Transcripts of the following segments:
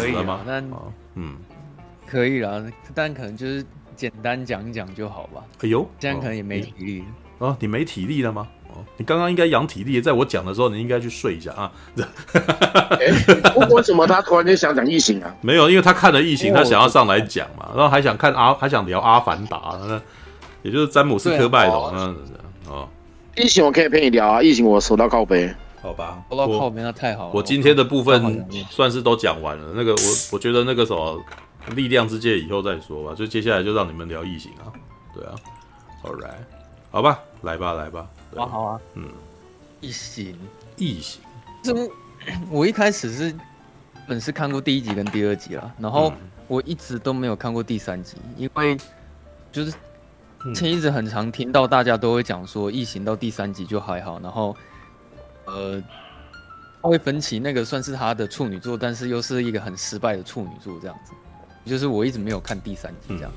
死了吗？那嗯，可以了，但可能就是简单讲讲就好吧。哎呦，这样可能也没体力哦，哦，你没体力了吗？哦，你刚刚应该养体力，在我讲的时候，你应该去睡一下啊。哎，为什么他突然间想讲异形啊？没有，因为他看了异形，他想要上来讲嘛，然后还想看阿，还想聊阿凡达，也就是詹姆斯科拜龙那样子哦。异形我可以陪你聊啊，异形我手到靠背。好吧，我那太好了。我今天的部分算是都讲完了。那个我我觉得那个什么力量之界以后再说吧，就接下来就让你们聊异形啊。对啊，All right，好吧，来吧来吧。啊好啊，嗯，异形异形，这我一开始是本是看过第一集跟第二集了，然后我一直都没有看过第三集，因为就是前一直很常听到大家都会讲说异形到第三集就还好，然后。呃，大卫芬奇那个算是他的处女作，但是又是一个很失败的处女作，这样子。就是我一直没有看第三集，这样。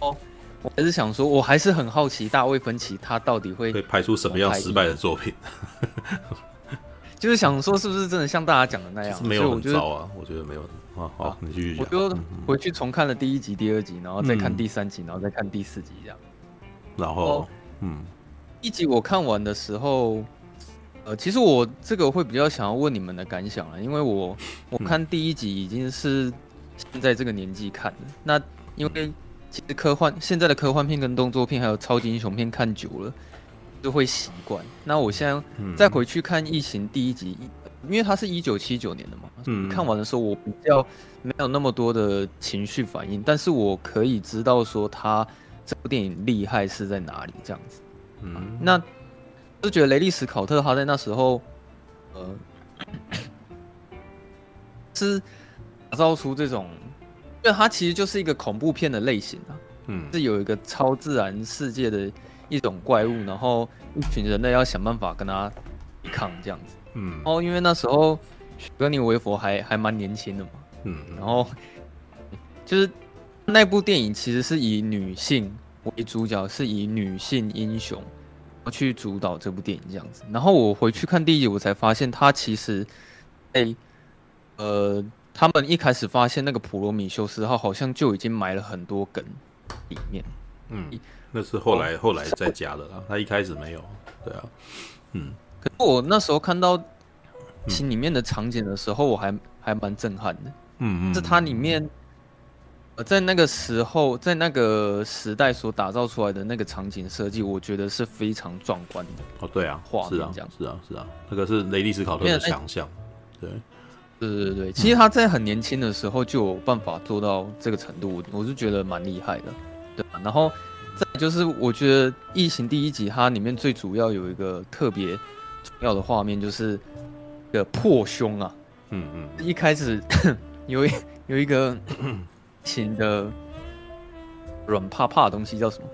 哦、嗯，我还是想说，我还是很好奇大卫芬奇他到底会会拍出什么样失败的作品。就是想说，是不是真的像大家讲的那样？没有很糟啊，我觉得没有。啊，好，你继续讲。我就回去重看了第一集、第二集，然后再看第三集，然后再看第四集，这样。然后，嗯，一集我看完的时候。呃，其实我这个会比较想要问你们的感想了，因为我 我看第一集已经是现在这个年纪看的，那因为其实科幻现在的科幻片跟动作片还有超级英雄片看久了就会习惯。那我现在再回去看《异形》第一集，因为它是一九七九年的嘛，嗯，看完的时候我比较没有那么多的情绪反应，但是我可以知道说它这部电影厉害是在哪里这样子，嗯，那。就觉得雷利·斯考特他在那时候，呃，是打造出这种，因为他其实就是一个恐怖片的类型啊，嗯，是有一个超自然世界的一种怪物，然后一群人类要想办法跟他抵抗这样子，嗯，然后因为那时候许格尼维佛还还蛮年轻的嘛，嗯，然后就是那部电影其实是以女性为主角，是以女性英雄。去主导这部电影这样子，然后我回去看第一集，我才发现他其实，哎、欸，呃，他们一开始发现那个普罗米修斯号好像就已经埋了很多梗里面，嗯，那是后来后来再加的啦，他一开始没有，对啊，嗯，可是我那时候看到心里面的场景的时候，我还还蛮震撼的，嗯嗯，是它里面。在那个时候，在那个时代所打造出来的那个场景设计，我觉得是非常壮观的。哦，对啊，画面这样，是啊，是啊，那个是雷利斯考特的强项。对，对对对，其实他在很年轻的时候就有办法做到这个程度，我是觉得蛮厉害的，对吧？然后再就是，我觉得《异形》第一集它里面最主要有一个特别重要的画面，就是一个破胸啊。嗯嗯，一开始 有一有一个。型的软趴趴的东西叫什么？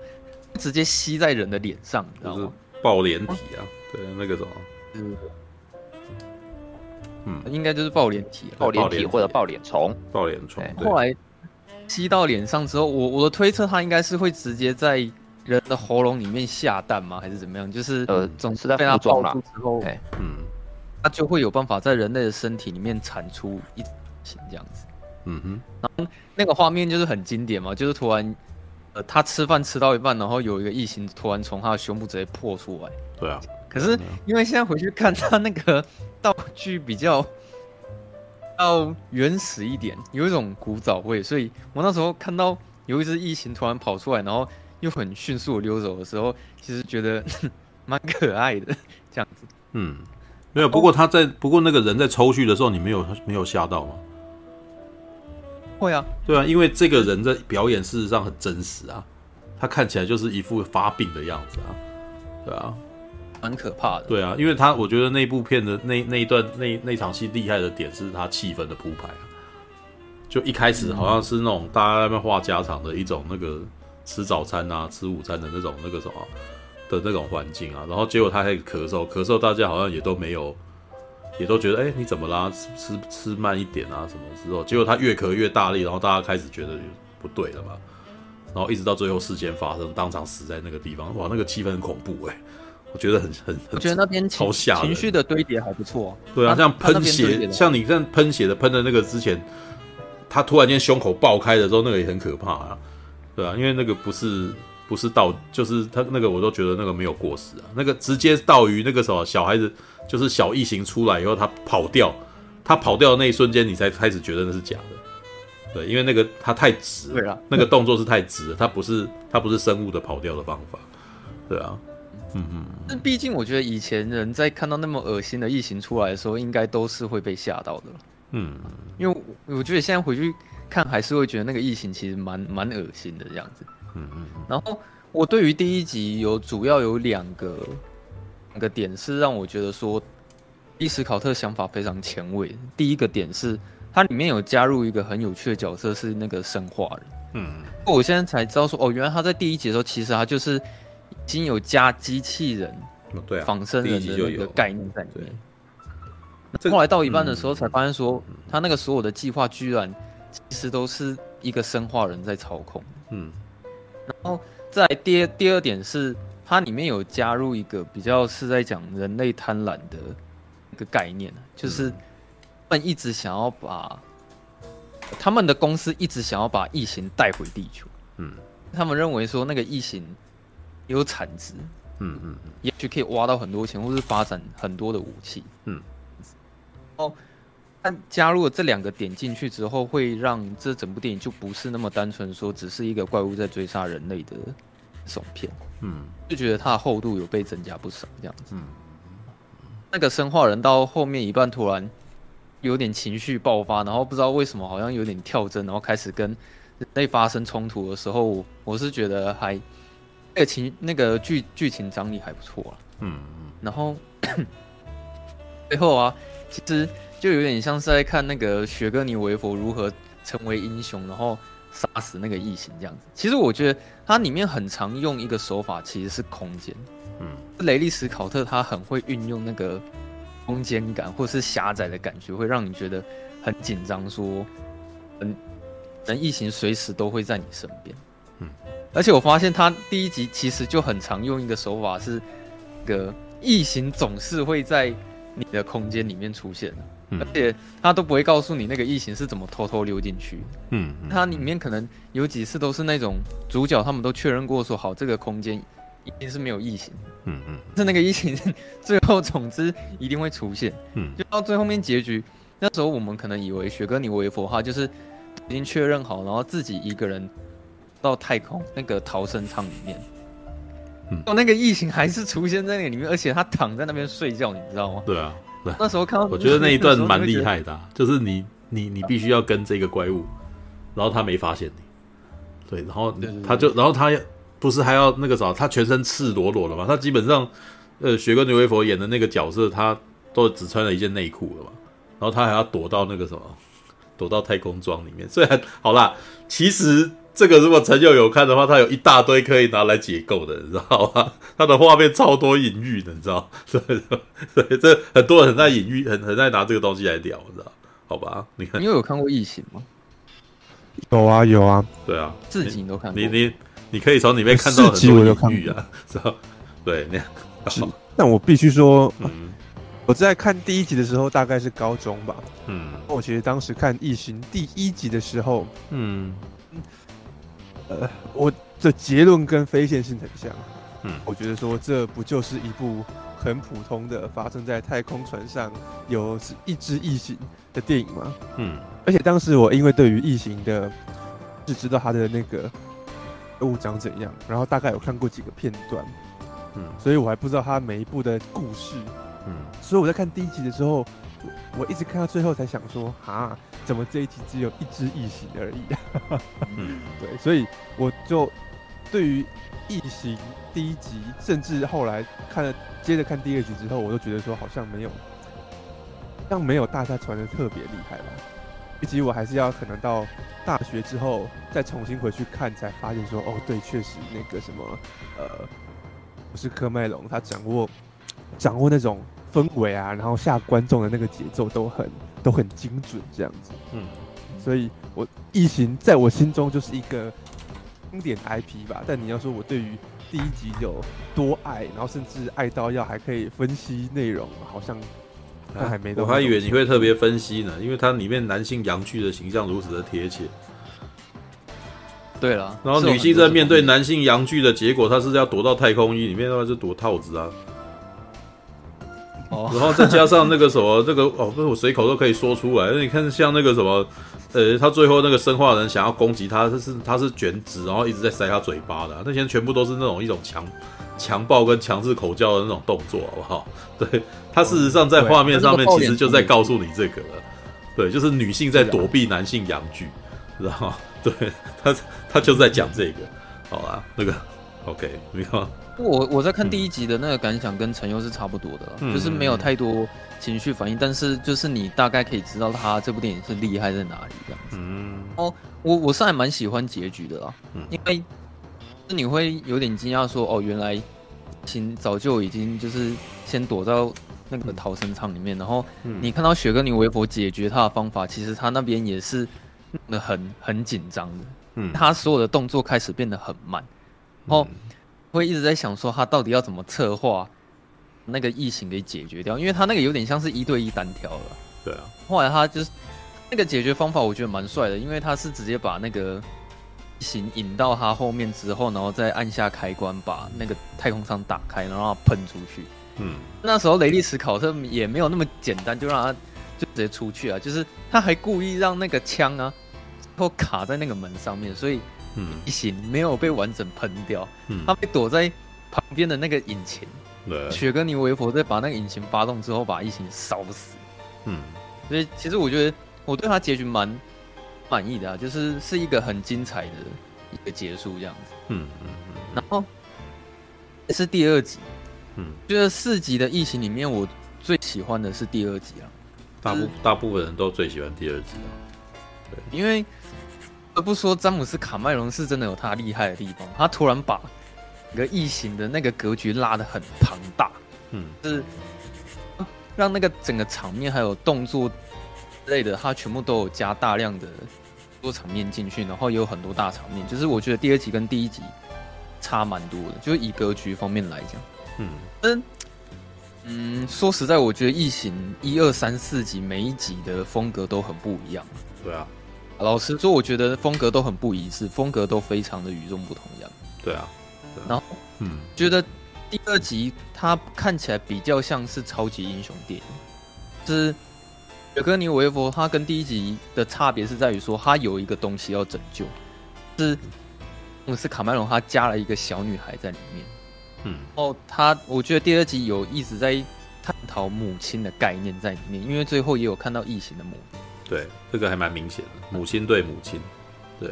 直接吸在人的脸上，你知道吗？抱脸体啊，对，那个什么，嗯，应该就是爆脸体，爆脸体或者爆脸虫，爆脸虫。后来吸到脸上之后，我我的推测，它应该是会直接在人的喉咙里面下蛋吗？还是怎么样？就是呃，总是在被它抱住之后，嗯，它就会有办法在人类的身体里面产出一型这样子。嗯哼，然后那个画面就是很经典嘛，就是突然，呃，他吃饭吃到一半，然后有一个异形突然从他的胸部直接破出来。对啊，可是因为现在回去看他那个道具比较要原始一点，有一种古早味，所以我那时候看到有一只异形突然跑出来，然后又很迅速的溜走的时候，其实觉得 蛮可爱的这样子。嗯，没有，不过他在不过那个人在抽蓄的时候，你没有没有吓到吗？会啊，对啊，因为这个人的表演事实上很真实啊，他看起来就是一副发病的样子啊，对啊，蛮可怕的。对啊，因为他我觉得那部片的那那一段那那场戏厉害的点是他气氛的铺排啊，就一开始好像是那种大家在那边话家常的一种那个吃早餐啊、吃午餐的那种那个什么的那种环境啊，然后结果他还咳嗽，咳嗽大家好像也都没有。也都觉得，哎、欸，你怎么啦？吃吃吃慢一点啊，什么之后，结果他越咳越大力，然后大家开始觉得不对了嘛，然后一直到最后事件发生，当场死在那个地方，哇，那个气氛很恐怖哎、欸，我觉得很很，我觉得那边超吓情绪的堆叠还不错、啊。对啊，像喷血，像你这样喷血的喷的那个之前，他突然间胸口爆开的时候，那个也很可怕啊，对啊，因为那个不是不是到，就是他那个我都觉得那个没有过时啊，那个直接到于那个什么小孩子就是小异形出来以后，它跑掉，它跑掉的那一瞬间，你才开始觉得那是假的，对，因为那个它太直，对啊，那个动作是太直了，它不是它不是生物的跑掉的方法，对啊。嗯嗯，但毕竟我觉得以前人在看到那么恶心的异形出来的时候，应该都是会被吓到的。嗯，因为我觉得现在回去看，还是会觉得那个异形其实蛮蛮恶心的这样子。嗯嗯。然后我对于第一集有主要有两个两个点是让我觉得说，伊史考特想法非常前卫。第一个点是它里面有加入一个很有趣的角色，是那个生化人。嗯。我现在才知道说，哦，原来他在第一集的时候，其实他就是。已经有加机器人、仿生人的那个概念在里面。那后来到一半的时候，才发现说，他那个所有的计划居然其实都是一个生化人在操控。嗯。然后再第二第二点是，它里面有加入一个比较是在讲人类贪婪的一个概念，就是他们一直想要把他们的公司一直想要把异形带回地球。嗯。他们认为说那个异形。有产值，嗯嗯，也许可以挖到很多钱，或是发展很多的武器，嗯。哦，但加入了这两个点进去之后，会让这整部电影就不是那么单纯说只是一个怪物在追杀人类的爽片，嗯，就觉得它的厚度有被增加不少，这样子。嗯，那个生化人到后面一半突然有点情绪爆发，然后不知道为什么好像有点跳针，然后开始跟人类发生冲突的时候，我是觉得还。那个情那个剧剧情张力还不错啊，嗯嗯，然后 最后啊，其实就有点像是在看那个雪哥尼维佛如何成为英雄，然后杀死那个异形这样子。其实我觉得它里面很常用一个手法，其实是空间，嗯，雷利史考特他很会运用那个空间感或是狭窄的感觉，会让你觉得很紧张，说，嗯，人异形随时都会在你身边。嗯而且我发现他第一集其实就很常用一个手法，是个异形总是会在你的空间里面出现，嗯、而且他都不会告诉你那个异形是怎么偷偷溜进去。嗯，它里面可能有几次都是那种主角他们都确认过说好这个空间一定是没有异形。嗯嗯，是那个异形最后总之一定会出现。嗯，就到最后面结局那时候我们可能以为雪歌妮维佛哈就是已经确认好，然后自己一个人。到太空那个逃生舱里面，嗯，哦，那个异形还是出现在那个里面，而且他躺在那边睡觉，你知道吗？对啊，对，那时候看到，我觉得那一段蛮厉害的，啊，就是你你你必须要跟这个怪物，然后他没发现你，对，然后他就，然后他不是还要那个啥，他全身赤裸裸的嘛，他基本上，呃，雪歌妮维佛演的那个角色，他都只穿了一件内裤了嘛，然后他还要躲到那个什么，躲到太空装里面，虽然好啦，其实。这个如果陈友有看的话，他有一大堆可以拿来解构的，你知道吗？他的画面超多隐喻的，你知道？所以说，所以这很多人很爱隐喻，很很爱拿这个东西来聊，你知道？好吧？你看，你有看过异形吗？有啊，有啊，对啊，自己你都看过。你你你可以从里面看到很多隐喻啊，知道？对，那样。但我必须说，嗯，我在看第一集的时候大概是高中吧，嗯，我其实当时看异形第一集的时候，嗯。呃，我的结论跟非线性很像，嗯，我觉得说这不就是一部很普通的发生在太空船上有一只异形的电影吗？嗯，而且当时我因为对于异形的只知道它的那个物长怎样，然后大概有看过几个片段，嗯，所以我还不知道它每一部的故事，嗯，所以我在看第一集的时候，我一直看到最后才想说，哈。怎么这一集只有一只异形而已？嗯，对，所以我就对于异形第一集，甚至后来看了接着看第二集之后，我都觉得说好像没有，像没有大家传的特别厉害吧。以及我还是要可能到大学之后再重新回去看，才发现说哦，对，确实那个什么呃，不是科麦隆，他掌握掌握那种氛围啊，然后下观众的那个节奏都很。都很精准，这样子，嗯，所以我异形在我心中就是一个经典 IP 吧。但你要说我对于第一集有多爱，然后甚至爱到要还可以分析内容，好像但还没。我还以为你会特别分析呢，因为它里面男性阳具的形象如此的贴切。对了，然后女性在面对男性阳具的结果，她是要躲到太空衣里面，的话就躲套子啊。哦，然后再加上那个什么，这个哦，不是我随口都可以说出来。那你看，像那个什么，呃，他最后那个生化人想要攻击他，他是他是卷纸，然后一直在塞他嘴巴的，啊，那些全部都是那种一种强强暴跟强制口交的那种动作，好不好？对，他事实上在画面上面其实就在告诉你这个了，对，就是女性在躲避男性阳具，知道吗？对他他就在讲这个，好吧？那个 OK，你看。我我在看第一集的那个感想跟陈优是差不多的，嗯、就是没有太多情绪反应，嗯、但是就是你大概可以知道他这部电影是厉害在哪里这样子。嗯，哦，我我是还蛮喜欢结局的啦，嗯、因为你会有点惊讶说，哦，原来秦早就已经就是先躲到那个逃生舱里面，然后你看到雪歌妮维佛解决他的方法，其实他那边也是很很紧张的，嗯，他所有的动作开始变得很慢，然后。会一直在想说他到底要怎么策划那个异形给解决掉，因为他那个有点像是一对一单挑了。对啊，后来他就是那个解决方法，我觉得蛮帅的，因为他是直接把那个异形引到他后面之后，然后再按下开关，把那个太空舱打开，然后喷出去。嗯，那时候雷利斯考特也没有那么简单，就让他就直接出去啊，就是他还故意让那个枪啊，都卡在那个门上面，所以。异形没有被完整喷掉，嗯、他被躲在旁边的那个引擎。对，雪哥尼维佛在把那个引擎发动之后，把异形烧死。嗯，所以其实我觉得我对他结局蛮满意的啊，就是是一个很精彩的一个结束这样子。嗯嗯嗯。然后是第二集，嗯，就是四集的异形里面，我最喜欢的是第二集啊。大部大部分人都最喜欢第二集啊。对，因为。而不说詹姆斯卡麦隆是真的有他厉害的地方，他突然把一个异形的那个格局拉得很庞大，嗯，是让那个整个场面还有动作之类的，他全部都有加大量的多场面进去，然后也有很多大场面。就是我觉得第二集跟第一集差蛮多的，就是以格局方面来讲，嗯。嗯嗯，说实在，我觉得异形一二三四集每一集的风格都很不一样，对啊。老实说，我觉得风格都很不一致，风格都非常的与众不同样。对啊，对啊，然后，嗯，觉得第二集它看起来比较像是超级英雄电影，就是雪哥尼维佛，他跟第一集的差别是在于说，他有一个东西要拯救，是，我是卡麦隆他加了一个小女孩在里面，嗯，然后他，我觉得第二集有一直在探讨母亲的概念在里面，因为最后也有看到异形的母。对，这个还蛮明显的，母亲对母亲，对，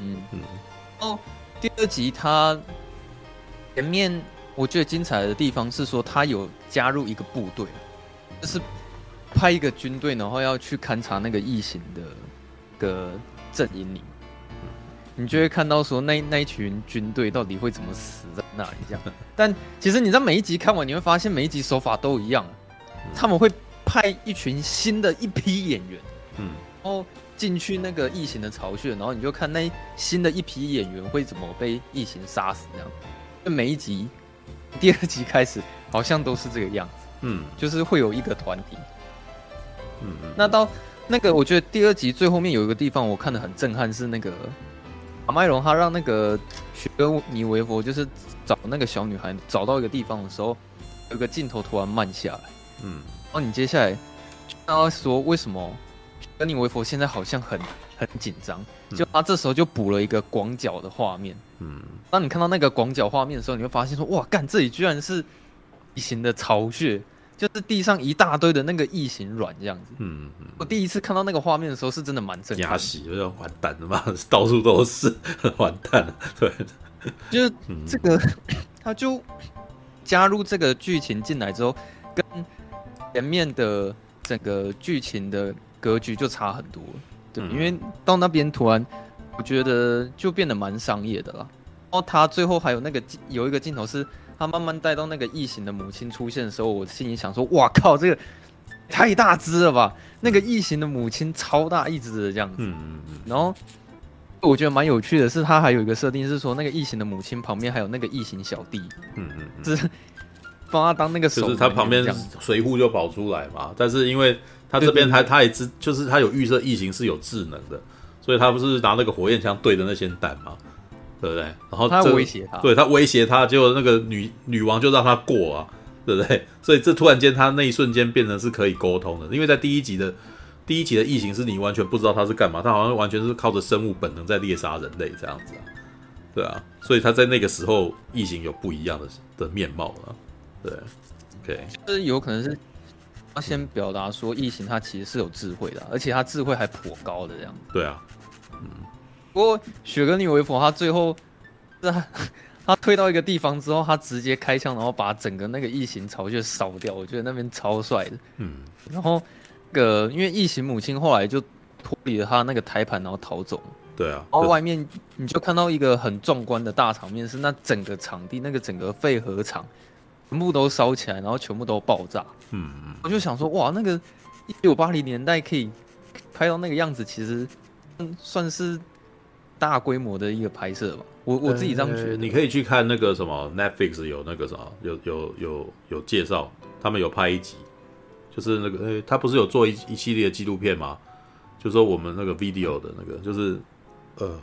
嗯嗯。哦，第二集他前面我觉得精彩的地方是说，他有加入一个部队，就是派一个军队，然后要去勘察那个异形的个阵营里，你就会看到说那那一群军队到底会怎么死在那里这样。但其实你在每一集看完，你会发现每一集手法都一样，他们会派一群新的一批演员。嗯，然后进去那个异形的巢穴，然后你就看那新的一批演员会怎么被异形杀死，这样。就每一集，第二集开始好像都是这个样子。嗯，就是会有一个团体。嗯嗯。那到那个，我觉得第二集最后面有一个地方我看的很震撼，是那个马麦隆他让那个雪歌妮维佛就是找那个小女孩找到一个地方的时候，有个镜头突然慢下来。嗯，然后你接下来就要说为什么？雪歌妮维佛现在好像很很紧张，就他这时候就补了一个广角的画面。嗯，当你看到那个广角画面的时候，你会发现说：“哇，干，这里居然是异形的巢穴，就是地上一大堆的那个异形卵这样子。”嗯嗯。我第一次看到那个画面的时候，是真的蛮震撼。牙洗，有点完蛋了嘛，到处都是，完蛋了。对，就是这个，他就加入这个剧情进来之后，跟前面的整个剧情的。格局就差很多，对，因为到那边突然，我觉得就变得蛮商业的了。然后他最后还有那个有一个镜头是，他慢慢带到那个异形的母亲出现的时候，我心里想说，哇靠，这个太大只了吧？那个异形的母亲超大一只的这样子。嗯嗯嗯。然后我觉得蛮有趣的是，他还有一个设定是说，那个异形的母亲旁边还有那个异形小弟。嗯嗯。是帮他当那个手，就是他旁边随扈就跑出来嘛。但是因为他这边他他也知，就是他有预设异形是有智能的，所以他不是拿那个火焰枪对着那些蛋吗，对不对？然后他威胁他，对他威胁他，结果那个女女王就让他过啊，对不对？所以这突然间他那一瞬间变成是可以沟通的，因为在第一集的第一集的异形是你完全不知道他是干嘛，他好像完全是靠着生物本能在猎杀人类这样子啊，对啊，所以他在那个时候异形有不一样的的面貌了。对，OK，就是有可能是他先表达说异形他其实是有智慧的，而且他智慧还颇高的这样。对啊，嗯。不过雪格尼维佛他最后是他他推到一个地方之后，他直接开枪，然后把整个那个异形巢穴烧掉，我觉得那边超帅的。嗯。然后那个因为异形母亲后来就脱离了他那个胎盘，然后逃走。对啊。然后外面你就看到一个很壮观的大场面，是那整个场地那个整个废核厂。全部都烧起来，然后全部都爆炸。嗯嗯，我就想说，哇，那个一九八零年代可以拍到那个样子，其实算是大规模的一个拍摄吧。我我自己这样觉得。你可以去看那个什么 Netflix 有那个什么，有有有有介绍，他们有拍一集，就是那个，诶，他不是有做一一系列的纪录片吗？就说我们那个 video 的那个，就是呃，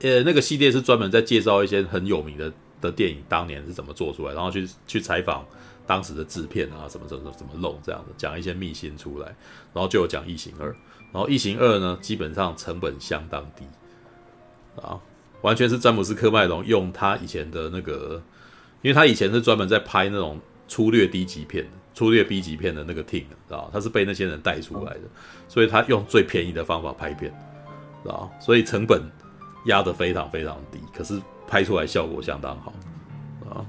呃，那个系列是专门在介绍一些很有名的。的电影当年是怎么做出来，然后去去采访当时的制片啊，什么什么怎么弄这样的，讲一些秘辛出来，然后就有讲《异形二》，然后《异形二》呢，基本上成本相当低啊，完全是詹姆斯·科麦隆用他以前的那个，因为他以前是专门在拍那种粗略低级片、粗略 B 级片的那个 team，知道他是被那些人带出来的，所以他用最便宜的方法拍片，知道所以成本压得非常非常低，可是。拍出来效果相当好啊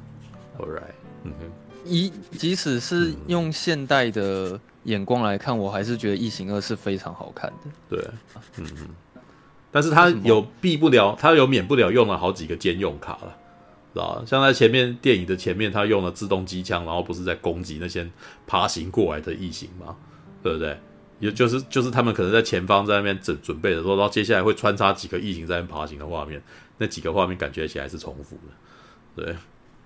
，All right，嗯哼，以即使是用现代的眼光来看，我还是觉得《异形二》是非常好看的。对，嗯哼，但是它有避不了，它有免不了用了好几个兼用卡了，知道？像在前面电影的前面，他用了自动机枪，然后不是在攻击那些爬行过来的异形吗？对不对？也就是就是他们可能在前方在那边准准备的时候，然后接下来会穿插几个异形在那边爬行的画面。那几个画面感觉起来是重复的，对。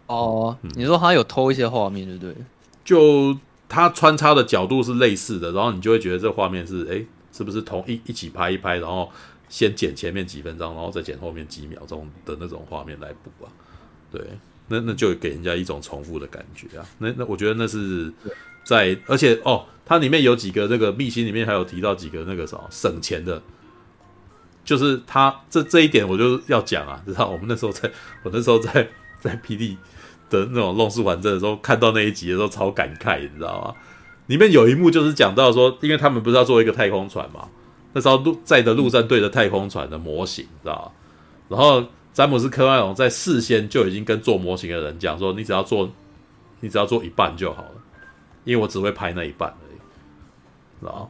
哦，你说他有偷一些画面，对不对？就他穿插的角度是类似的，然后你就会觉得这画面是，哎，是不是同一一起拍一拍，然后先剪前面几分钟，然后再剪后面几秒钟的那种画面来补啊？对，那那就给人家一种重复的感觉啊。那那我觉得那是在，而且哦，它里面有几个那个秘辛里面还有提到几个那个什么省钱的。就是他这这一点我就要讲啊，知道我们那时候在，我那时候在在 PD 的那种弄素还真的时候，看到那一集的时候超感慨，你知道吗？里面有一幕就是讲到说，因为他们不是要做一个太空船嘛，那时候陆载的陆战队的太空船的模型，知道吗？然后詹姆斯科麦隆在事先就已经跟做模型的人讲说，你只要做，你只要做一半就好了，因为我只会拍那一半而已，知道？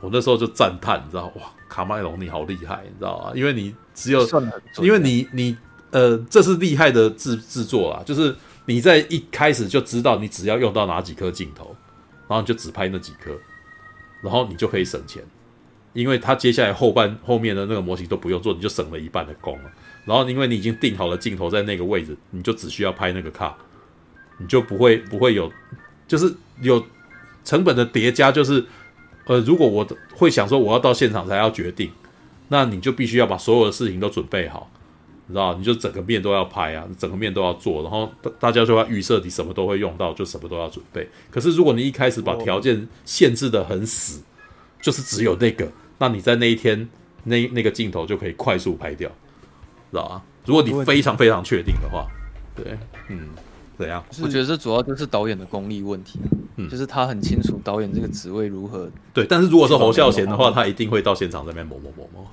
我那时候就赞叹，你知道哇，卡麦隆你好厉害，你知道吗？因为你只有，因为你你呃，这是厉害的制制作啊，就是你在一开始就知道你只要用到哪几颗镜头，然后你就只拍那几颗，然后你就可以省钱，因为他接下来后半后面的那个模型都不用做，你就省了一半的工了。然后因为你已经定好了镜头在那个位置，你就只需要拍那个卡，你就不会不会有，就是有成本的叠加，就是。呃，如果我会想说我要到现场才要决定，那你就必须要把所有的事情都准备好，你知道？你就整个面都要拍啊，整个面都要做，然后大家就要预设你什么都会用到，就什么都要准备。可是如果你一开始把条件限制的很死，就是只有那个，那你在那一天那那个镜头就可以快速拍掉，知道吧？如果你非常非常确定的话，对，嗯。怎样？我觉得这主要就是导演的功力问题，嗯，就是他很清楚导演这个职位如何。对，但是如果是侯孝贤的话，他一定会到现场这边某某某某，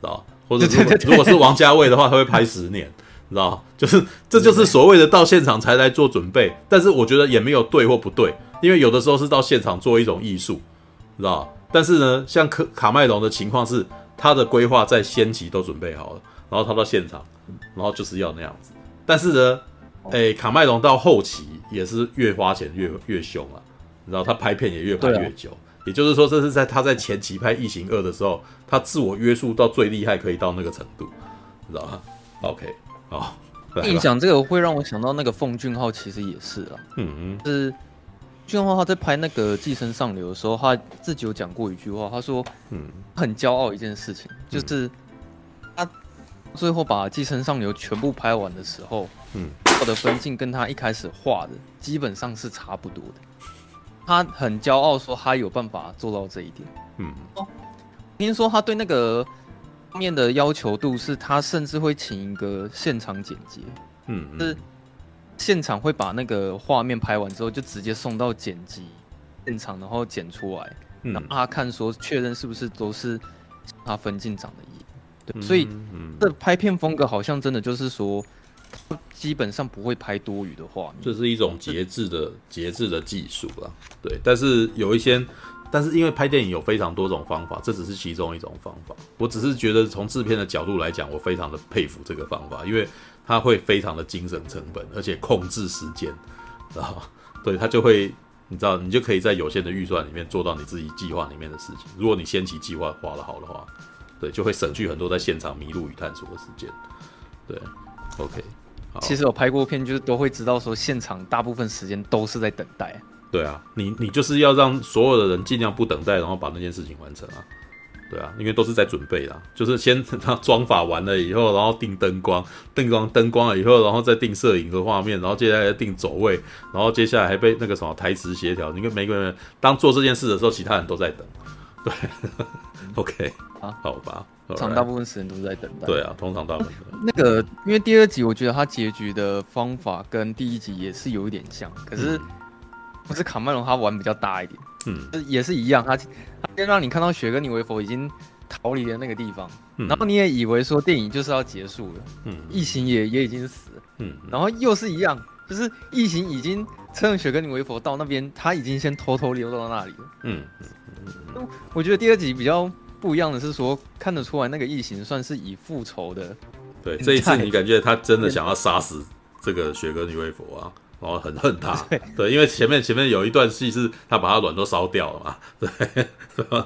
知道？或者如果如果是王家卫的话，他会拍十年，知道？就是这就是所谓的到现场才来做准备。但是我觉得也没有对或不对，因为有的时候是到现场做一种艺术，知道？但是呢，像卡卡麦隆的情况是，他的规划在先期都准备好了，然后他到现场，然后就是要那样子。但是呢。哎、欸，卡麦隆到后期也是越花钱越越凶啊，然后他拍片也越拍越久。啊、也就是说，这是在他在前期拍《异形二》的时候，他自我约束到最厉害，可以到那个程度，知道吗？OK，好，你讲这个会让我想到那个奉俊昊，其实也是啊。嗯嗯，是俊昊他在拍那个《寄生上流》的时候，他自己有讲过一句话，他说：“嗯，很骄傲一件事情，就是他最后把《寄生上流》全部拍完的时候，嗯，我的分镜跟他一开始画的基本上是差不多的。他很骄傲说他有办法做到这一点。嗯，哦，听说他对那个。”面的要求度是，他甚至会请一个现场剪接，嗯，是现场会把那个画面拍完之后，就直接送到剪辑现场，然后剪出来，然后他看说确认是不是都是他分镜长的对，所以这拍片风格好像真的就是说，基本上不会拍多余的画面，这是一种节制的节制的技术了，对，但是有一些。但是因为拍电影有非常多种方法，这只是其中一种方法。我只是觉得从制片的角度来讲，我非常的佩服这个方法，因为它会非常的精神成本，而且控制时间，知道对，它就会，你知道，你就可以在有限的预算里面做到你自己计划里面的事情。如果你先期计划画得好的话，对，就会省去很多在现场迷路与探索的时间。对，OK。其实我拍过片，就是都会知道说，现场大部分时间都是在等待。对啊，你你就是要让所有的人尽量不等待，然后把那件事情完成啊。对啊，因为都是在准备啦，就是先他妆发完了以后，然后定灯光，灯光灯光了以后，然后再定摄影和画面，然后接下来定走位，然后接下来还被那个什么台词协调。你看每个人当做这件事的时候，其他人都在等。对，OK，啊，好吧，通常大部分时间都是在等待。对啊，通常大部分。那个，因为第二集我觉得他结局的方法跟第一集也是有一点像，可是。嗯。不是卡麦隆，他玩比较大一点，嗯，也是一样，他他先让你看到雪歌妮维佛已经逃离了那个地方，嗯，然后你也以为说电影就是要结束了，嗯，异形也也已经死了，嗯，然后又是一样，就是异形已经趁雪跟你维佛到那边，他已经先偷偷溜到那里了，嗯，嗯，我觉得第二集比较不一样的是说，看得出来那个异形算是以复仇的，对，这一次你感觉他真的想要杀死这个雪哥女卫佛啊？然后很恨他，对，对，因为前面前面有一段戏是他把他卵都烧掉了嘛，对，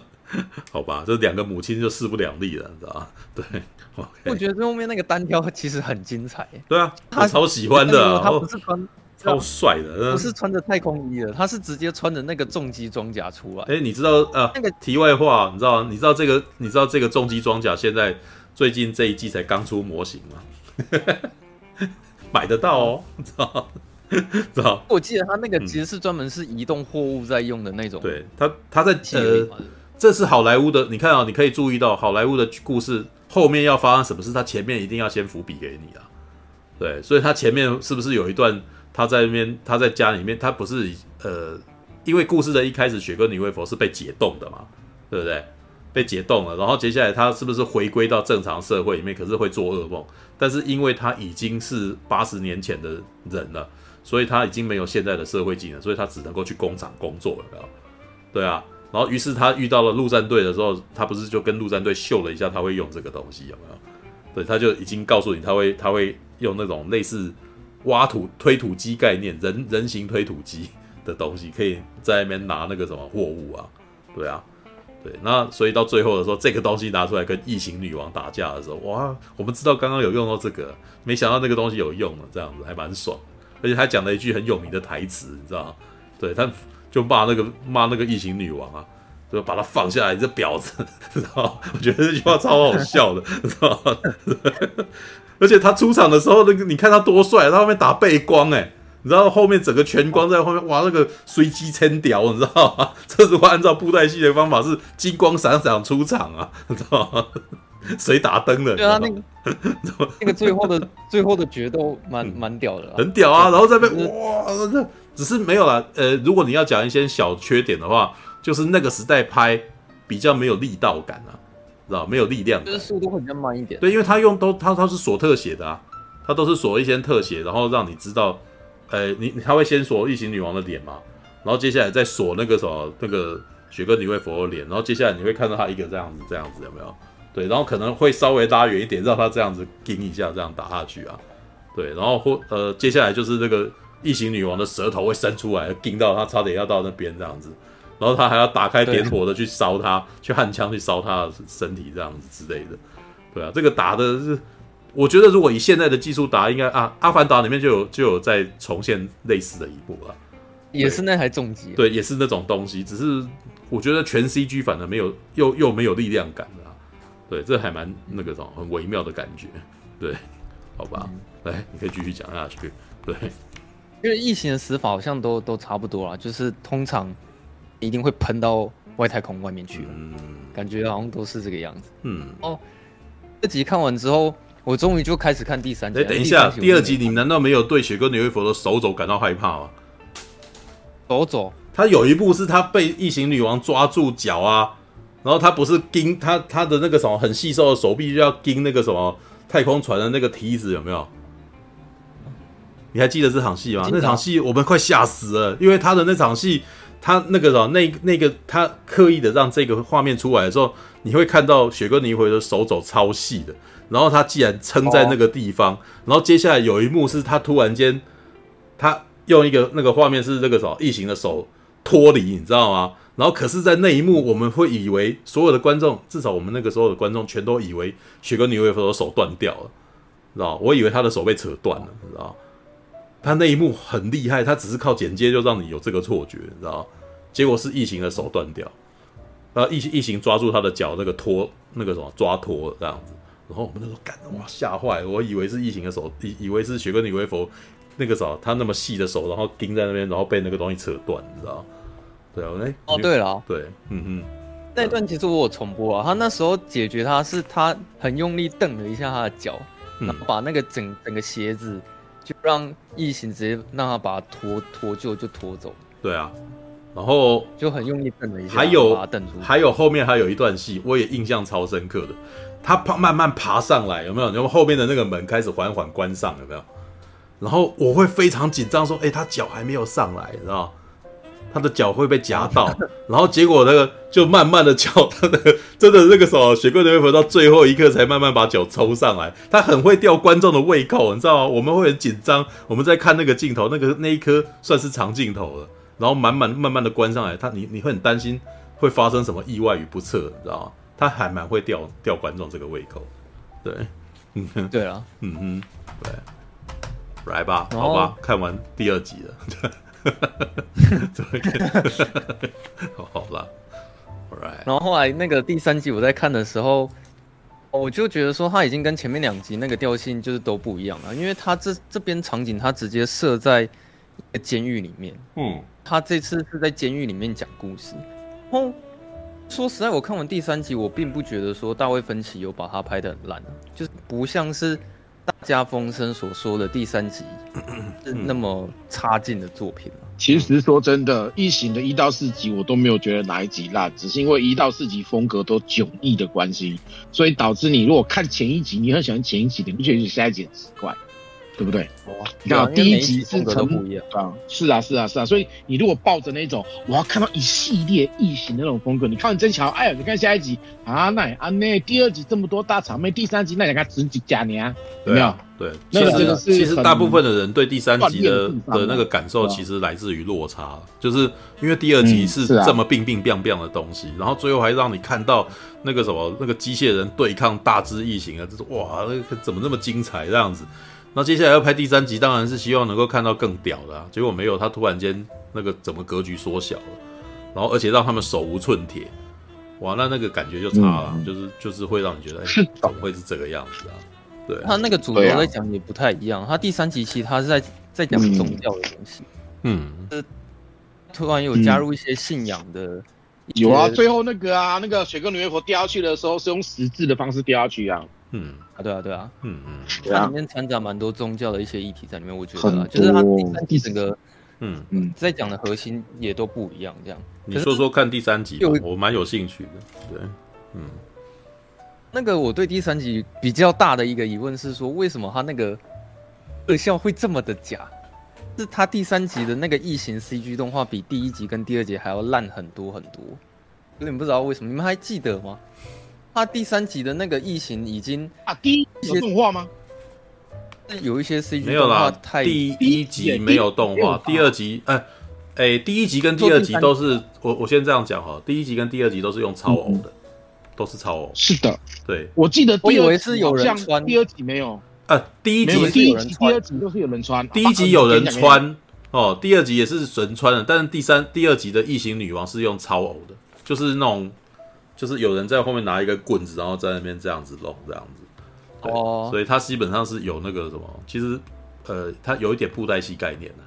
好吧，这两个母亲就势不两立了，你知道吧？对，okay，我觉得最后面那个单挑其实很精彩，对啊，他超喜欢的，他不是穿超帅的，不是穿着太空衣的，他是直接穿着那个重机装甲出来。哎，你知道呃？那个题外话，你知道你知道这个你知道这个重机装甲现在最近这一季才刚出模型吗？买得到哦，你知道。知道，我记得他那个其实是专门是移动货物在用的那种。对他，他在呃，这是好莱坞的。你看啊，你可以注意到好莱坞的故事后面要发生什么事，他前面一定要先伏笔给你啊。对，所以他前面是不是有一段他在那边，他在家里面，他不是呃，因为故事的一开始，雪歌妮维佛是被解冻的嘛，对不对？被解冻了，然后接下来他是不是回归到正常社会里面？可是会做噩梦，但是因为他已经是八十年前的人了。所以他已经没有现在的社会技能，所以他只能够去工厂工作了，对啊。然后于是他遇到了陆战队的时候，他不是就跟陆战队秀了一下他会用这个东西，有没有？对，他就已经告诉你他会他会用那种类似挖土推土机概念，人人形推土机的东西，可以在那边拿那个什么货物啊，对啊，对。那所以到最后的时候，这个东西拿出来跟异形女王打架的时候，哇，我们知道刚刚有用到这个，没想到那个东西有用了，这样子还蛮爽。而且他讲了一句很有名的台词，你知道吗？对，他就骂那个骂那个异形女王啊，就把他放下来，这婊子，知道？我觉得这句话超好笑的，知道？而且他出场的时候，那个你看他多帅，他后面打背光，哎，你知道后面整个全光在后面，哇，那个随机撑屌，你知道吗？这如果按照布袋戏的方法是金光闪闪出场啊，你知道吗？谁打灯的？对啊，那个 那个最后的最后的决斗蛮蛮屌的，很屌啊！然后在那边哇，这只是没有啦。呃，如果你要讲一些小缺点的话，就是那个时代拍比较没有力道感啊，知道没有力量，就是速度会比较慢一点。对，因为他用都他他是锁特写的啊，他都是锁一些特写，然后让你知道，呃，你他会先锁异形女王的脸嘛，然后接下来再锁那个什么那个雪歌妮维佛的脸，然后接下来你会看到他一个这样子这样子有没有？对，然后可能会稍微拉远一点，让他这样子顶一下，这样打下去啊。对，然后或呃，接下来就是那个异形女王的舌头会伸出来，盯到他差点要到那边这样子，然后他还要打开点火的去烧他，去焊枪去烧他的身体这样子之类的。对啊，这个打的是我觉得如果以现在的技术打，应该啊，《阿凡达》里面就有就有在重现类似的一步了，也是那台重机，对，也是那种东西，只是我觉得全 CG 反而没有，又又没有力量感的，对，这还蛮那个什么很微妙的感觉，对，好吧，来、嗯，你可以继续讲下去，对，因为异形的死法好像都都差不多啦，就是通常一定会喷到外太空外面去，嗯，感觉好像都是这个样子，嗯，哦，这集看完之后。我终于就开始看第三集。哎，等一下，第二集你难道没有对雪哥女巫佛的手肘感到害怕吗？手肘，他有一部是他被异形女王抓住脚啊，然后他不是盯他他的那个什么很细瘦的手臂就要盯那个什么太空船的那个梯子有没有？你还记得这场戏吗？那场戏我们快吓死了，因为他的那场戏，他那个什么那那个他刻意的让这个画面出来的时候，你会看到雪歌女巫佛的手肘超细的。然后他既然撑在那个地方，然后接下来有一幕是他突然间，他用一个那个画面是这个什么异形的手脱离，你知道吗？然后可是，在那一幕，我们会以为所有的观众，至少我们那个时候的观众，全都以为雪歌女巫佛的手断掉了，知道？我以为他的手被扯断了，知道？他那一幕很厉害，他只是靠剪接就让你有这个错觉，你知道？结果是异形的手断掉，然后异异形抓住他的脚，那个拖那个什么抓拖这样子。然后我们那时候干哇吓坏，我以为是异形的手，以以为是雪根女威佛那个啥，他那么细的手，然后钉在那边，然后被那个东西扯断，你知道？对啊，哎，哦对了，对，嗯嗯，那段其实我有重播啊，他那时候解决他是他很用力蹬了一下他的脚，然后把那个整整个鞋子就让异形直接让他把他拖拖就就拖走，对啊，然后就很用力瞪了一下，还有还有后面还有一段戏，我也印象超深刻的。他爬慢慢爬上来，有没有？然后后面的那个门开始缓缓关上，有没有？然后我会非常紧张，说：“哎，他脚还没有上来，知道他的脚会被夹到。”然后结果那个就慢慢的脚，他的 真的那个时候，雪歌女巫佛到最后一刻才慢慢把脚抽上来。他很会吊观众的胃口，你知道吗？我们会很紧张，我们在看那个镜头，那个那一颗算是长镜头了。然后慢慢慢慢的关上来，他你你会很担心会发生什么意外与不测，你知道吗？他还蛮会吊吊观众这个胃口，对，嗯哼，对啊，嗯哼，对，来吧，好吧，看完第二集了，好了，right，然后后来那个第三集我在看的时候，我就觉得说他已经跟前面两集那个调性就是都不一样了，因为他这这边场景他直接设在监狱里面，嗯，他这次是在监狱里面讲故事，哦。说实在，我看完第三集，我并不觉得说大卫芬奇有把它拍的很烂，就是不像是大家风声所说的第三集是那么差劲的作品。其实说真的，异形的一到四集我都没有觉得哪一集烂，只是因为一到四集风格都迥异的关系，所以导致你如果看前一集，你很喜欢前一集，你不觉得下一集很奇怪？对不对？哦，你看第一集是成不一样啊，是啊，是啊，是啊，所以你如果抱着那种我要看到一系列异形的那种风格，你看完真巧，哎呀，你看下一集啊，那啊那第二集这么多大场面，第三集那你看只几假年，有没有？对，其实其实大部分的人对第三集的的那个感受，其实来自于落差，就是因为第二集是这么病病病病的东西，然后最后还让你看到那个什么那个机械人对抗大只异形啊，就是哇，那个怎么那么精彩这样子？那接下来要拍第三集，当然是希望能够看到更屌的啊，结果没有，他突然间那个整个格局缩小了，然后而且让他们手无寸铁，哇，那那个感觉就差了，嗯、就是就是会让你觉得，哎，怎么会是这个样子啊？对，他那个主流在讲也不太一样，啊、他第三集其实他是在在讲宗教的东西，嗯，是突然有加入一些信仰的、嗯，有啊，最后那个啊，那个水哥女巫佛掉下去的时候是用十字的方式掉下去啊。嗯啊，对啊，对啊，嗯嗯，它里面掺杂蛮多宗教的一些议题在里面，我觉得啊，就是它第三集整个，嗯嗯，在讲的核心也都不一样，这样。你说说看第三集，我蛮有兴趣的。对，嗯，那个我对第三集比较大的一个疑问是说，为什么他那个特效会这么的假？是他第三集的那个异形 CG 动画比第一集跟第二集还要烂很多很多，有点不知道为什么，你们还记得吗？他第三集的那个异形已经啊，第一集有动画吗？有一些 CG 没有啦，太第一集没有动画，第二集哎哎，第一集跟第二集都是我我先这样讲哈，第一集跟第二集都是用超偶的，都是超偶。是的，对，我记得我以为是有人穿，第二集没有。呃，第一集第一集、第二集都是有人穿，第一集有人穿哦，第二集也是神穿的，但是第三、第二集的异形女王是用超偶的，就是那种，就是有人在后面拿一个棍子，然后在那边这样子弄这样子，哦，所以它基本上是有那个什么，其实呃，它有一点布袋戏概念的，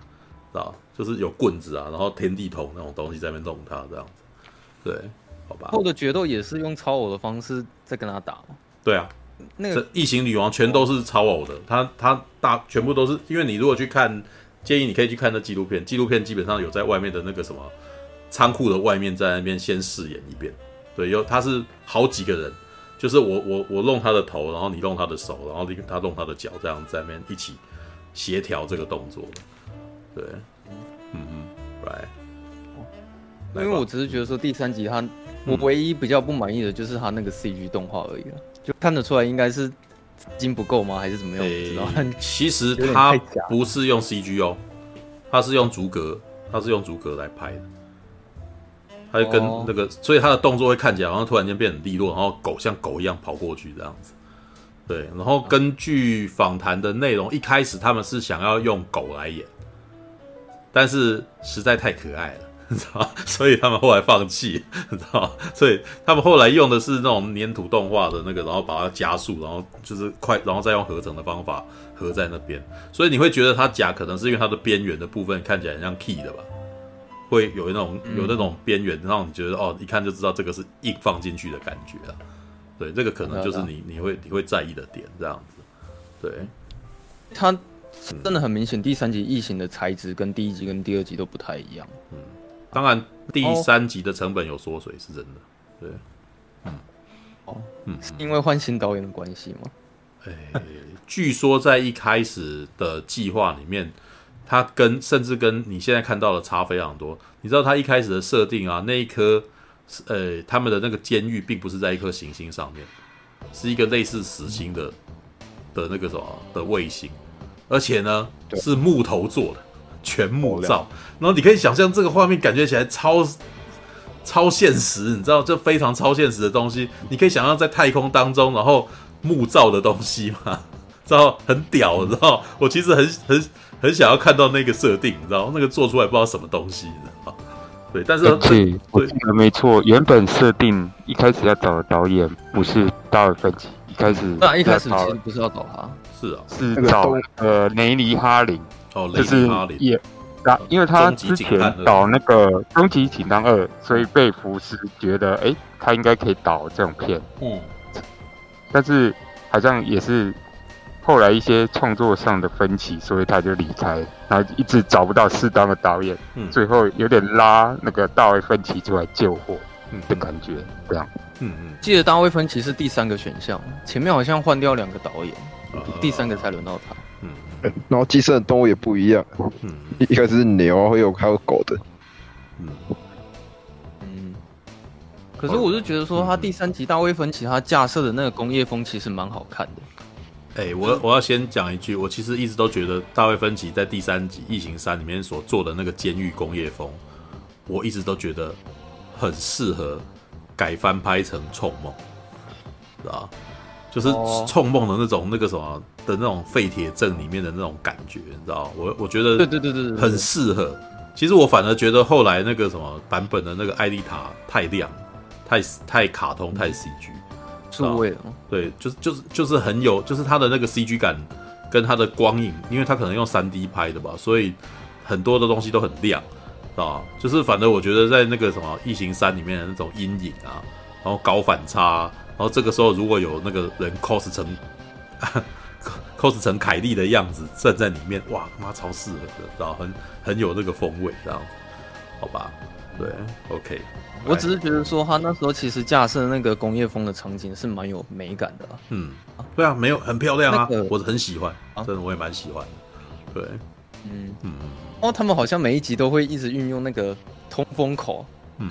知道就是有棍子啊，然后天地桶那种东西在那边弄它这样子，对，好吧。后的决斗也是用超偶的方式在跟他打吗？对啊。那个异形女王全都是超偶的，她她大全部都是，因为你如果去看，建议你可以去看那纪录片，纪录片基本上有在外面的那个什么仓库的外面，在那边先试演一遍，对，有他是好几个人，就是我我我弄他的头，然后你弄他的手，然后你他弄他的脚，这样在那边一起协调这个动作，对，嗯嗯，right，因为我只是觉得说第三集他，我唯一比较不满意的就是他那个 CG 动画而已了。就看得出来，应该是资金不够吗？还是怎么样？欸、知道其实他不是用 CG 哦，他是用逐格，他是用逐格来拍的。他就跟那个，哦、所以他的动作会看起来好像突然间变很利落，然后狗像狗一样跑过去这样子。对，然后根据访谈的内容，一开始他们是想要用狗来演，但是实在太可爱了。你知道，所以他们后来放弃，你知道，所以他们后来用的是那种粘土动画的那个，然后把它加速，然后就是快，然后再用合成的方法合在那边。所以你会觉得它假，可能是因为它的边缘的部分看起来很像 key 的吧？会有那种有那种边缘，让你觉得哦，一看就知道这个是硬放进去的感觉啊。对，这个可能就是你你会你会在意的点，这样子。对，它真的很明显，第三集异形的材质跟第一集跟第二集都不太一样。嗯。当然，第三集的成本有缩水是真的，对，嗯，哦，嗯，是因为换新导演的关系吗？欸，据说在一开始的计划里面，他跟甚至跟你现在看到的差非常多。你知道它一开始的设定啊，那一颗，呃，他们的那个监狱并不是在一颗行星上面，是一个类似死星的的那个什么的卫星，而且呢是木头做的。全木造，然后你可以想象这个画面，感觉起来超超现实，你知道，这非常超现实的东西。你可以想象在太空当中，然后木造的东西嘛，知道很屌，你知道？我其实很很很想要看到那个设定，你知道，那个做出来不知道什么东西，你知道？对，但是对，我记得没错，原本设定一开始要找的导演不是达尔芬奇，一开始那一开始其实不是要找他，是啊，是找呃雷尼哈林。哦，雷尼哈林也，啊，因为他之前导那个《终极警探二》，所以被福斯觉得，哎、欸，他应该可以导这种片。嗯，但是好像也是后来一些创作上的分歧，所以他就离开，然后一直找不到适当的导演。嗯，最后有点拉那个大卫芬奇出来救火的感觉，这样。嗯嗯，记得大卫芬奇是第三个选项，前面好像换掉两个导演，第三个才轮到他。嗯然后寄生的动物也不一样，嗯，一开始是牛，会有还有狗的，嗯嗯。可是我是觉得说，他第三集大卫芬奇他架设的那个工业风其实蛮好看的。哎，我我要先讲一句，我其实一直都觉得大卫芬奇在第三集《异形三》里面所做的那个监狱工业风，我一直都觉得很适合改翻拍成《冲梦》，是吧？就是《冲梦》的那种那个什么。的那种废铁镇里面的那种感觉，你知道？我我觉得对对对对很适合。其实我反而觉得后来那个什么版本的那个艾丽塔太亮，太太卡通，太 CG，错位哦。对，就是就是就是很有，就是它的那个 CG 感跟它的光影，因为它可能用三 D 拍的吧，所以很多的东西都很亮，啊，就是反正我觉得在那个什么异形三里面的那种阴影啊，然后高反差，然后这个时候如果有那个人 cos 成。cos 成凯莉的样子站在里面，哇，他妈超适合的，然后很很有那个风味，这样，好吧？对，OK。我只是觉得说，他那时候其实架设那个工业风的场景是蛮有美感的。嗯，对啊，没有很漂亮啊，那个、我很喜欢，真的我也蛮喜欢的。对，嗯嗯。哦，他们好像每一集都会一直运用那个通风口，嗯，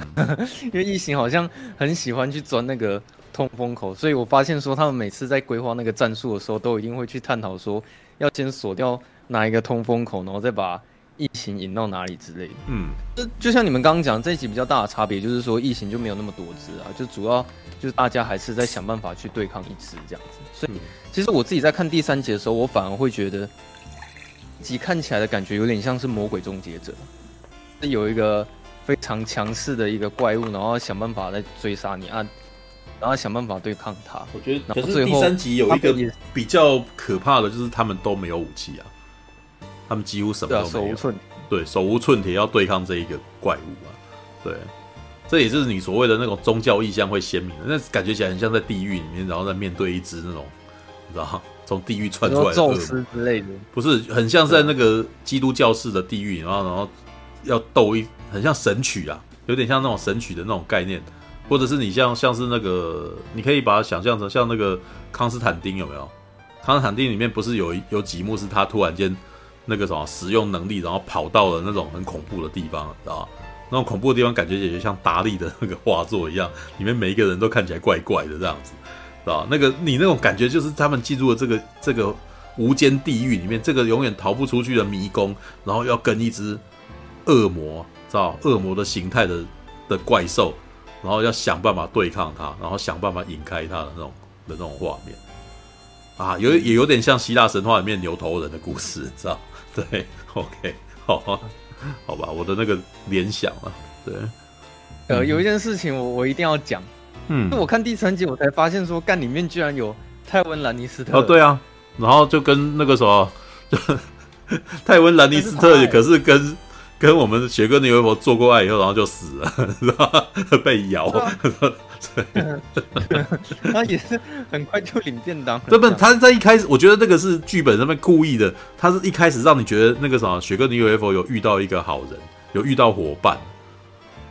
因为异形好像很喜欢去钻那个。通风口，所以我发现说，他们每次在规划那个战术的时候，都一定会去探讨说，要先锁掉哪一个通风口，然后再把异形引到哪里之类的。嗯，就就像你们刚刚讲这一集比较大的差别，就是说疫情就没有那么多只啊，就主要 就是大家还是在想办法去对抗一只这样子。所以其实我自己在看第三集的时候，我反而会觉得，集看起来的感觉有点像是魔鬼终结者，是有一个非常强势的一个怪物，然后想办法来追杀你啊。然后想办法对抗他。我觉得，可是第三集有一个比较可怕的就是他们都没有武器啊，他们几乎什么都没有。手无寸铁。对，手无寸铁要对抗这一个怪物啊。对，这也就是你所谓的那种宗教意象会鲜明的，那感觉起来很像在地狱里面，然后再面对一只那种，你知道 从地狱窜出来的宙斯之类的。不是，很像在那个基督教式的地狱，然后然后要斗一，很像神曲啊，有点像那种神曲的那种概念。或者是你像像是那个，你可以把它想象成像那个康斯坦丁有没有？康斯坦丁里面不是有有几幕是他突然间那个什么使用能力，然后跑到了那种很恐怖的地方，知道？那种恐怖的地方感觉也就像达利的那个画作一样，里面每一个人都看起来怪怪的这样子，知道？那个你那种感觉就是他们进入了这个这个无间地狱里面，这个永远逃不出去的迷宫，然后要跟一只恶魔，知道恶魔的形态的的怪兽。然后要想办法对抗它，然后想办法引开它的那种的那种画面，啊，有也有点像希腊神话里面牛头人的故事，知道？对，OK，好啊，好吧，我的那个联想啊，对，呃，有一件事情我我一定要讲，嗯，我看第三集我才发现说，干里面居然有泰温兰尼斯特，哦，对啊，然后就跟那个什么，就 泰温兰尼斯特可是跟。跟我们雪哥女微博做过爱以后，然后就死了，是吧？被咬。对。他也是很快就领便当。这不，他在一开始，我觉得那个是剧本上面故意的。他是一开始让你觉得那个什么，雪哥女巫婆有遇到一个好人，有遇到伙伴，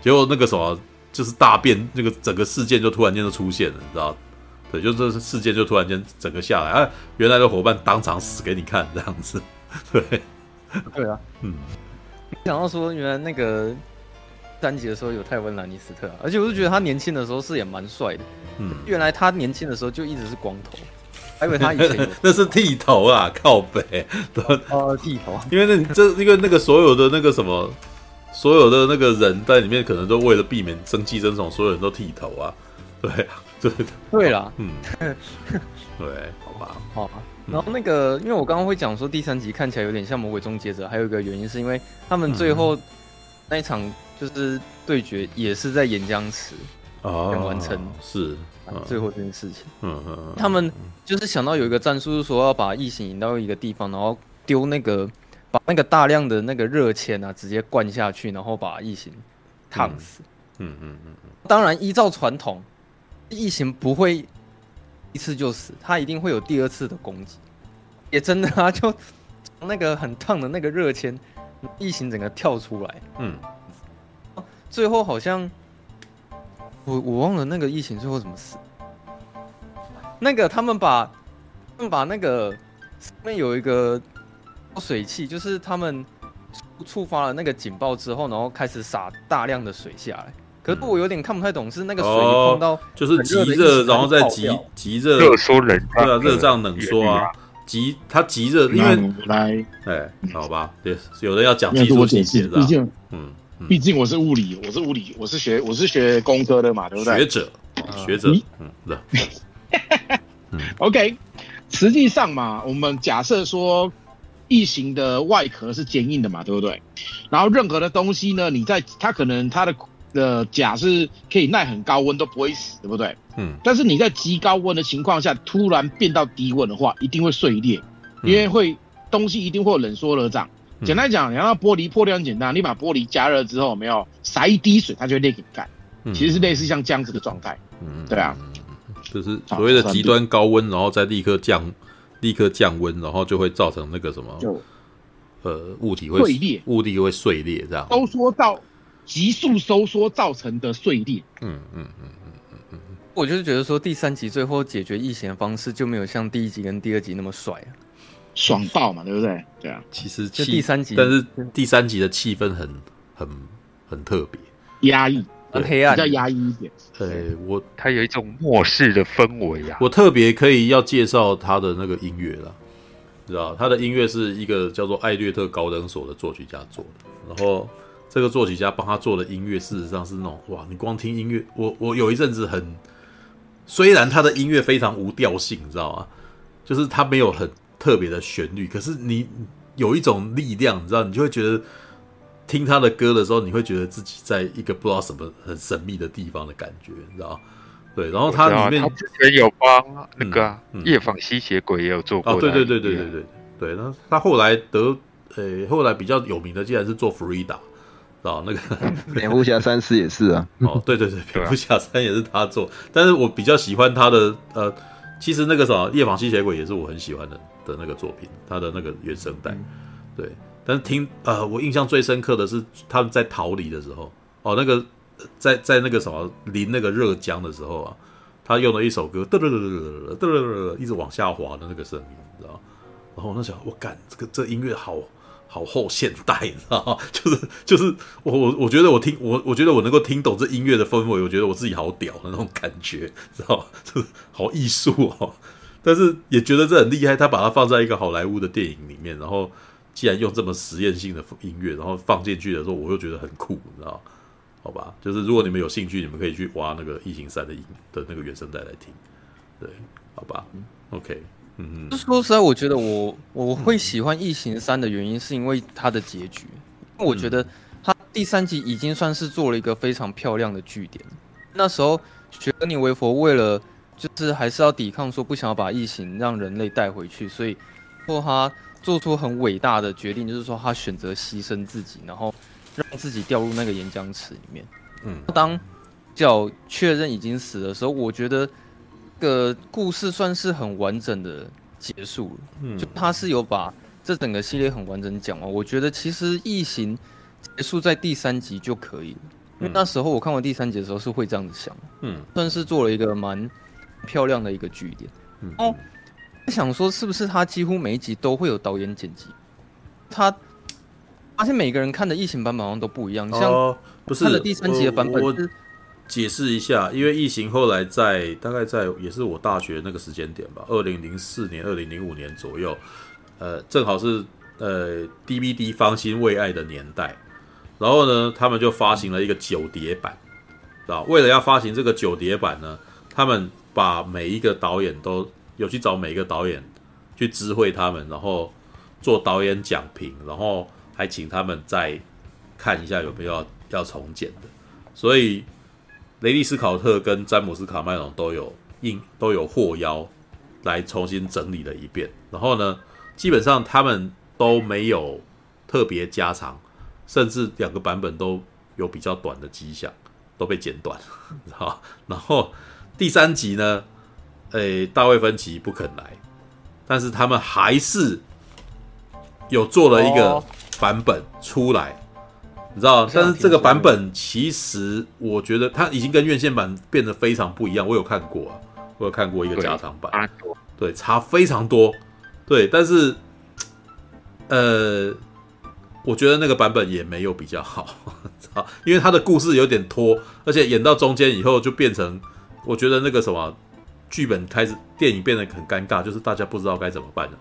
结果那个什么就是大变，那个整个事件就突然间就出现了，你知道？对，就这事件就突然间整个下来，啊，原来的伙伴当场死给你看，这样子。对，对。啊，嗯。想到说，原来那个三集的时候有泰温兰尼斯特，而且我就觉得他年轻的时候是也蛮帅的。嗯，原来他年轻的时候就一直是光头，还以为他以前 那是剃头啊，靠北。哦，剃头。因为那这因为那个所有的那个什么，所有的那个人在里面可能都为了避免生气争宠，所有人都剃头啊。对啊，对对啦，嗯，对，好吧，好吧。然后那个，因为我刚刚会讲说第三集看起来有点像《魔鬼终结者》，还有一个原因是因为他们最后那一场就是对决也是在岩浆池完成，是最后这件事情。嗯嗯，他们就是想到有一个战术，是说要把异形引到一个地方，然后丢那个把那个大量的那个热铅啊直接灌下去，然后把异形烫死。嗯嗯嗯嗯。当然，依照传统，异形不会。一次就死，他一定会有第二次的攻击，也真的啊，就 那个很烫的那个热签，异形整个跳出来，嗯，最后好像我我忘了那个异形最后怎么死，那个他们把他们把那个上面有一个水汽，就是他们触发了那个警报之后，然后开始洒大量的水下来。可是我有点看不太懂，是那个水碰到就是极热，然后再极极热热缩冷对啊，热胀冷缩啊，极它极热，因为来哎，好吧，对，有人要讲技术细节的，毕竟嗯，毕竟我是物理，我是物理，我是学我是学工科的嘛，对不对？学者，学者，嗯，对，OK，实际上嘛，我们假设说异形的外壳是坚硬的嘛，对不对？然后任何的东西呢，你在它可能它的。的甲是可以耐很高温都不会死，对不对？嗯。但是你在极高温的情况下，突然变到低温的话，一定会碎裂，嗯、因为会东西一定会冷缩热胀。嗯、简单讲，你要玻璃破掉很简单，你把玻璃加热之后，有没有洒一滴水，它就会裂给你看。嗯、其实是类似像这样子的状态。嗯，对啊，就是所谓的极端高温，然后再立刻降，立刻降温，然后就会造成那个什么，就呃，物体会碎裂，物体会碎裂，这样都说到。急速收缩造成的碎裂。嗯嗯嗯嗯嗯嗯，我就是觉得说第三集最后解决异形的方式就没有像第一集跟第二集那么帅啊，爽爆嘛，对不对？对啊，其实就第三集，但是第三集的气氛很很很特别，压抑，很黑暗，比较压抑一点。呃，我它有一种末世的氛围啊。我特别可以要介绍他的那个音乐了，知道他的音乐是一个叫做艾略特高等所的作曲家做的，然后这个作曲家帮他做的音乐，事实上是那种哇，你光听音乐，我我有一阵子很，虽然他的音乐非常无调性，你知道吗？就是他没有很特别的旋律，可是你有一种力量，你知道，你就会觉得听他的歌的时候，你会觉得自己在一个不知道什么很神秘的地方的感觉，你知道。对，然后他里面他之前有帮那个夜访吸血鬼也有做过。哦，对对对对对对对。那他后来得呃，后来比较有名的，竟然是做弗里达，啊，那个 蝙蝠侠三世也是啊。哦，对对对，蝙蝠侠三也是他做，但是我比较喜欢他的呃，其实那个什么夜访吸血鬼也是我很喜欢的的那个作品，他的那个原声带。对，但是听呃，我印象最深刻的是他们在逃离的时候，哦，那个。在在那个什么淋那个热浆的时候啊，他用了一首歌，嘚嘚嘚嘚嘚嘚嘚，一直往下滑的那个声音，你知道？然后我那想，我干这个这音乐好好后现代，你知道吗？就是就是我我我觉得我听我我觉得我能够听懂这音乐的氛围，我觉得我自己好屌的那种感觉，知道？就是好艺术哦，但是也觉得这很厉害。他把它放在一个好莱坞的电影里面，然后既然用这么实验性的音乐，然后放进去的时候，我又觉得很酷，你知道？好吧，就是如果你们有兴趣，你们可以去挖那个《异形三》的音的那个原声带来听，对，好吧，OK，嗯嗯。说实在，我觉得我我会喜欢《异形三》的原因，是因为它的结局。因为我觉得它第三集已经算是做了一个非常漂亮的据点。那时候，雪歌妮维佛为了就是还是要抵抗，说不想要把异形让人类带回去，所以说他做出很伟大的决定，就是说他选择牺牲自己，然后。让自己掉入那个岩浆池里面。嗯，当角确认已经死的时候，我觉得这个故事算是很完整的结束了。嗯，就他是有把这整个系列很完整讲完。我觉得其实异形结束在第三集就可以了，因为那时候我看完第三集的时候是会这样子想。嗯，算是做了一个蛮漂亮的一个据点。嗯，哦，想说是不是他几乎每一集都会有导演剪辑？他。发现每个人看的异形版本好像都不一样，像不是看的第三集的版本是。解释一下，因为异形后来在大概在也是我大学那个时间点吧，二零零四年、二零零五年左右，呃，正好是呃 DVD 方兴未艾的年代。然后呢，他们就发行了一个九碟版，啊，为了要发行这个九碟版呢，他们把每一个导演都有去找每一个导演去知会他们，然后做导演讲评，然后。还请他们再看一下有没有，要重剪的，所以雷利斯考特跟詹姆斯卡麦隆都有应都有获邀来重新整理了一遍，然后呢，基本上他们都没有特别加长，甚至两个版本都有比较短的迹象，都被剪短了。然后第三集呢，诶，大卫芬奇不肯来，但是他们还是有做了一个。哦版本出来，你知道？但是这个版本其实我觉得它已经跟院线版变得非常不一样。我有看过啊，我有看过一个加长版，对，差非常多。对，但是呃，我觉得那个版本也没有比较好，因为它的故事有点拖，而且演到中间以后就变成，我觉得那个什么剧本开始电影变得很尴尬，就是大家不知道该怎么办了。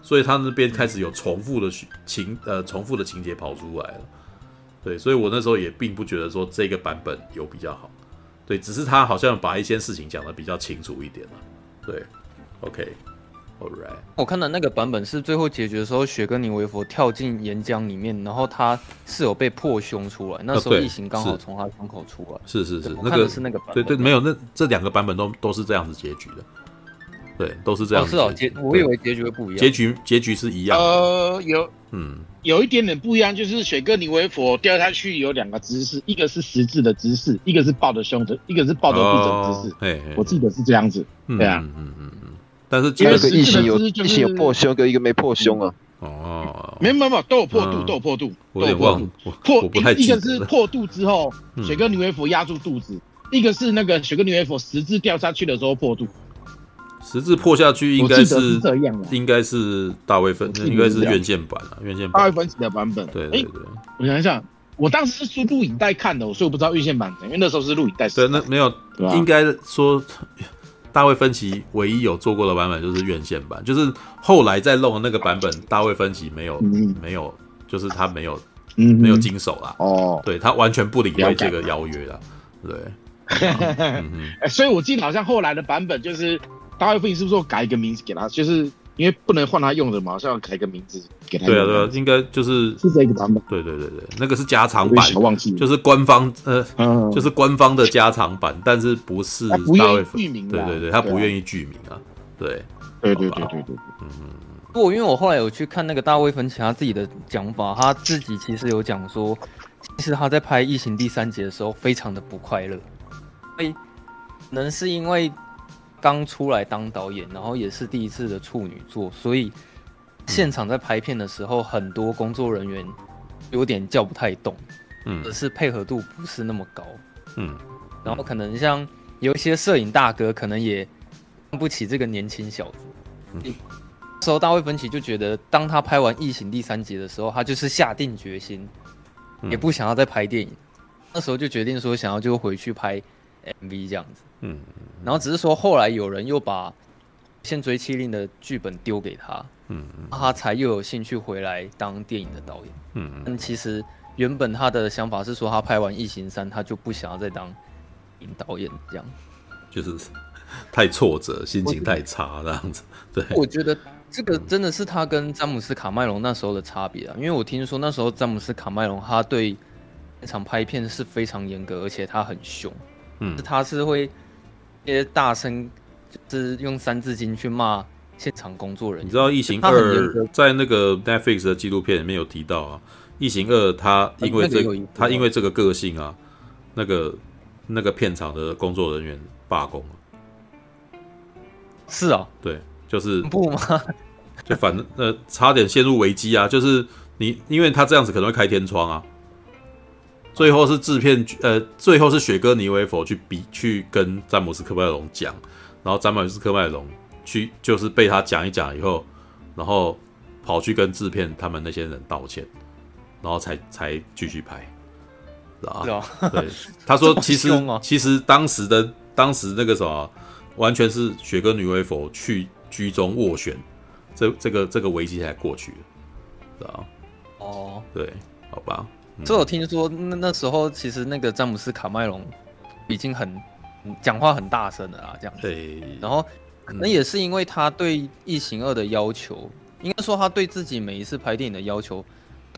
所以他那边开始有重复的情，呃，重复的情节跑出来了，对，所以我那时候也并不觉得说这个版本有比较好，对，只是他好像把一些事情讲的比较清楚一点了，对，OK，All right，我看到那个版本是最后解决的时候，雪跟尼维佛跳进岩浆里面，然后他是有被破胸出来，那时候异形刚好从他胸口出来，是是是，那个是那个版本，对对，没有，那这两个版本都都是这样子结局的。对，都是这样。是哦，结我以为结局会不一样。结局结局是一样。呃，有，嗯，有一点点不一样，就是雪歌妮维佛掉下去有两个姿势，一个是十字的姿势，一个是抱着胸的，一个是抱着肚子的姿势。哎，我记得是这样子。对啊，嗯嗯嗯。但是因为异形有异形有破胸，跟一个没破胸啊。哦，没有没有，都有破肚，都有破肚，都有破肚。破一个是破肚之后，雪歌妮维佛压住肚子，一个是那个雪歌妮维佛十字掉下去的时候破肚。十字破下去应该是应该是大卫芬，应该是院线版啊，院线版。大卫芬奇的版本。对对对，我想一想，我当时是录影带看的，所以我不知道院线版的，因为那时候是录影带。对，那没有，应该说大卫芬奇唯一有做过的版本就是院线版，就是后来再弄的那个版本，大卫芬奇没有、嗯、没有，就是他没有、嗯、没有经手啦。哦，对他完全不理会这个邀约了。对，嗯、所以我记得好像后来的版本就是大卫芬奇是不是说改一个名字给他，就是。因为不能换他用的嘛，好像要改一个名字给他。对啊，对啊，应该就是是这个版本。对对对对，那个是加长版，就是官方呃，嗯、就是官方的加长版，但是不是大卫剧名。对对对，他不愿意剧名啊。对对对对对对。嗯嗯。不过因为我后来有去看那个大卫芬奇他自己的讲法，他自己其实有讲说，其实他在拍《异形》第三集的时候非常的不快乐，所以可能是因为。刚出来当导演，然后也是第一次的处女作，所以现场在拍片的时候，很多工作人员有点叫不太动，嗯，而是配合度不是那么高，嗯，然后可能像有一些摄影大哥，可能也看不起这个年轻小子。嗯，那时候大卫芬奇就觉得，当他拍完《异形》第三集的时候，他就是下定决心，也不想要再拍电影，那时候就决定说，想要就回去拍 MV 这样子。嗯，然后只是说后来有人又把《线追七令》的剧本丢给他，嗯，他才又有兴趣回来当电影的导演。嗯，但其实原本他的想法是说，他拍完《异形三》，他就不想要再当影导演，这样就是太挫折，心情太差这样子。对，我觉得这个真的是他跟詹姆斯卡麦隆那时候的差别啊，因为我听说那时候詹姆斯卡麦隆他对那场拍片是非常严格，而且他很凶，嗯，他是会。一些大声就是用三字经去骂现场工作人员。你知道《异形二》在那个 Netflix 的纪录片里面有提到啊，《异形二》他因为这个，他因为这个个性啊，那个那个片场的工作人员罢工了。是啊，对，就是不吗？就反正呃，差点陷入危机啊！就是你，因为他这样子可能会开天窗啊。最后是制片，呃，最后是雪哥尼维佛去比去跟詹姆斯科麦隆讲，然后詹姆斯科麦隆去就是被他讲一讲以后，然后跑去跟制片他们那些人道歉，然后才 才继续拍，是吧？对，他说其实其实当时的当时那个什么，完全是雪哥尼维佛去居中斡旋，这这个这个危机才过去了，是吧？哦，对，好吧。这我听说，那那时候其实那个詹姆斯卡麦隆已经很讲话很大声了啊，这样子。对。然后可能也是因为他对《异形二》的要求，应该说他对自己每一次拍电影的要求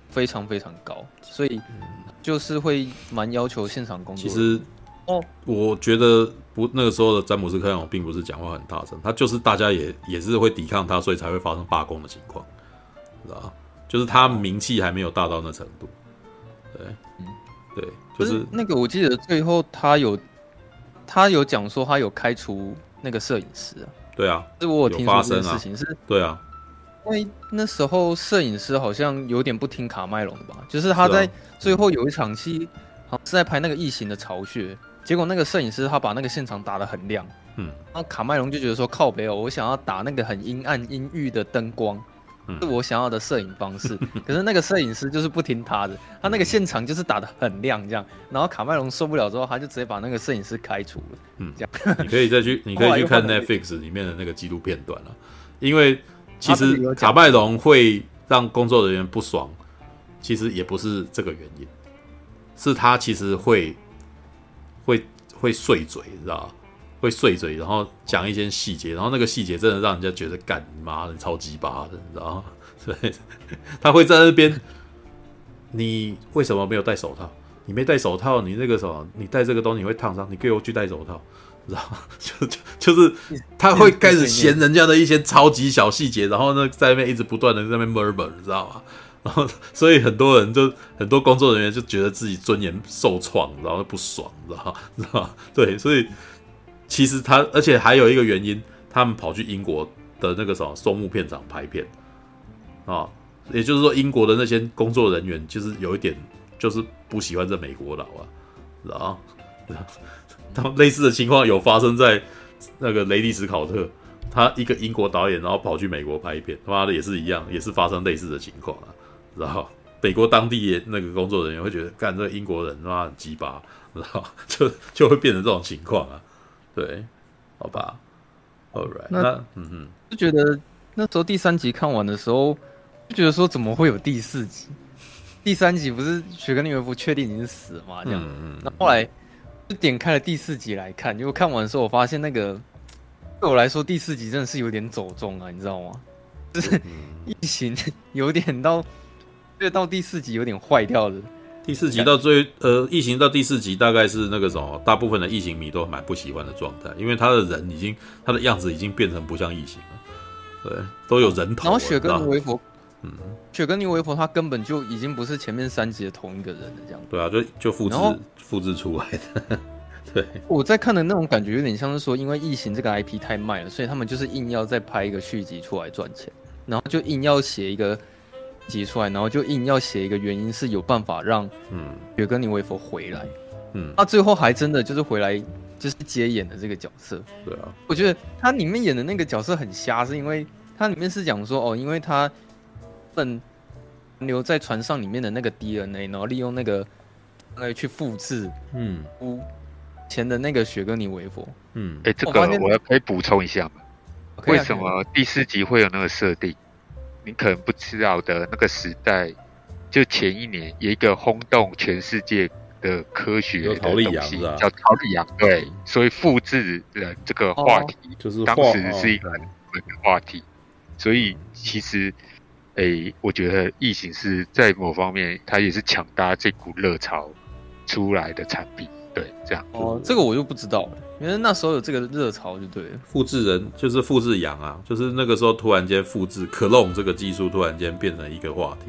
非常非常高，所以就是会蛮要求现场工作。其实哦，我觉得不，那个时候的詹姆斯卡麦隆并不是讲话很大声，他就是大家也也是会抵抗他，所以才会发生罢工的情况，知道就是他名气还没有大到那程度。对，嗯，对，就是那个，我记得最后他有，他有讲说他有开除那个摄影师啊。对啊，是我有听说这件事情是，对啊，因为那时候摄影师好像有点不听卡麦隆的吧，就是他在最后有一场戏，好像是在拍那个异形的巢穴，结果那个摄影师他把那个现场打得很亮，嗯，然后卡麦隆就觉得说靠北哦，我想要打那个很阴暗阴郁的灯光。是我想要的摄影方式，可是那个摄影师就是不听他的，他那个现场就是打的很亮这样，然后卡麦隆受不了之后，他就直接把那个摄影师开除了。嗯，这样。你可以再去，你可以去看 Netflix 里面的那个纪录片段了，因为其实卡麦隆会让工作人员不爽，其实也不是这个原因，是他其实会会会碎嘴，你知道吗？会碎嘴，然后讲一些细节，然后那个细节真的让人家觉得干你妈的超鸡巴的，你知道吗？所以他会在那边，你为什么没有戴手套？你没戴手套，你那个什么，你戴这个东西会烫伤，你给我去戴手套，知道吗？就就就是他会开始嫌人家的一些超级小细节，然后呢，在那边一直不断的在那边 murmur，你知道吗？然后所以很多人就很多工作人员就觉得自己尊严受创，然后不爽，知道吗？知道吗？对，所以。其实他，而且还有一个原因，他们跑去英国的那个什么松木片场拍片啊，也就是说，英国的那些工作人员其实有一点，就是不喜欢这美国佬啊，知道吗？他们类似的情况有发生在那个雷迪斯考特，他一个英国导演，然后跑去美国拍片，他妈的也是一样，也是发生类似的情况啊，然后美国当地那个工作人员会觉得，干这个英国人他妈很鸡巴，然后就 就会变成这种情况啊。对，好吧，All right，那嗯哼，就觉得那时候第三集看完的时候，就觉得说怎么会有第四集？第三集不是雪格尼维夫确定已经死了吗？这样，嗯、那后来就点开了第四集来看，结果看完的时候，我发现那个对我来说第四集真的是有点走中啊，你知道吗？就是 异形有点到，越到第四集有点坏掉了。第四集到最呃，异形到第四集大概是那个什么，大部分的异形迷都蛮不喜欢的状态，因为他的人已经他的样子已经变成不像异形了，对，都有人头。然后雪跟尼维佛，嗯，雪跟尼维佛他根本就已经不是前面三集的同一个人了，这样。对啊，就就复制复制出来的。对，我在看的那种感觉有点像是说，因为异形这个 IP 太卖了，所以他们就是硬要再拍一个续集出来赚钱，然后就硬要写一个。挤出来，然后就硬要写一个原因，是有办法让嗯。雪哥尼维佛回来，嗯，他最后还真的就是回来，就是接演的这个角色。对啊，我觉得他里面演的那个角色很瞎，是因为他里面是讲说哦，因为他本留在船上里面的那个 DNA，然后利用那个来去复制，嗯，前的那个雪哥尼维佛，嗯，哎、欸，这个我要可以补充一下吗？为什么第四集会有那个设定？你可能不知道的那个时代，就前一年有一个轰动全世界的科学的东西，叫桃李羊，对，所以复制了这个话题，就是当时是一个很热的话题，所以其实，诶，我觉得异形是在某方面，它也是抢搭这股热潮出来的产品。对，这样哦，这个我就不知道了，因为那时候有这个热潮就对了。复制人就是复制羊啊，就是那个时候突然间复制 clone 这个技术突然间变成一个话题，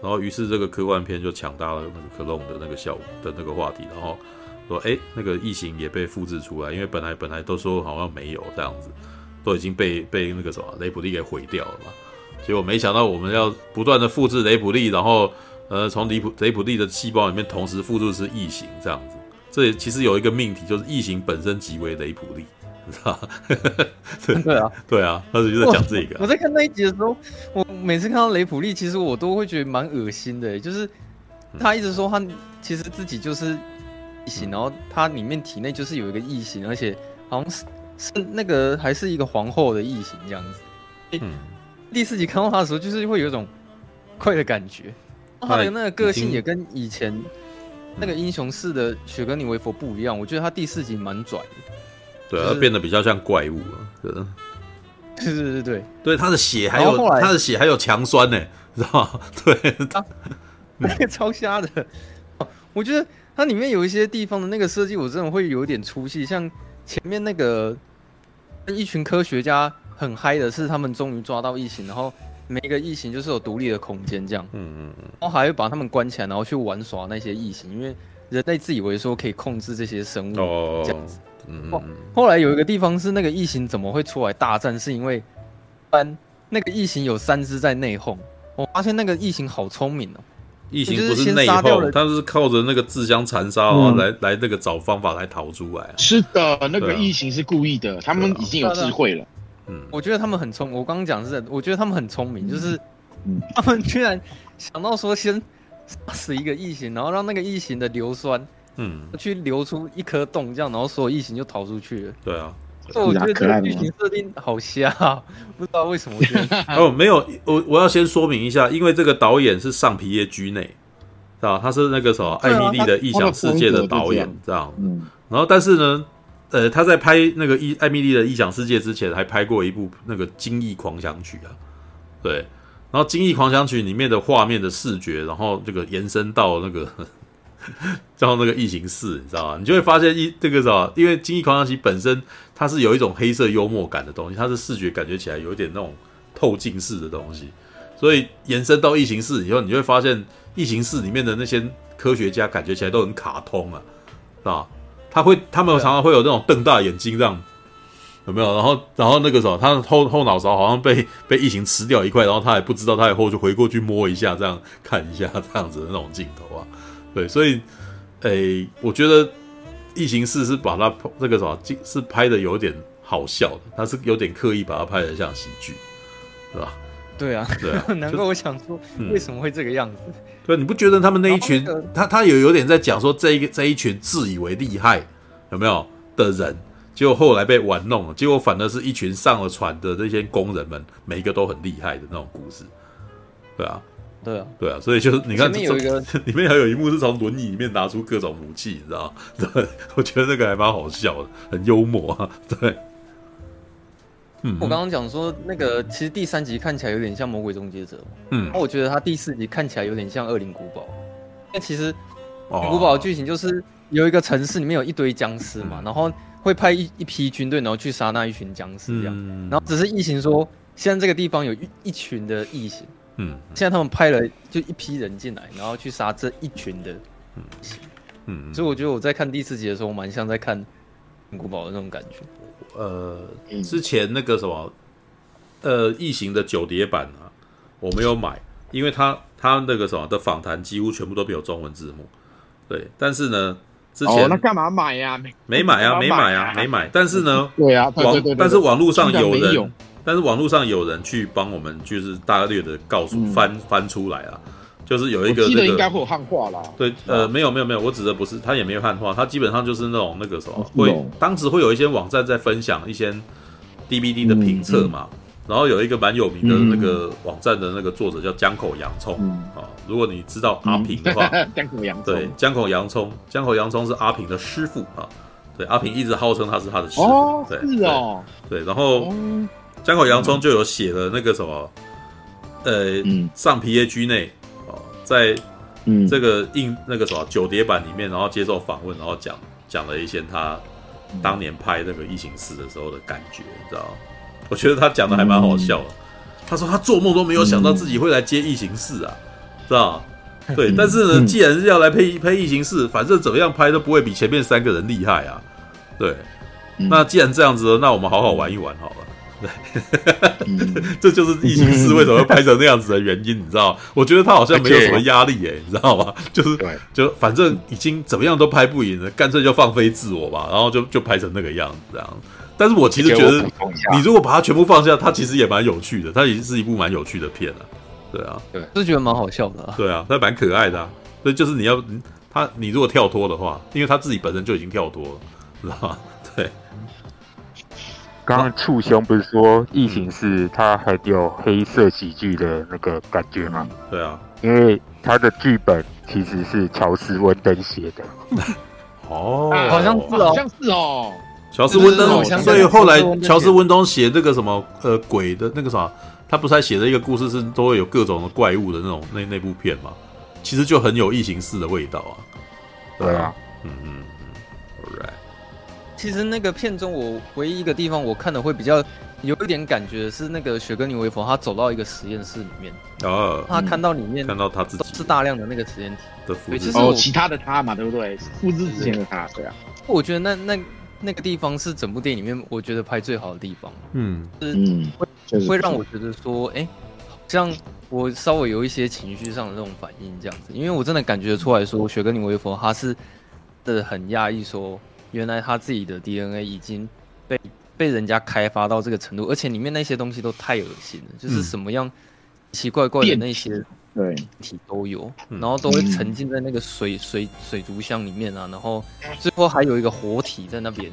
然后于是这个科幻片就抢大了那个 clone 的那个效果的那个话题，然后说哎，那个异形也被复制出来，因为本来本来都说好像没有这样子，都已经被被那个什么雷普利给毁掉了嘛，结果没想到我们要不断的复制雷普利，然后呃从雷普雷普利的细胞里面同时复制是异形这样子。这其实有一个命题，就是异形本身极为雷普利，你知道吧？对啊，对啊，他是就在讲这个。我在看那一集的时候，我每次看到雷普利，其实我都会觉得蛮恶心的。就是他一直说他其实自己就是异形，然后他里面体内就是有一个异形，而且好像是是那个还是一个皇后的异形这样子。嗯，第四集看到他的时候，就是会有一种快的感觉。他的那个个性也跟以前。那个英雄式的雪跟尼维佛不一样，我觉得他第四集蛮拽的，对，他变得比较像怪物了，对，对对对。对，对他的血还有他的血还有强酸呢，知道吗？对，那个超瞎的，我觉得它里面有一些地方的那个设计，我真的会有点出戏，像前面那个一群科学家很嗨的是他们终于抓到异形，然后。每一个异形就是有独立的空间，这样，嗯嗯嗯，然后还会把他们关起来，然后去玩耍那些异形，因为人类自以为说可以控制这些生物，哦，这样子，嗯嗯。后来有一个地方是那个异形怎么会出来大战，是因为，班那个异形有三只在内讧，我发现那个异形好聪明哦，异形不是内讧，它是靠着那个自相残杀，然后来来那个找方法来逃出来。是的，那个异形是故意的，他们已经有智慧了。嗯，我觉得他们很聪，我刚刚讲的是，我觉得他们很聪明，就是，他们居然想到说先杀死一个异形，然后让那个异形的硫酸，嗯，去流出一颗洞，这样，然后所有异形就逃出去了。对啊，所以我觉得这个剧情设定好瞎，不知道为什么。哦，没有，我我要先说明一下，因为这个导演是上皮耶居内，知道他是那个什么艾米丽的异想世界的导演，这样，嗯，然后但是呢。呃，他在拍那个伊艾米丽的异想世界之前，还拍过一部那个《惊异狂想曲》啊，对，然后《惊异狂想曲》里面的画面的视觉，然后这个延伸到那个 到那个异形四，你知道吗？你就会发现一这个什么，因为《惊异狂想曲》本身它是有一种黑色幽默感的东西，它是视觉感觉起来有一点那种透镜式的东西，所以延伸到异形四以后，你就会发现异形四里面的那些科学家感觉起来都很卡通啊，是吧？他会，他们常常会有那种瞪大眼睛，这样有没有？然后，然后那个时候，他后后脑勺好像被 被异形吃掉一块，然后他也不知道，他以后就回过去摸一下，这样看一下，这样子的那种镜头啊。对，所以，诶，我觉得异形四是把它那个什么，是拍的有点好笑的，他是有点刻意把它拍的像喜剧，是吧？对啊，对啊，难怪我想说，为什么会这个样子？嗯对，你不觉得他们那一群，那个、他他有有点在讲说这一个这一群自以为厉害有没有的人，结果后来被玩弄了，结果反而是一群上了船的这些工人们，每一个都很厉害的那种故事，对啊，对啊，对啊，所以就是你看，里面有一个，里面还有一幕是从轮椅里面拿出各种武器，你知道吗？对，我觉得那个还蛮好笑的，很幽默啊，对。嗯，我刚刚讲说那个，其实第三集看起来有点像《魔鬼终结者》，嗯，那我觉得他第四集看起来有点像《恶灵古堡》。那其实《古堡》的剧情就是有一个城市里面有一堆僵尸嘛，然后会派一一批军队，然后去杀那一群僵尸这样。然后只是异形说，现在这个地方有一一群的异形，嗯，现在他们派了就一批人进来，然后去杀这一群的嗯，所以我觉得我在看第四集的时候，我蛮像在看《古堡》的那种感觉。呃，之前那个什么，呃，异形的九叠版啊，我没有买，因为他他那个什么的访谈几乎全部都没有中文字幕，对。但是呢，之前、哦、那干嘛买呀？没没买啊，没买啊，没买。但是呢，对啊，网但是网络上有人，但是网络上有人去帮我们，就是大略的告诉、嗯、翻翻出来啊。就是有一个、那个，记得应该会有汉化啦。对，呃，没有没有没有，我指的不是，他也没有汉化，他基本上就是那种那个什么，会当时会有一些网站在分享一些 DVD 的评测嘛，然后有一个蛮有名的那个网站的那个作者叫江口洋葱啊，如果你知道阿平的话，江口洋葱，对，江口洋葱，江口洋葱是阿平的师傅啊，对，阿平一直号称他是他的师傅，对，是哦，对，然后江口洋葱就有写了那个什么，呃，上 PAG 内。在嗯这个印那个什么九叠版里面，然后接受访问，然后讲讲了一些他当年拍那个《异形四》的时候的感觉，你知道吗？我觉得他讲的还蛮好笑的。他说他做梦都没有想到自己会来接《异形四》啊，知道吗？对，但是呢，既然是要来拍拍《异形四》，反正怎么样拍都不会比前面三个人厉害啊。对，那既然这样子，那我们好好玩一玩好了。对，这就是异形四为什么会拍成那样子的原因，你知道？我觉得他好像没有什么压力哎，你知道吗？就是，就反正已经怎么样都拍不赢了，干脆就放飞自我吧，然后就就拍成那个样子这样。但是我其实觉得，你如果把它全部放下，它其实也蛮有趣的，它已经是一部蛮有趣的片了。对啊，对，是觉得蛮好笑的啊。对啊，它蛮可爱的啊。所以就是你要他，你如果跳脱的话，因为他自己本身就已经跳脱了，知道吗？对。刚刚触兄不是说异形是它很有黑色喜剧的那个感觉吗？对啊，因为他的剧本其实是乔斯温登写的。哦，好像是哦，好像是哦。乔斯温登，所以后来乔斯温登写那个什么呃鬼的那个啥，他不是还写了一个故事，是都会有各种的怪物的那种那那部片嘛？其实就很有异形四的味道啊。对啊，嗯嗯。其实那个片中，我唯一一个地方我看的会比较有一点感觉是那个雪歌妮维佛，他走到一个实验室里面，哦，他看到里面看到他自己是大量的那个实验体的复制，哦，其他的他嘛，对不对？复制之前的他，对啊。我觉得那那那个地方是整部电影里面我觉得拍最好的地方，嗯，是会会让我觉得说，哎，好像我稍微有一些情绪上的这种反应这样子，因为我真的感觉出来说，雪歌妮维佛他是的很压抑说。原来他自己的 DNA 已经被被人家开发到这个程度，而且里面那些东西都太恶心了，就是什么样奇奇怪怪的那些对。体都有，然后都会沉浸在那个水水水族箱里面啊，然后最后还有一个活体在那边，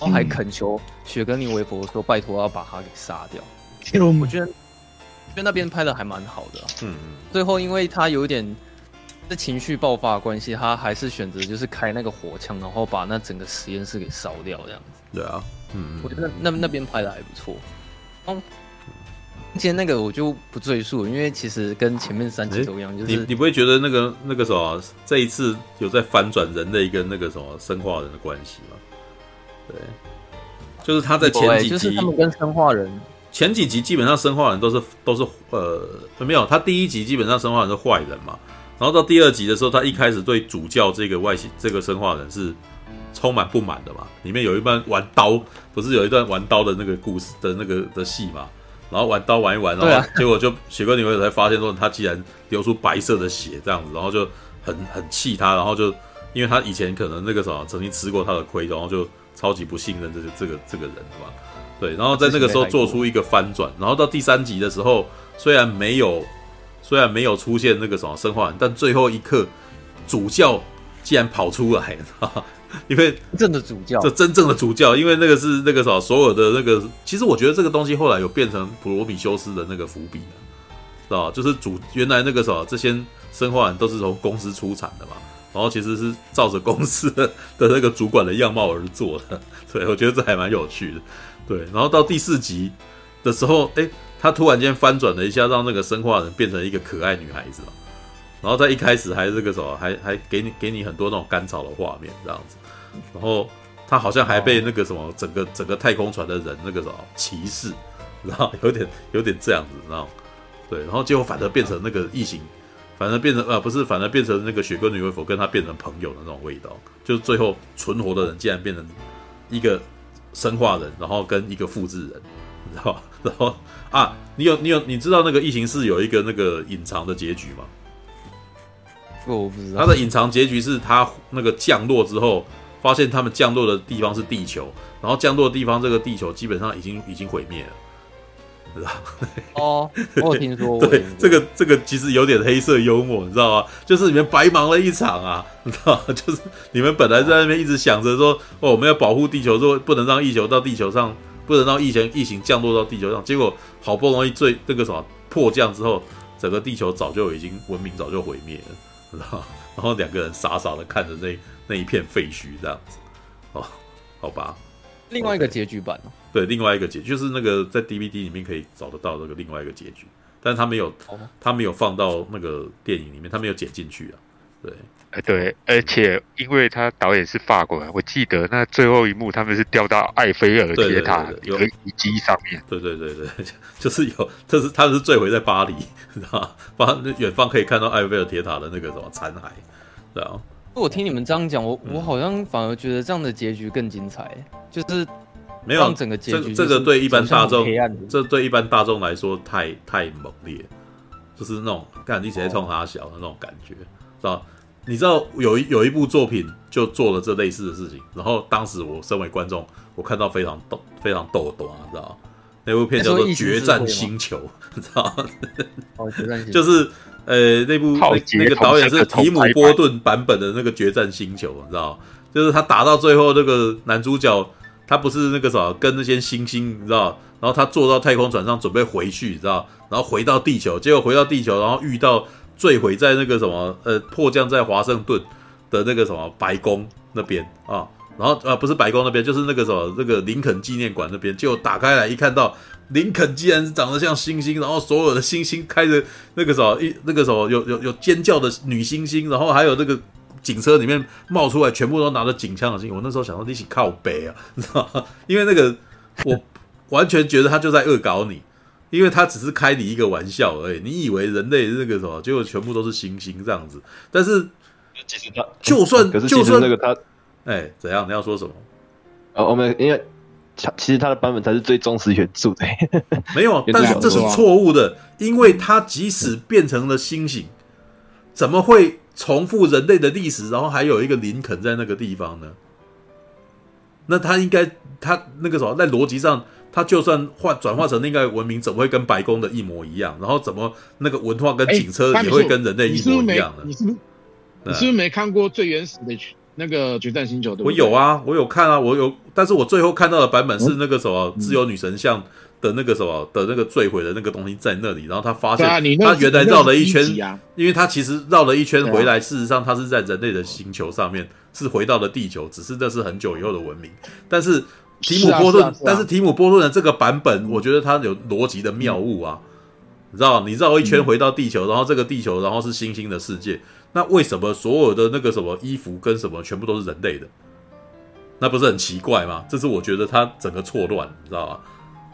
然后还恳求雪歌妮维佛说拜托要把他给杀掉。我觉得，因为那边拍的还蛮好的，嗯嗯，最后因为他有点。是情绪爆发的关系，他还是选择就是开那个火枪，然后把那整个实验室给烧掉，这样子。对啊，嗯，我觉得那那边拍的还不错。哦，今天那个我就不赘述，因为其实跟前面三集都一样，就是你你不会觉得那个那个什么这一次有在反转人类跟那个什么生化人的关系吗？对，就是他在前几集，就是他们跟生化人前几集基本上生化人都是都是呃没有，他第一集基本上生化人是坏人嘛。然后到第二集的时候，他一开始对主教这个外星这个生化人是充满不满的嘛。里面有一段玩刀，不是有一段玩刀的那个故事的那个的戏嘛。然后玩刀玩一玩，然后结果就雪歌妮维佛才发现说，他竟然流出白色的血这样子，然后就很很气他，然后就因为他以前可能那个什么曾经吃过他的亏，然后就超级不信任这个这个这个人的嘛。对，然后在那个时候做出一个翻转，然后到第三集的时候，虽然没有。虽然没有出现那个什么生化人，但最后一刻，主教竟然跑出来，因为真正的主教，这真正的主教，因为那个是那个什么，所有的那个，其实我觉得这个东西后来有变成普罗米修斯的那个伏笔啊，知道就是主原来那个啥，这些生化人都是从公司出产的嘛，然后其实是照着公司的的那个主管的样貌而做的，对，我觉得这还蛮有趣的，对，然后到第四集的时候，哎，他突然间翻转了一下，让那个生化人变成一个可爱女孩子嘛。然后在一开始还是个什么，还还给你给你很多那种甘草的画面这样子，然后他好像还被那个什么整个整个太空船的人那个什么歧视，然后有点有点这样子，知道吗？对，然后结果反而变成那个异形，反而变成呃不是，反而变成那个雪歌女巫佛跟他变成朋友的那种味道，就是最后存活的人竟然变成一个生化人，然后跟一个复制人，你知道吧？然后啊，你有你有你知道那个异形是有一个那个隐藏的结局吗？我不知道，它的隐藏结局是它那个降落之后，发现他们降落的地方是地球，然后降落的地方这个地球基本上已经已经毁灭了，知 道哦，我有听说过。对，这个这个其实有点黑色幽默，你知道吗？就是你们白忙了一场啊，你知道吗？就是你们本来在那边一直想着说，哦，我们要保护地球，说不能让地球到地球上，不能让疫情疫情降落到地球上，结果好不容易最那个什么迫降之后，整个地球早就已经文明早就毁灭了。然后，然后两个人傻傻的看着那那一片废墟，这样子，哦，好吧。另外一个结局版哦，对，另外一个结局就是那个在 DVD 里面可以找得到那个另外一个结局，但是他没有，他没有放到那个电影里面，他没有剪进去啊。对，哎对，而且因为他导演是法国人，我记得那最后一幕他们是掉到埃菲尔铁塔有个遗迹上面。对对对对，就是有，这是他是坠毁在巴黎，知道吗？巴远方可以看到埃菲尔铁塔的那个什么残骸，对啊。我听你们这样讲，我我好像反而觉得这样的结局更精彩，就是没有整个结局。这这个对一般大众，这对一般大众来说太太猛烈，就是那种看一直在冲他小的那种感觉。知道，你知道有一有一部作品就做了这类似的事情，然后当时我身为观众，我看到非常逗，非常逗懂啊，知道那部片叫做《决战星球》，你知道哦，决战星球。就是呃，那部那，那个导演是提姆波顿版本的那个《决战星球》，你知道就是他打到最后，那个男主角他不是那个啥，跟那些星星，你知道，然后他坐到太空船上准备回去，你知道，然后回到地球，结果回到地球，然后遇到。坠毁在那个什么呃，迫降在华盛顿的那个什么白宫那边啊，然后呃不是白宫那边，就是那个什么那个林肯纪念馆那边，就打开来一看到林肯竟然是长得像猩猩，然后所有的猩猩开着那个什么一那个什么有有有尖叫的女猩猩，然后还有那个警车里面冒出来全部都拿着警枪的猩猩，我那时候想说一起靠北啊，你知道吗？因为那个我完全觉得他就在恶搞你。因为他只是开你一个玩笑而已，你以为人类那个什么，结果全部都是猩猩这样子。但是其实他就算，可是就算那个他，哎，怎样？你要说什么？哦，我们因为其实他的版本才是最忠实原著的。没有，但是这是错误的，因为他即使变成了星星，怎么会重复人类的历史？然后还有一个林肯在那个地方呢？那他应该，他那个什么，在逻辑上。他就算换转化成另外一个文明，怎么会跟白宫的一模一样？然后怎么那个文化跟警车也会跟人类一模一样的？你是不是你是不是没看过最原始的那个决战星球？对，我有啊，我有看啊，我有，但是我最后看到的版本是那个什么自由女神像的那个什么的那个坠毁的那个东西在那里，然后他发现他原来绕了一圈，因为他其实绕了一圈回来，事实上他是在人类的星球上面，是回到了地球，只是那是很久以后的文明，但是。提姆波顿，啊啊啊、但是提姆波顿的这个版本，我觉得它有逻辑的谬误啊，你知道，你绕一圈回到地球，然后这个地球，然后是星星的世界，那为什么所有的那个什么衣服跟什么全部都是人类的？那不是很奇怪吗？这是我觉得它整个错乱，你知道吗？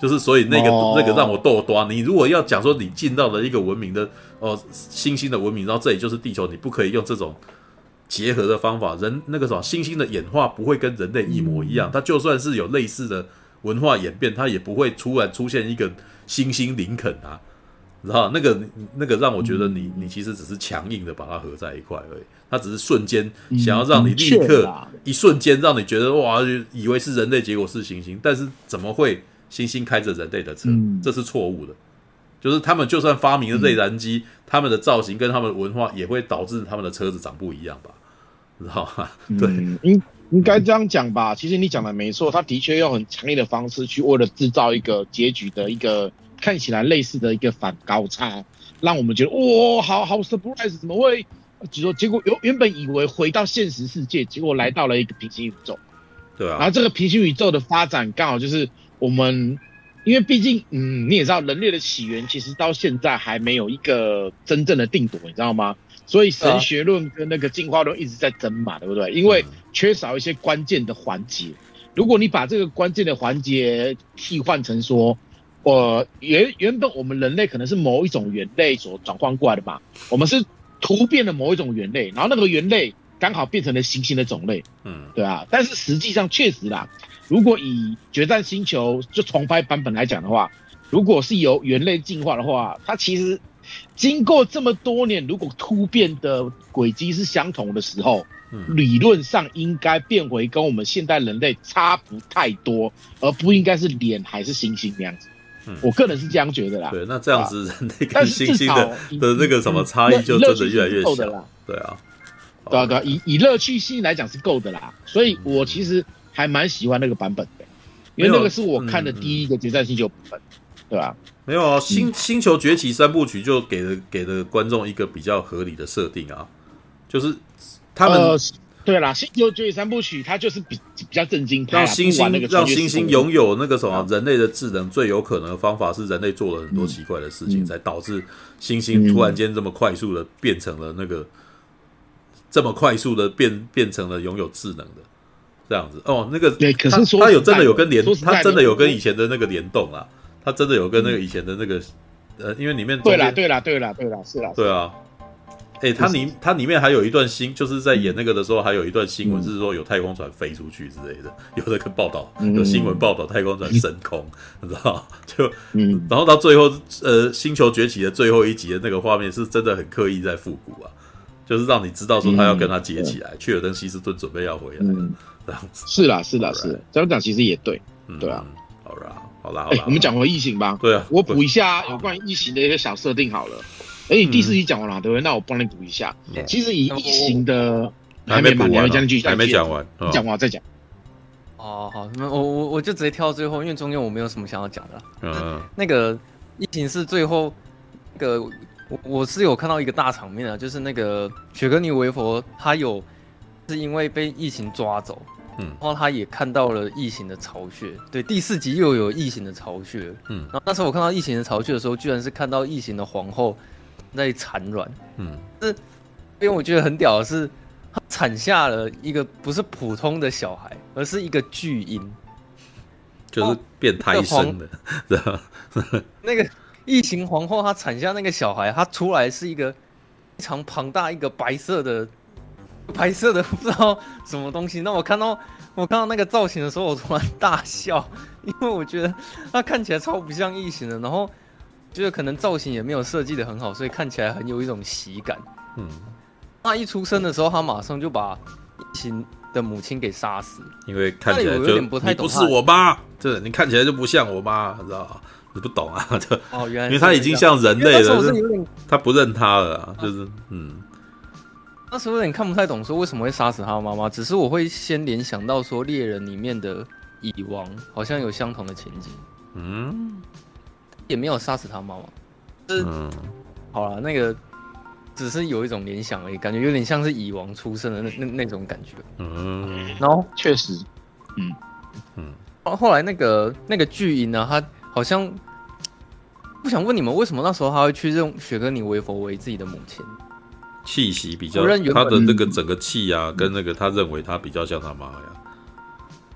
就是所以那个、哦、那个让我逗端，你如果要讲说你进到了一个文明的哦、呃、星星的文明，然后这里就是地球，你不可以用这种。结合的方法，人那个什么，猩猩的演化不会跟人类一模一样。它就算是有类似的文化演变，它也不会突然出现一个猩猩林肯啊，知道那个那个让我觉得你你其实只是强硬的把它合在一块而已。它只是瞬间想要让你立刻一瞬间让你觉得哇，以为是人类，结果是猩猩。但是怎么会猩猩开着人类的车？这是错误的。就是他们就算发明了内燃机，他们的造型跟他们的文化也会导致他们的车子长不一样吧？知道吗？对，应应该这样讲吧。其实你讲的没错，他的确用很强烈的方式去为了制造一个结局的一个看起来类似的一个反高差，让我们觉得哇，好好 surprise，怎么会？就说结果原原本以为回到现实世界，结果来到了一个平行宇宙，对啊。然后这个平行宇宙的发展刚好就是我们，因为毕竟嗯，你也知道人类的起源其实到现在还没有一个真正的定夺，你知道吗？所以神学论跟那个进化论一直在争嘛，对不对？因为缺少一些关键的环节。如果你把这个关键的环节替换成说，呃，原原本我们人类可能是某一种猿类所转换过来的嘛，我们是。突变了某一种猿类，然后那个猿类刚好变成了行星的种类，嗯，对啊。但是实际上确实啦，如果以《决战星球》就重拍版本来讲的话，如果是由猿类进化的话，它其实经过这么多年，如果突变的轨迹是相同的时候，嗯，理论上应该变回跟我们现代人类差不太多，而不应该是脸还是星星那样子。我个人是这样觉得啦。对，那这样子人类跟猩猩的的那个什么差异就真的越来越小啦。对啊，对啊，对啊，以以乐趣性来讲是够的啦。所以我其实还蛮喜欢那个版本的，因为那个是我看的第一个决战星球版本，对吧？没有啊，星星球崛起三部曲就给了给了观众一个比较合理的设定啊，就是他们。对啦，星球崛起三部曲，它就是比比较震惊，让星星让星星拥有那个什么人类的智能，最有可能的方法是人类做了很多奇怪的事情，嗯、才导致星星突然间这么快速的变成了那个、嗯、这么快速的变变成了拥有智能的这样子。哦，那个对，可是说他有真的有跟联，他真的有跟以前的那个联动啊，他真的有跟那个以前的那个、嗯、呃，因为里面对啦对啦对啦对啦是啦，对啊。哎、欸，它里它里面还有一段新，就是在演那个的时候，还有一段新闻是说有太空船飞出去之类的，有那个报道，有新闻报道太空船升空，你知道？就，然后到最后，呃，星球崛起的最后一集的那个画面是真的很刻意在复古啊，就是让你知道说他要跟他结起来，去尔登西斯顿准备要回来，这样子。是啦，是啦，是啦，这样讲其实也对，对啊。好啦，好啦，哎，我们讲回异形吧。对啊，我补一下有关于异形的一个小设定好了。哎，你第四集讲完了，对不对？那我帮你补一下。其实以异形的还没补完，还没讲完，讲完再讲。哦，好，那我我我就直接跳到最后，因为中间我没有什么想要讲的。嗯，那个疫情是最后那个我我是有看到一个大场面啊，就是那个雪格尼维佛他有是因为被疫情抓走，嗯，然后他也看到了异形的巢穴。对，第四集又有异形的巢穴。嗯，然后那时候我看到异形的巢穴的时候，居然是看到异形的皇后。在产卵，嗯，是，因为我觉得很屌的是，他产下了一个不是普通的小孩，而是一个巨婴，就是变胎生的，那个异形皇后，她产下那个小孩，她出来是一个非常庞大一个白色的，白色的不知道什么东西。那我看到我看到那个造型的时候，我突然大笑，因为我觉得它看起来超不像异形的，然后。觉得可能造型也没有设计的很好，所以看起来很有一种喜感。嗯，他一出生的时候，他马上就把异形的母亲给杀死，因为看起来就有点不太懂。你不是我妈，这你看起来就不像我妈，你知道吗？你不懂啊，这哦，原来因为他已经像人类了，他不认他了，啊，就是嗯。那时候有点看不太懂，说为什么会杀死他的妈妈。只是我会先联想到说，猎人里面的蚁王好像有相同的情景。嗯。也没有杀死他妈妈，是、嗯、好了，那个只是有一种联想而已，感觉有点像是蚁王出生的那那那种感觉。嗯，然后确实，嗯嗯，后后来那个那个巨婴呢，他好像不想问你们为什么那时候他会去认雪哥你为佛为自己的母亲，气息比较，他的那个整个气啊，跟那个他认为他比较像他妈呀。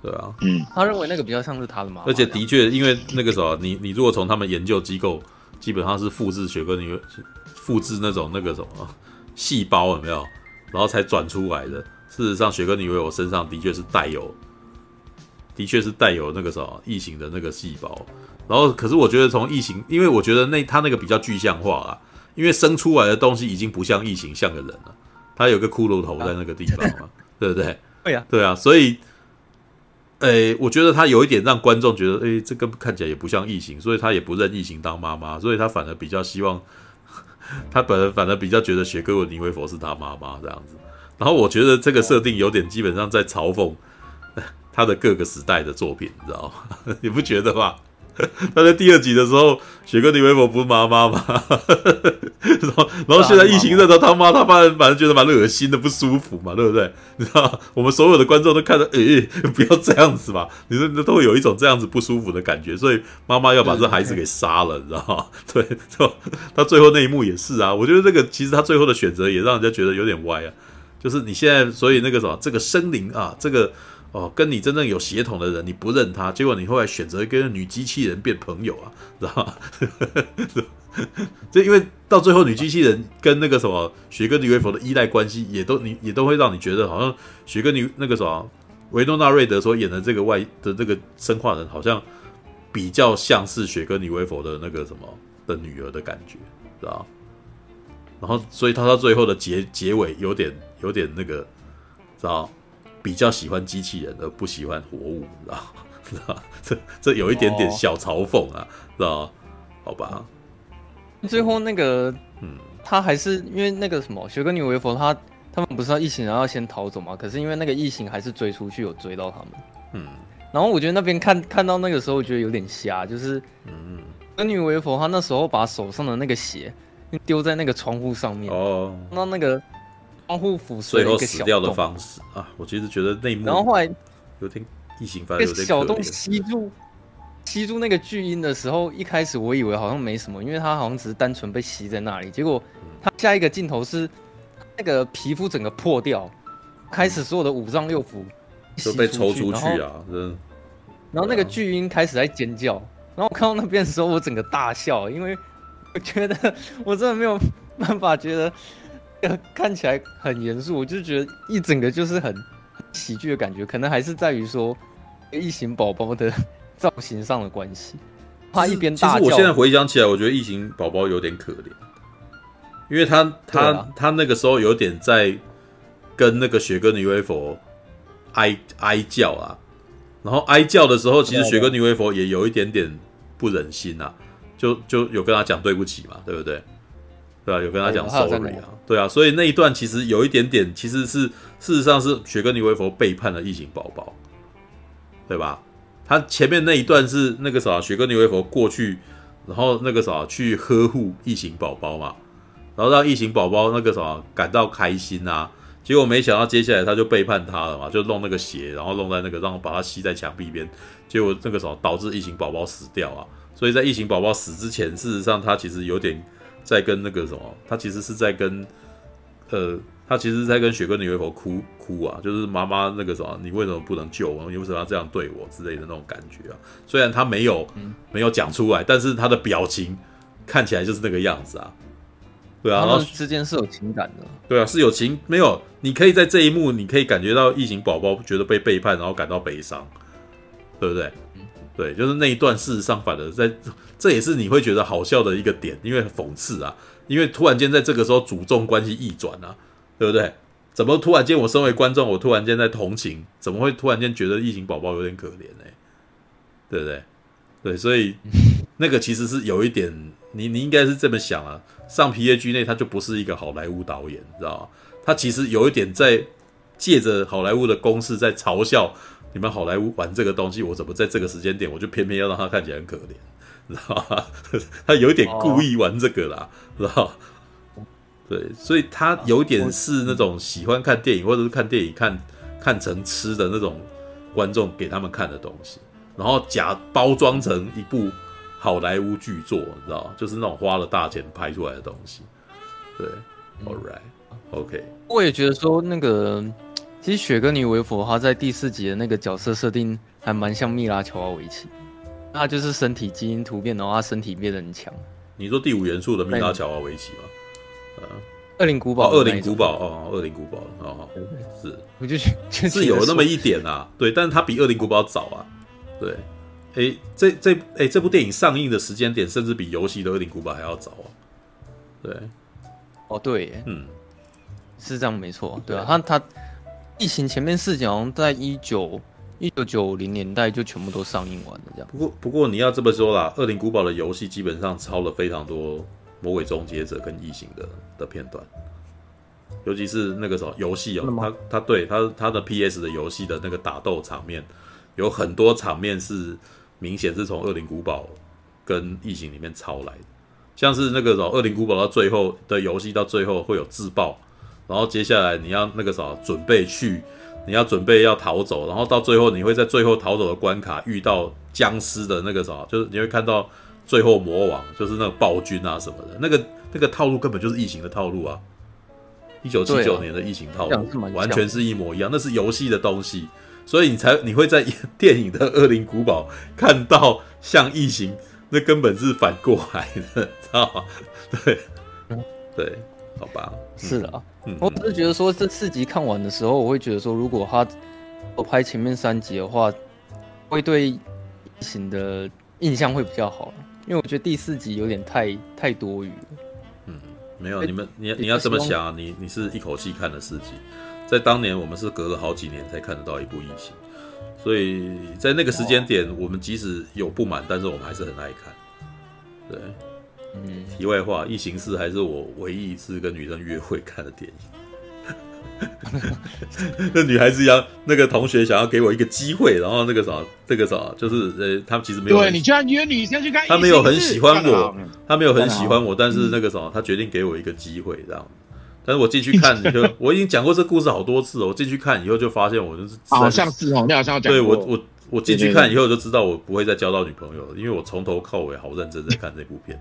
对啊，嗯，他认为那个比较像是他的妈妈，而且的确，因为那个时候，你你如果从他们研究机构，基本上是复制雪歌妮，复制那种那个什么细胞有没有，然后才转出来的。事实上，雪歌妮维佛身上的确是带有，的确是带有那个什么异形的那个细胞。然后，可是我觉得从异形，因为我觉得那他那个比较具象化啊，因为生出来的东西已经不像异形，像个人了。他有个骷髅头在那个地方嘛，啊、对不对？对呀，对啊，所以。诶、欸，我觉得他有一点让观众觉得，诶、欸，这个看起来也不像异形，所以他也不认异形当妈妈，所以他反而比较希望，他本人反而比较觉得雪歌妮维佛是他妈妈这样子，然后我觉得这个设定有点基本上在嘲讽 他的各个时代的作品，你知道吗？你不觉得吗？他在第二集的时候，雪哥你以为我不是妈妈吗？然后，然后现在疫情认到他妈，他妈反正觉得蛮恶心的，不舒服嘛，对不对？你知道，我们所有的观众都看着，诶、欸，不要这样子嘛，你说都会有一种这样子不舒服的感觉，所以妈妈要把这孩子给杀了，你知道吗？对，就他最后那一幕也是啊，我觉得这个其实他最后的选择也让人家觉得有点歪啊，就是你现在，所以那个什么，这个生灵啊，这个。哦，跟你真正有血统的人，你不认他，结果你后来选择跟女机器人变朋友啊，知道吗？就因为到最后，女机器人跟那个什么雪哥尼维佛的依赖关系，也都你也都会让你觉得，好像雪哥尼那个什么维诺纳瑞德所演的这个外的这个生化人，好像比较像是雪哥尼维佛的那个什么的女儿的感觉，知道？然后，所以他到最后的结结尾有点有点那个，知道？比较喜欢机器人而不喜欢活物，知道？知道？这这有一点点小嘲讽啊，知道？好吧。最后那个，嗯，他还是因为那个什么雪歌妮薇佛，他他们不是要异形然后先逃走吗？可是因为那个异形还是追出去，有追到他们。嗯。然后我觉得那边看看到那个时候，我觉得有点瞎，就是，嗯，雪歌妮薇佛他那时候把手上的那个血丢在那个窗户上面，哦，那那个。窗户腐碎，最后死掉的方式啊！我其实觉得那幕，然后后来有点异形，反正有点小洞吸住吸住那个巨婴的时候，一开始我以为好像没什么，因为他好像只是单纯被吸在那里。结果他下一个镜头是那个皮肤整个破掉，开始所有的五脏六腑都被抽出去啊！然后那个巨婴开始在尖叫，然后我看到那边的时候，我整个大笑，因为我觉得 我真的没有办法觉得。看起来很严肃，我就觉得一整个就是很喜剧的感觉，可能还是在于说异形宝宝的造型上的关系。他一边大叫，其实我现在回想起来，我觉得异形宝宝有点可怜，因为他他、啊、他那个时候有点在跟那个雪哥女威佛哀哀叫啊，然后哀叫的时候，其实雪哥女威佛也有一点点不忍心啊，就就有跟他讲对不起嘛，对不对？对啊，有跟他讲 sorry 啊，对啊，所以那一段其实有一点点，其实是事实上是雪哥尼维佛背叛了异形宝宝，对吧？他前面那一段是那个啥，雪哥尼维佛过去，然后那个啥去呵护异形宝宝嘛，然后让异形宝宝那个啥感到开心啊，结果没想到接下来他就背叛他了嘛，就弄那个鞋，然后弄在那个让把它吸在墙壁边，结果那个啥导致异形宝宝死掉啊，所以在异形宝宝死之前，事实上他其实有点。在跟那个什么，他其实是在跟，呃，他其实是在跟雪歌妮薇佛哭哭啊，就是妈妈那个什么，你为什么不能救我？你为什么要这样对我之类的那种感觉啊？虽然他没有、嗯、没有讲出来，但是他的表情看起来就是那个样子啊。对啊，然后之间是有情感的。对啊，是有情，没有？你可以在这一幕，你可以感觉到异形宝宝觉得被背叛，然后感到悲伤，对不对？对，就是那一段，事实上反而在，这也是你会觉得好笑的一个点，因为讽刺啊，因为突然间在这个时候主众关系逆转啊，对不对？怎么突然间我身为观众，我突然间在同情，怎么会突然间觉得异形宝宝有点可怜呢？对不对？对，所以 那个其实是有一点，你你应该是这么想啊，上 PAG 内他就不是一个好莱坞导演，知道吗？他其实有一点在借着好莱坞的公式在嘲笑。你们好莱坞玩这个东西，我怎么在这个时间点，我就偏偏要让他看起来很可怜，知道吧？他有点故意玩这个啦，知道？对，所以他有点是那种喜欢看电影，或者是看电影看看成吃的那种观众给他们看的东西，然后假包装成一部好莱坞巨作，你知道？就是那种花了大钱拍出来的东西。对，All right，OK。我也觉得说那个。其实雪哥尼维佛他在第四集的那个角色设定还蛮像蜜拉乔瓦维奇，他就是身体基因突变，的话他身体变得很强。你说第五元素的米拉乔瓦维奇吗？呃，恶灵古堡，恶灵古堡哦，恶灵古堡哦，是，我就觉得 是有那么一点啊，对，但是他比恶灵古堡早啊，对，哎，这这哎这部电影上映的时间点甚至比游戏的恶灵古堡还要早啊，对，哦对，嗯，是这样没错，对啊，他他。疫情前面四集好像在一九一九九零年代就全部都上映完了，这样。不过不过你要这么说啦，《恶灵古堡》的游戏基本上抄了非常多《魔鬼终结者》跟《异形》的的片段。尤其是那个什么游戏哦，他他对他他的 PS 的游戏的那个打斗场面，有很多场面是明显是从《恶灵古堡》跟《异形》里面抄来的，像是那个什么《恶灵古堡》到最后的游戏到最后会有自爆，然后接下来你要那个什么准备去，你要准备要逃走，然后到最后你会在最后逃走的关卡遇到僵尸的那个什么，就是你会看到最后魔王就是那个暴君啊什么的，那个那个套路根本就是异形的套路啊，一九七九年的异形套路完全是一模一样，那是游戏的东西，所以你才你会在电影的《恶灵古堡》看到像异形，那根本是反过来的，知道吗？对，对，好吧，是的啊。我只是觉得说，这四集看完的时候，我会觉得说，如果他我拍前面三集的话，会对异形的印象会比较好。因为我觉得第四集有点太太多余了。嗯，没有，你们你你要这么想啊，你你是一口气看了四集，在当年我们是隔了好几年才看得到一部异形，所以在那个时间点，我们即使有不满，但是我们还是很爱看。对。嗯，题外话，《异形四》还是我唯一一次跟女生约会看的电影。那女孩子要那个同学想要给我一个机会，然后那个啥，这个啥，就是呃，他们其实没有。对，你居然约女生去看，他没有很喜欢我，他没有很喜欢我，但是那个啥，他决定给我一个机会，这样。但是我进去看，你就 我已经讲过这故事好多次了。我进去看以后就发现，我就是好像是哦，你好像讲对我我我进去看以后就知道我不会再交到女朋友了，因为我从头靠尾好认真在看这部片。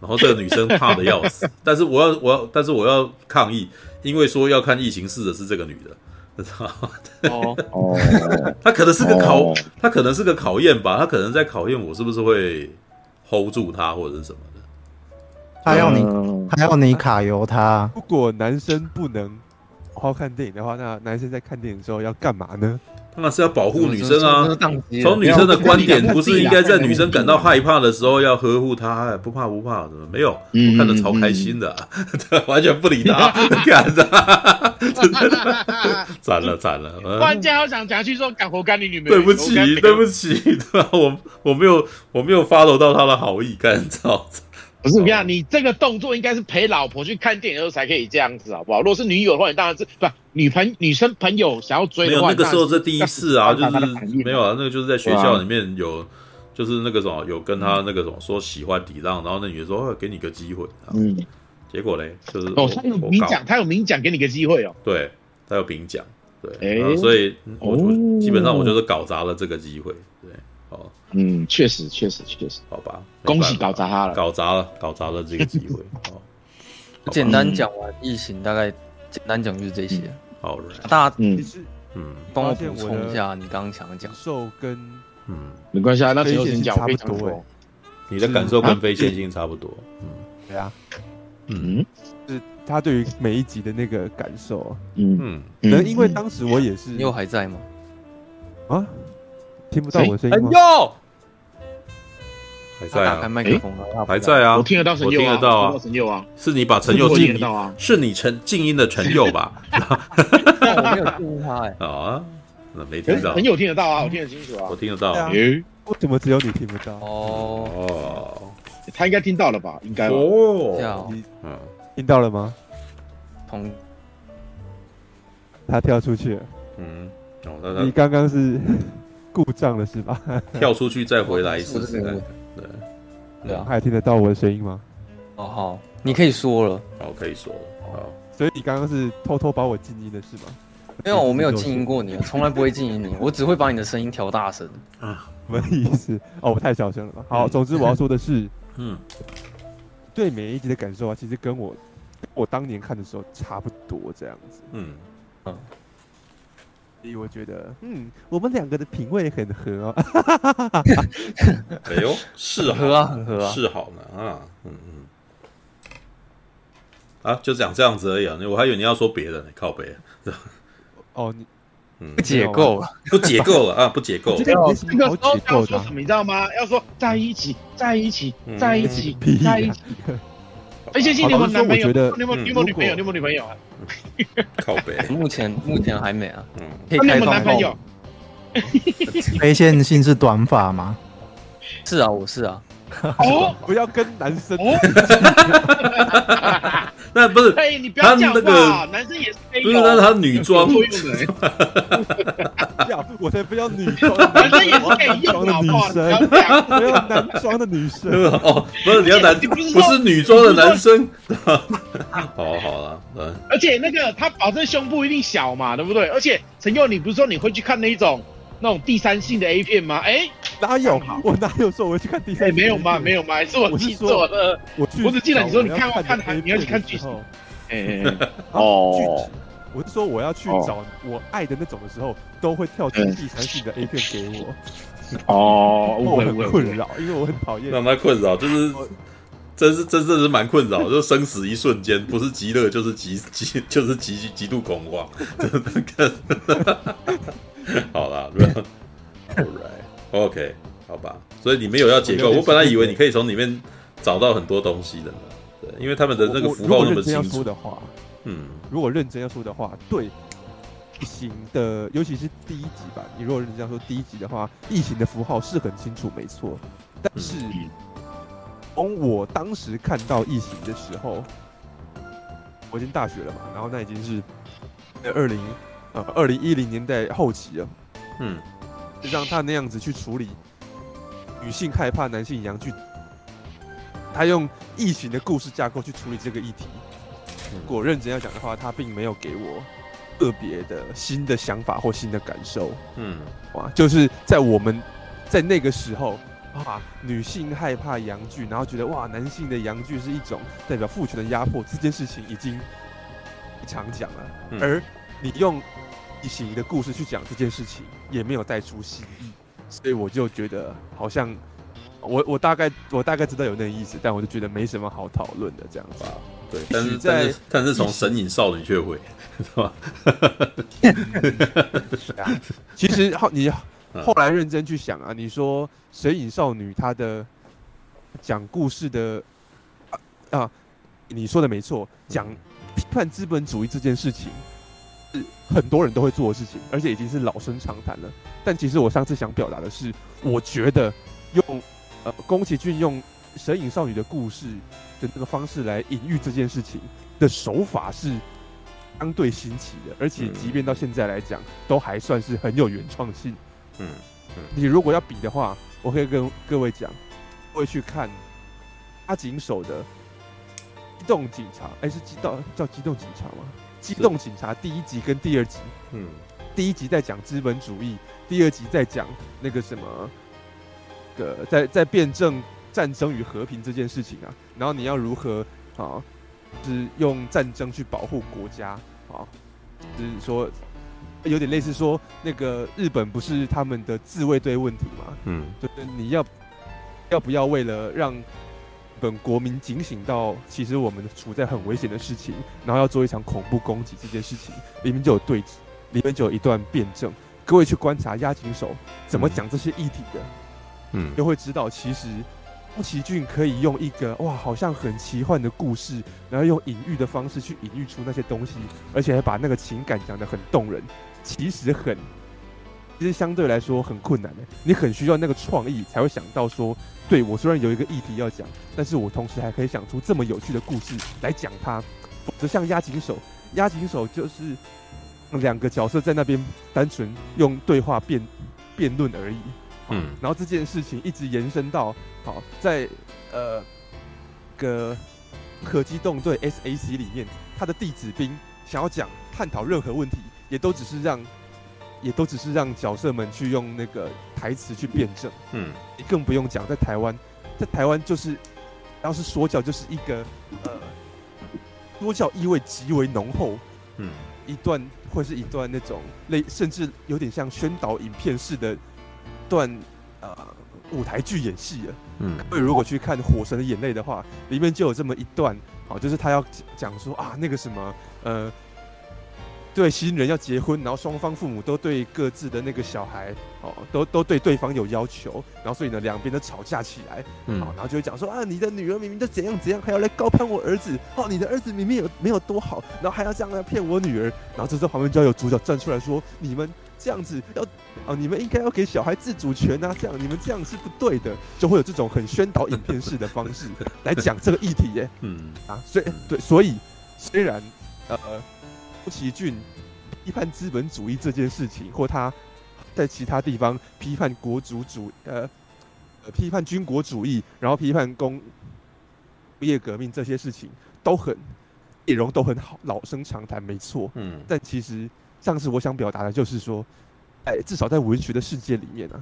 然后这个女生怕的要死，但是我要我要，但是我要抗议，因为说要看异形四的是这个女的，知道吗？哦哦，她可能是个考，她可能是个考验吧，她可能在考验我是不是会 hold 住她或者是什么的。她要你，她要你卡油她。如果男生不能好好看电影的话，那男生在看电影的时候要干嘛呢？那是要保护女生啊！从女生的观点，不是应该在女生感到害怕的时候要呵护她？不怕不怕，怎么没有？我看的超开心的，完全不理他，干的，惨了惨了！关键 好想讲去说干活干你女朋友，对不起对不起，对吧？我我没有我没有 follow 到他的好意，干操！不是，我跟你讲，你这个动作应该是陪老婆去看电影的时候才可以这样子，好不好？如果是女友的话，你当然是不女朋女生朋友想要追的话，没有那个时候是第一次啊，就是没有啊，那个就是在学校里面有，就是那个什么有跟他那个什么说喜欢抵让，然后那女的说哦，给你个机会，嗯，结果嘞就是哦，他有明讲，他有明讲给你个机会哦，对，他有明讲，对，所以我基本上我就是搞砸了这个机会，对。嗯，确实，确实，确实，好吧，恭喜搞砸他了，搞砸了，搞砸了这个机会。哦，简单讲完疫情，大概简单讲就是这些。好，大家嗯嗯，帮我补充一下你刚刚想讲。感受跟嗯，没关系啊，那陈友先讲差不多。你的感受跟非线性差不多。嗯，对啊。嗯，是他对于每一集的那个感受。嗯嗯，可能因为当时我也是。你又还在吗？啊？听不到我的声音吗？还在啊，开麦克风了，还在啊，我听得到陈佑啊，我听得到啊，陈佑啊，是你把陈佑静音，是你陈静音的陈佑吧？我没有听他哎，啊，那没听到，陈佑听得到啊，我听得清楚啊，我听得到，为什么只有你听不到？哦，他应该听到了吧？应该哦，嗯，听到了吗？同，他跳出去了，嗯。你刚刚是故障了是吧？跳出去再回来一次，对对啊，还听得到我的声音吗？哦好，你可以说了，好，可以说了，好。所以你刚刚是偷偷把我静音的是吗？没有，我没有静音过你，从来不会静音你，我只会把你的声音调大声啊。什么意思？哦，我太小声了吧？好，总之我要说的是，嗯，对每一集的感受啊，其实跟我我当年看的时候差不多这样子，嗯嗯。所以我觉得，嗯，我们两个的品味很合哦。哎呦，是合啊，很合啊，是好呢啊，嗯嗯。啊，就讲这样子而已啊，我还以为你要说别的呢，靠背。哦，你 嗯，解构了，不解构了啊，不解构。这个这个时候要说什么，你知道吗？要说在一起，在一起，在一起，在一起。飞仙性，你有没有男朋友？你有没有女朋友？你有没有女朋友啊？靠北，目前目前还没啊。嗯，可以开放男朋友。非线性是短发吗？是啊，我是啊。哦，不要跟男生。那不是，哎，你不要讲话，男生也是可以，不是，那是他女装作用的，要我才不要女装，男生也是可以用的女生，不要男装的女生。哦，不是你要男，不是女装的男生，好好了，嗯，而且那个他保证胸部一定小嘛，对不对？而且陈佑，你不是说你会去看那一种？那种第三性的 A 片吗？哎，哪有？我哪有说我会去看第三？哎，没有吗？没有吗？还是我记错了？我我只记得你说你看看韩，你要去看剧情。哎，哦，我是说我要去找我爱的那种的时候，都会跳出第三性的 A 片给我。哦，我很困扰，因为我很讨厌让他困扰，就是真是真正是蛮困扰，就生死一瞬间，不是极乐就是极极就是极极度恐慌。好啦，Right，OK，好吧，所以你没有要解构。我本来以为你可以从里面找到很多东西的呢，对，因为他们的那个符号那么清楚。的话，嗯，如果认真要说的话，对，异形的，尤其是第一集吧。你如果认真要说第一集的话，异形的符号是很清楚，没错。但是从我当时看到异形的时候，我已经大学了嘛，然后那已经是二零。呃，二零一零年代后期了，嗯，就像他那样子去处理女性害怕男性阳具，他用异形的故事架构去处理这个议题。如果认真要讲的话，他并没有给我特别的新的想法或新的感受。嗯，哇，就是在我们在那个时候啊，女性害怕阳具，然后觉得哇，男性的阳具是一种代表父权的压迫，这件事情已经常讲了，嗯、而你用。异形的故事去讲这件事情，也没有带出新意，所以我就觉得好像我我大概我大概知道有那个意思，但我就觉得没什么好讨论的这样子。对，但是在但是但是从神隐少女却会 是吧？其实好你后来认真去想啊，你说神隐少女她的讲故事的啊，啊，你说的没错，讲批判资本主义这件事情。是很多人都会做的事情，而且已经是老生常谈了。但其实我上次想表达的是，我觉得用呃宫崎骏用神隐少女的故事的那个方式来隐喻这件事情的手法是相对新奇的，而且即便到现在来讲，都还算是很有原创性。嗯，你如果要比的话，我可以跟各位讲，会去看阿井守的《机动警察》，哎，是机动叫《机动警察》吗？机动警察第一集跟第二集，嗯，第一集在讲资本主义，第二集在讲那个什么，个在在辩证战争与和平这件事情啊，然后你要如何啊，是用战争去保护国家啊，就是说有点类似说那个日本不是他们的自卫队问题吗？嗯，就是你要要不要为了让本国民警醒到，其实我们处在很危险的事情，然后要做一场恐怖攻击这件事情，里面就有对峙，里面就有一段辩证。各位去观察押井守怎么讲这些议题的，嗯，就会知道其实宫崎骏可以用一个哇，好像很奇幻的故事，然后用隐喻的方式去隐喻出那些东西，而且还把那个情感讲得很动人。其实很，其实相对来说很困难的，你很需要那个创意才会想到说。对，我虽然有一个议题要讲，但是我同时还可以想出这么有趣的故事来讲它。否则像押井守，押井守就是两个角色在那边单纯用对话辩辩论而已。嗯，然后这件事情一直延伸到好在呃个可机动队 SAC 里面，他的弟子兵想要讲探讨任何问题，也都只是让。也都只是让角色们去用那个台词去辩证，嗯，你更不用讲在台湾，在台湾就是，当时说教就是一个呃，说教意味极为浓厚，嗯，一段或是一段那种类，甚至有点像宣导影片式的段呃舞台剧演戏了，嗯，各位如果去看《火神的眼泪》的话，里面就有这么一段，好，就是他要讲说啊那个什么呃。对新人要结婚，然后双方父母都对各自的那个小孩，哦，都都对对方有要求，然后所以呢，两边都吵架起来，嗯，然后就会讲说啊，你的女儿明明就怎样怎样，还要来高攀我儿子，哦，你的儿子明明有没有多好，然后还要这样来骗我女儿，然后这时候旁边就要有主角站出来说，你们这样子要，哦，你们应该要给小孩自主权啊，这样你们这样是不对的，就会有这种很宣导影片式的方式来讲这个议题耶，嗯，啊，所以对，所以。虽然呃，宫崎骏批判资本主义这件事情，或他在其他地方批判国族主呃呃批判军国主义，然后批判工业革命这些事情都很内容都很好，老生常谈，没错。嗯，但其实上次我想表达的就是说，哎，至少在文学的世界里面呢、啊，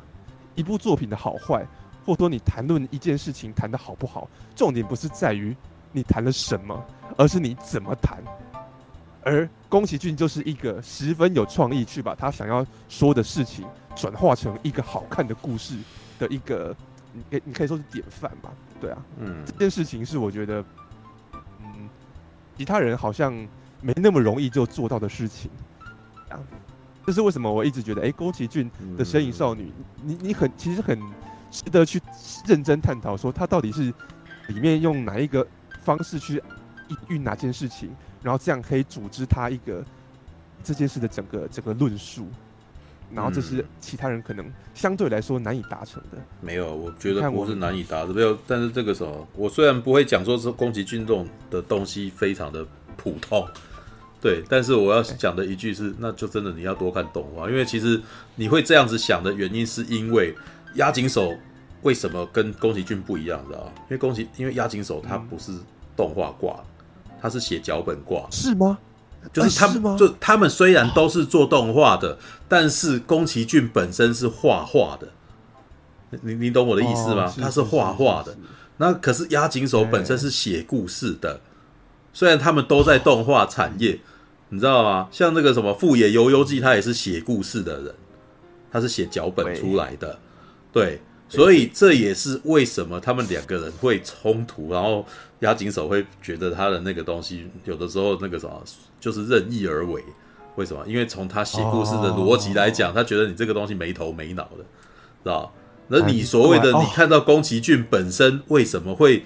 一部作品的好坏，或者说你谈论一件事情谈的好不好，重点不是在于你谈了什么，而是你怎么谈。而宫崎骏就是一个十分有创意，去把他想要说的事情转化成一个好看的故事的一个，你你可以说是典范吧？对啊，嗯，这件事情是我觉得，嗯，其他人好像没那么容易就做到的事情。啊，这是为什么我一直觉得，哎，宫崎骏的《身影少女》，你你很其实很值得去认真探讨，说他到底是里面用哪一个方式去运哪件事情。然后这样可以组织他一个这件事的整个整个论述，然后这是其他人可能相对来说难以达成的。嗯、没有，我觉得不是难以达成，没有。但是这个时候，我虽然不会讲说是宫崎骏这种的东西非常的普通，对，但是我要讲的一句是，那就真的你要多看动画，因为其实你会这样子想的原因，是因为押井守为什么跟宫崎骏不一样，知道吗？因为宫崎，因为押井守他不是动画挂。嗯他是写脚本挂，是吗？就是他们，就他们虽然都是做动画的，但是宫崎骏本身是画画的。你你懂我的意思吗？他是画画的。那可是押井守本身是写故事的。虽然他们都在动画产业，你知道吗？像那个什么富野悠悠季，他也是写故事的人，他是写脚本出来的。对，所以这也是为什么他们两个人会冲突，然后。押井守会觉得他的那个东西有的时候那个什么就是任意而为，为什么？因为从他写故事的逻辑来讲，他觉得你这个东西没头没脑的，知道？那你所谓的你看到宫崎骏本身为什么会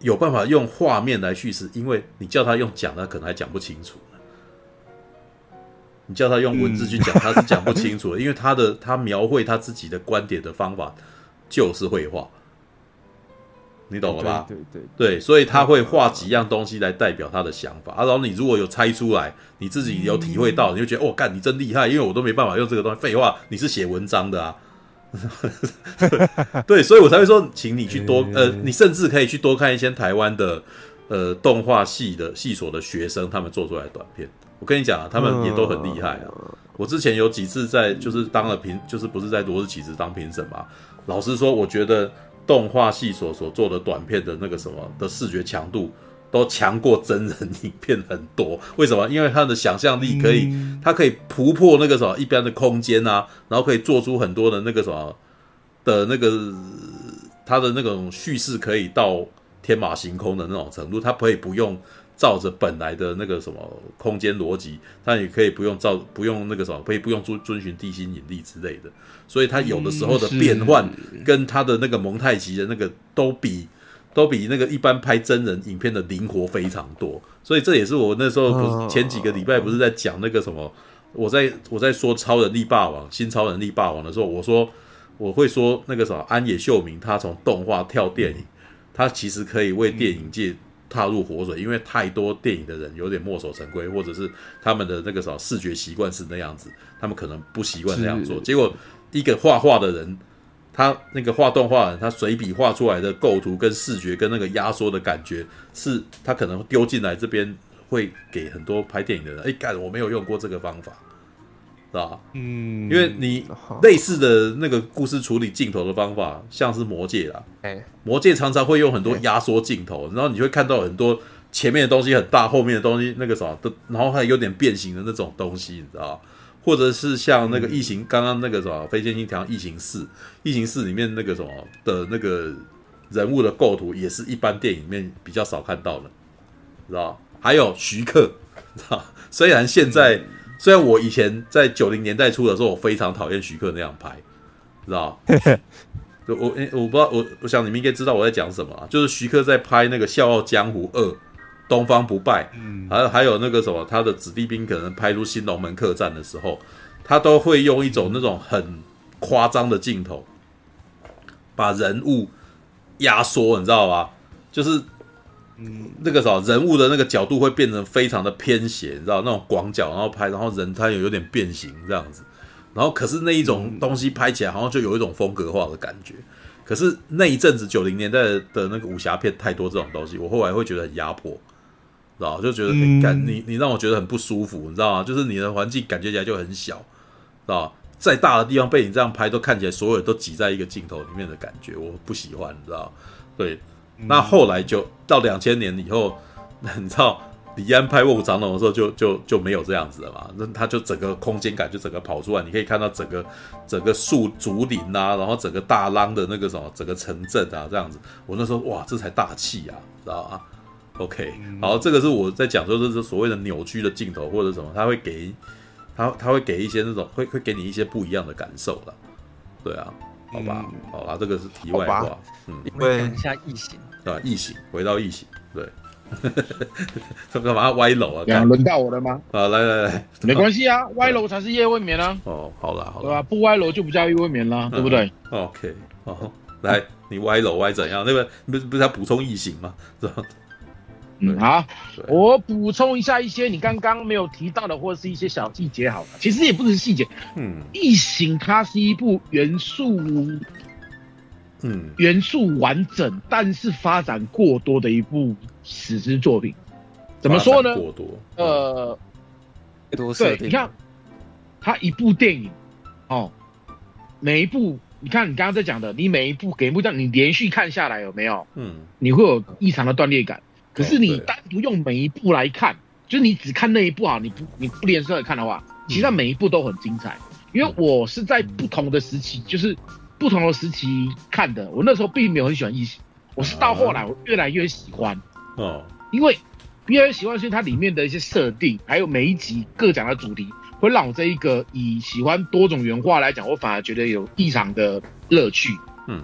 有办法用画面来叙事？因为你叫他用讲，他可能还讲不清楚。你叫他用文字去讲，他是讲不清楚的，因为他的他描绘他自己的观点的方法就是绘画。你懂了吧？对对对，对，所以他会画几样东西来代表他的想法啊。然后你如果有猜出来，你自己有体会到，你就觉得哦，干你真厉害，因为我都没办法用这个东西。废话，你是写文章的啊。对，所以我才会说，请你去多呃，你甚至可以去多看一些台湾的呃动画系的系所的学生他们做出来的短片。我跟你讲啊，他们也都很厉害啊。我之前有几次在就是当了评，就是不是在罗氏启子当评审嘛。老实说，我觉得。动画系所所做的短片的那个什么的视觉强度，都强过真人影片很多。为什么？因为他的想象力可以，他可以突破那个什么一般的空间啊，然后可以做出很多的那个什么的那个他的那种叙事，可以到天马行空的那种程度。他可以不用。照着本来的那个什么空间逻辑，它也可以不用照不用那个什么，可以不用遵遵循地心引力之类的。所以它有的时候的变换，跟它的那个蒙太奇的那个都比都比那个一般拍真人影片的灵活非常多。所以这也是我那时候不是前几个礼拜不是在讲那个什么，我在我在说超人力霸王新超人力霸王的时候，我说我会说那个什么安野秀明，他从动画跳电影，他其实可以为电影界。踏入活水，因为太多电影的人有点墨守成规，或者是他们的那个什么视觉习惯是那样子，他们可能不习惯那样做。结果一个画画的人，他那个画动画人，他随笔画出来的构图跟视觉跟那个压缩的感觉，是他可能丢进来这边会给很多拍电影的人，哎，干，我没有用过这个方法。是吧？嗯，因为你类似的那个故事处理镜头的方法，像是魔戒啦，哎，魔戒常常会用很多压缩镜头，然后你会看到很多前面的东西很大，后面的东西那个啥的，然后还有点变形的那种东西，你知道？或者是像那个异形，刚刚那个什么《飞剑星条异形四》，异形四里面那个什么的那个人物的构图，也是一般电影里面比较少看到的，知道？还有徐克，知道？虽然现在。虽然我以前在九零年代初的时候，我非常讨厌徐克那样拍，知道？我我我不知道，我我想你们应该知道我在讲什么，就是徐克在拍那个《笑傲江湖二》《东方不败》，嗯，还有还有那个什么，他的子弟兵可能拍出《新龙门客栈》的时候，他都会用一种那种很夸张的镜头，把人物压缩，你知道吧？就是嗯，那个啥人物的那个角度会变成非常的偏斜，你知道那种广角，然后拍，然后人他有有点变形这样子，然后可是那一种东西拍起来好像就有一种风格化的感觉。可是那一阵子九零年代的那个武侠片太多这种东西，我后来会觉得很压迫，知道就觉得感、嗯、你你让我觉得很不舒服，你知道吗？就是你的环境感觉起来就很小，知道再大的地方被你这样拍，都看起来所有人都挤在一个镜头里面的感觉，我不喜欢，你知道？对。那后来就到两千年以后，你知道李安拍《卧虎藏龙》的时候就，就就就没有这样子了嘛？那他就整个空间感就整个跑出来，你可以看到整个整个树竹林啊，然后整个大浪的那个什么，整个城镇啊这样子。我那时候哇，这才大气啊，知道吗？OK，好，这个是我在讲说这是所谓的扭曲的镜头或者什么，他会给他他会给一些那种会会给你一些不一样的感受了，对啊，好吧，嗯、好吧，这个是题外话，嗯，讲一下异形。啊，异形回到异形，对，他 干嘛歪楼啊？轮到我了吗？啊，来来来，没关系啊，歪楼才是夜未眠啊。哦，好了好了，对吧？不歪楼就不叫夜未眠了，对不对？OK，哦，来，你歪楼歪怎样？那个不是不是要补充异形吗？是吧？嗯，好，我补充一下一些你刚刚没有提到的，或者是一些小细节，好了，其实也不是细节，嗯，异形它是一部元素。嗯，元素完整，但是发展过多的一部史诗作品，怎么说呢？过多，呃，对，你看，他一部电影，哦，每一部，你看你刚刚在讲的，你每一部给一部这样，你连续看下来有没有？嗯，你会有异常的断裂感。可是你单独用每一部来看，就是你只看那一部啊，你不你不连续的看的话，其实它每一部都很精彩。因为我是在不同的时期，就是。不同的时期看的，我那时候并没有很喜欢异形，我是到后来我越来越喜欢哦，因为越来越喜欢，所以它里面的一些设定，还有每一集各讲的主题，会让我这一个以喜欢多种原画来讲，我反而觉得有异常的乐趣。嗯。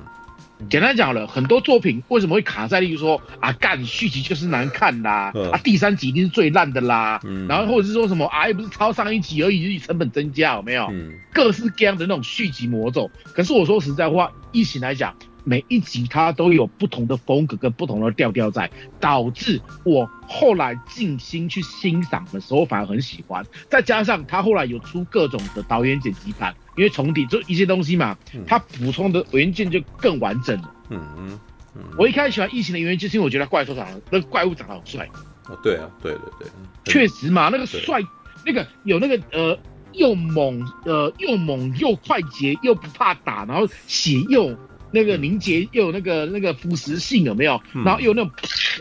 简单讲了，很多作品为什么会卡在，例如说啊，干续集就是难看啦，嗯、啊，第三集一定是最烂的啦，嗯、然后或者是说什么啊，又不是超上一集而已，就是成本增加，有没有？嗯、各式各样的那种续集魔咒。可是我说实在话，疫情来讲，每一集它都有不同的风格跟不同的调调在，导致我后来静心去欣赏的时候反而很喜欢。再加上他后来有出各种的导演剪辑版。因为重叠就一些东西嘛，它补充的原件就更完整了。嗯嗯嗯。我一开始喜欢异形的原因，就是因为我觉得怪兽长得那个怪物长得好帅。哦，对啊，对对对。确实嘛，那个帅，那个有那个呃又猛呃又猛又快捷又不怕打，然后血又那个凝结又有那个那个腐蚀性有没有？然后又有那种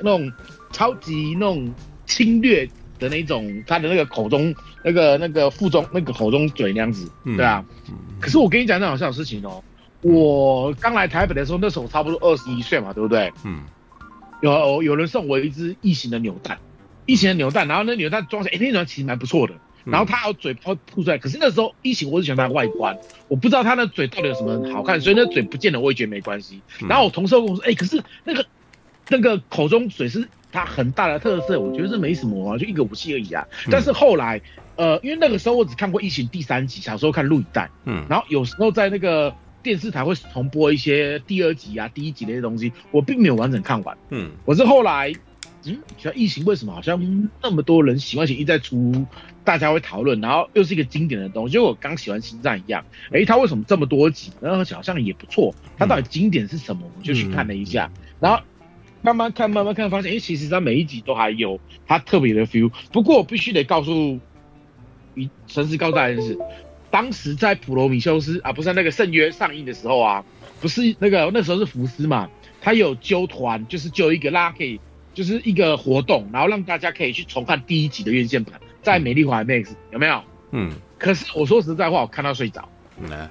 那种超级那种侵略。的那种，他的那个口中那个那个腹中那个口中嘴那样子，对啊。嗯嗯、可是我跟你讲那好像有事情哦。我刚来台北的时候，那时候我差不多二十一岁嘛，对不对？嗯。有有人送我一只异形的扭蛋，异形的扭蛋，然后那扭蛋装起来，哎、欸，那扭蛋其实蛮不错的。然后它有嘴泡吐出来，可是那时候异形我是喜欢它的外观，我不知道它那嘴到底有什么好看，所以那嘴不见了，我也觉得没关系。然后我同事跟我说，哎、欸，可是那个那个口中嘴是。它很大的特色，我觉得这没什么啊，就一个武器而已啊。但是后来，呃，因为那个时候我只看过《异形》第三集，小时候看录影带，嗯，然后有时候在那个电视台会重播一些第二集啊、第一集那些东西，我并没有完整看完，嗯，我是后来，嗯，像《异形》为什么好像那么多人喜欢，且一再出，大家会讨论，然后又是一个经典的东西，就我刚喜欢《星战》一样，哎，它为什么这么多集？然后好像也不错，它到底经典是什么？我就去看了一下，然后。慢慢看，慢慢看，发现，哎，其实它每一集都还有它特别的 feel。不过我必须得告诉，你诚实告大家的是，当时在普罗米修斯啊，不是那个圣约上映的时候啊，不是那个那时候是福斯嘛，他有揪团，就是揪一个拉可以，就是一个活动，然后让大家可以去重看第一集的院线版，在美丽华 MAX 有没有？嗯。可是我说实在话，我看到睡着。嗯。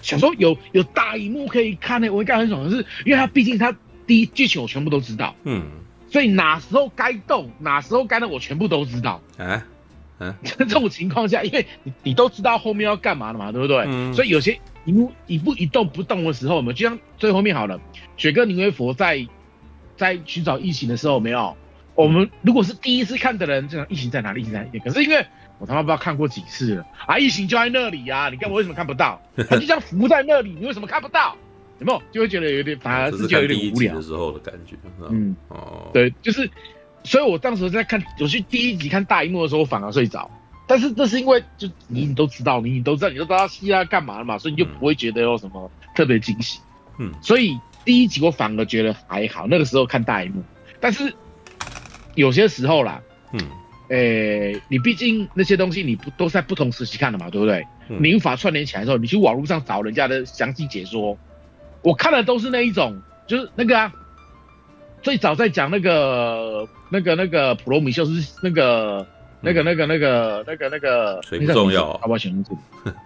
想说有有大荧幕可以看呢，我应该很爽的是，因为他毕竟他。第一剧情我全部都知道，嗯，所以哪时候该动，哪时候该动，我全部都知道。哎，嗯，这种情况下，因为你你都知道后面要干嘛了嘛，对不对？嗯，所以有些一幕一步一动不动的时候，我们就像最后面好了，雪哥宁为佛在在寻找异形的时候，没有，我们如果是第一次看的人，这样异形在哪里？异形在哪里？可是因为我他妈不知道看过几次了啊，异形就在那里呀，啊，你看我为什么看不到？他就像浮在那里，你为什么看不到？有没有？就会觉得有点，反而是觉得有点无聊的时候的感觉。嗯，哦，对，就是，所以我当时在看，我去第一集看大荧幕的时候，我反而睡着。但是这是因为，就你你都知道，你你都知道，你都知道希拉干嘛了嘛，所以你就不会觉得有什么特别惊喜。嗯，所以第一集我反而觉得还好，那个时候看大荧幕。但是有些时候啦，嗯，诶、欸，你毕竟那些东西你不都是在不同时期看的嘛，对不对？嗯、你无法串联起来的时候，你去网络上找人家的详细解说，我看的都是那一种，就是那个啊，最早在讲那个那个那个普罗米修斯那个。那个、那个、那个、那个、那个，谁不重要？好不好？选 名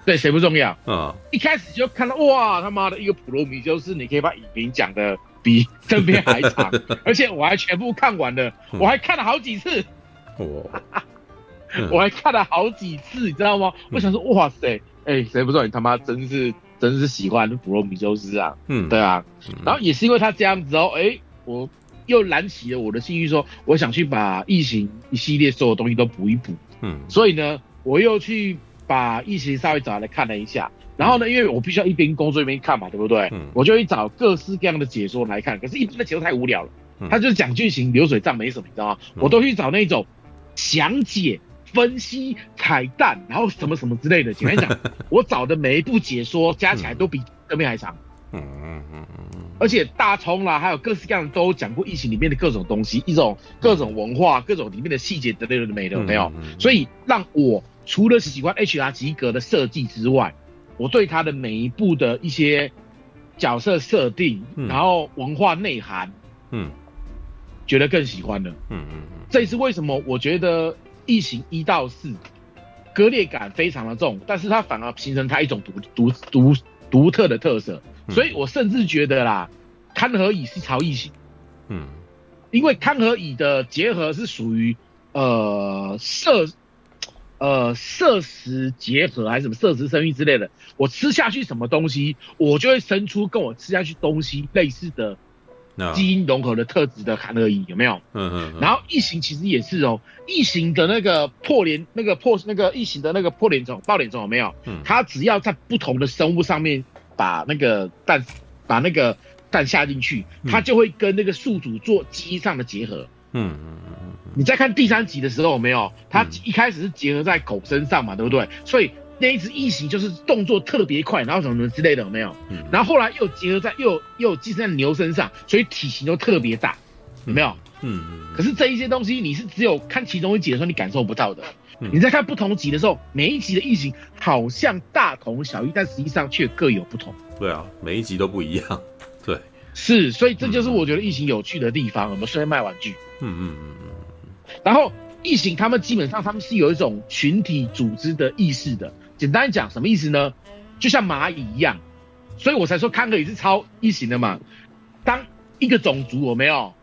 对，谁不重要？啊！一开始就看到哇，他妈的一个普罗米修斯，你可以把影评讲的比正片还长，而且我还全部看完了，我还看了好几次。我 我还看了好几次，你知道吗？我想说，哇塞，哎，谁不知道你他妈真是真是喜欢普罗米修斯啊？嗯，对啊。然后也是因为他这样子哦，哎，我。又燃起了我的兴趣，说我想去把异形一系列所有东西都补一补。嗯，所以呢，我又去把异形稍微找来看了一下。然后呢，因为我必须要一边工作一边看嘛，对不对？嗯，我就去找各式各样的解说来看。可是，一般的解说太无聊了，他就是讲剧情流水账，没什么，你知道吗？我都去找那种详解、分析、彩蛋，然后什么什么之类的。简单讲，我找的每一部解说加起来都比这边还长。嗯嗯嗯嗯，而且大葱啦，还有各式各样的都讲过异形里面的各种东西，一种各种文化，各种里面的细节等等的没的没有，所以让我除了喜欢 HR 及格的设计之外，我对他的每一步的一些角色设定，然后文化内涵，嗯，觉得更喜欢了，嗯嗯嗯，这也是为什么我觉得异形一到四割裂感非常的重，但是它反而形成它一种独独独独特的特色。所以我甚至觉得啦，勘和乙是超异形，嗯，因为勘和乙的结合是属于呃摄呃摄食结合还是什么摄食生育之类的，我吃下去什么东西，我就会生出跟我吃下去东西类似的基因融合的特质的勘和乙，有没有？嗯嗯。然后异形其实也是哦，异形的那个破脸那个破那个异形的那个破脸虫爆脸虫有没有？嗯，它只要在不同的生物上面。把那个蛋，把那个蛋下进去，它就会跟那个宿主做基因上的结合。嗯嗯嗯嗯。你在看第三集的时候有没有？它一开始是结合在狗身上嘛，对不对？所以那一只异形就是动作特别快，然后什么什么之类的有没有？嗯。然后后来又结合在又又寄生在牛身上，所以体型都特别大，有没有？嗯嗯。可是这一些东西你是只有看其中一集的时候你感受不到的。你在看不同集的时候，每一集的异形好像大同小异，但实际上却各有不同。对啊，每一集都不一样。对，是，所以这就是我觉得异形有趣的地方。我们虽然卖玩具，嗯嗯嗯嗯。然后异形他们基本上他们是有一种群体组织的意识的。简单讲，什么意思呢？就像蚂蚁一样，所以我才说看可以是超异形的嘛。当一个种族有没有，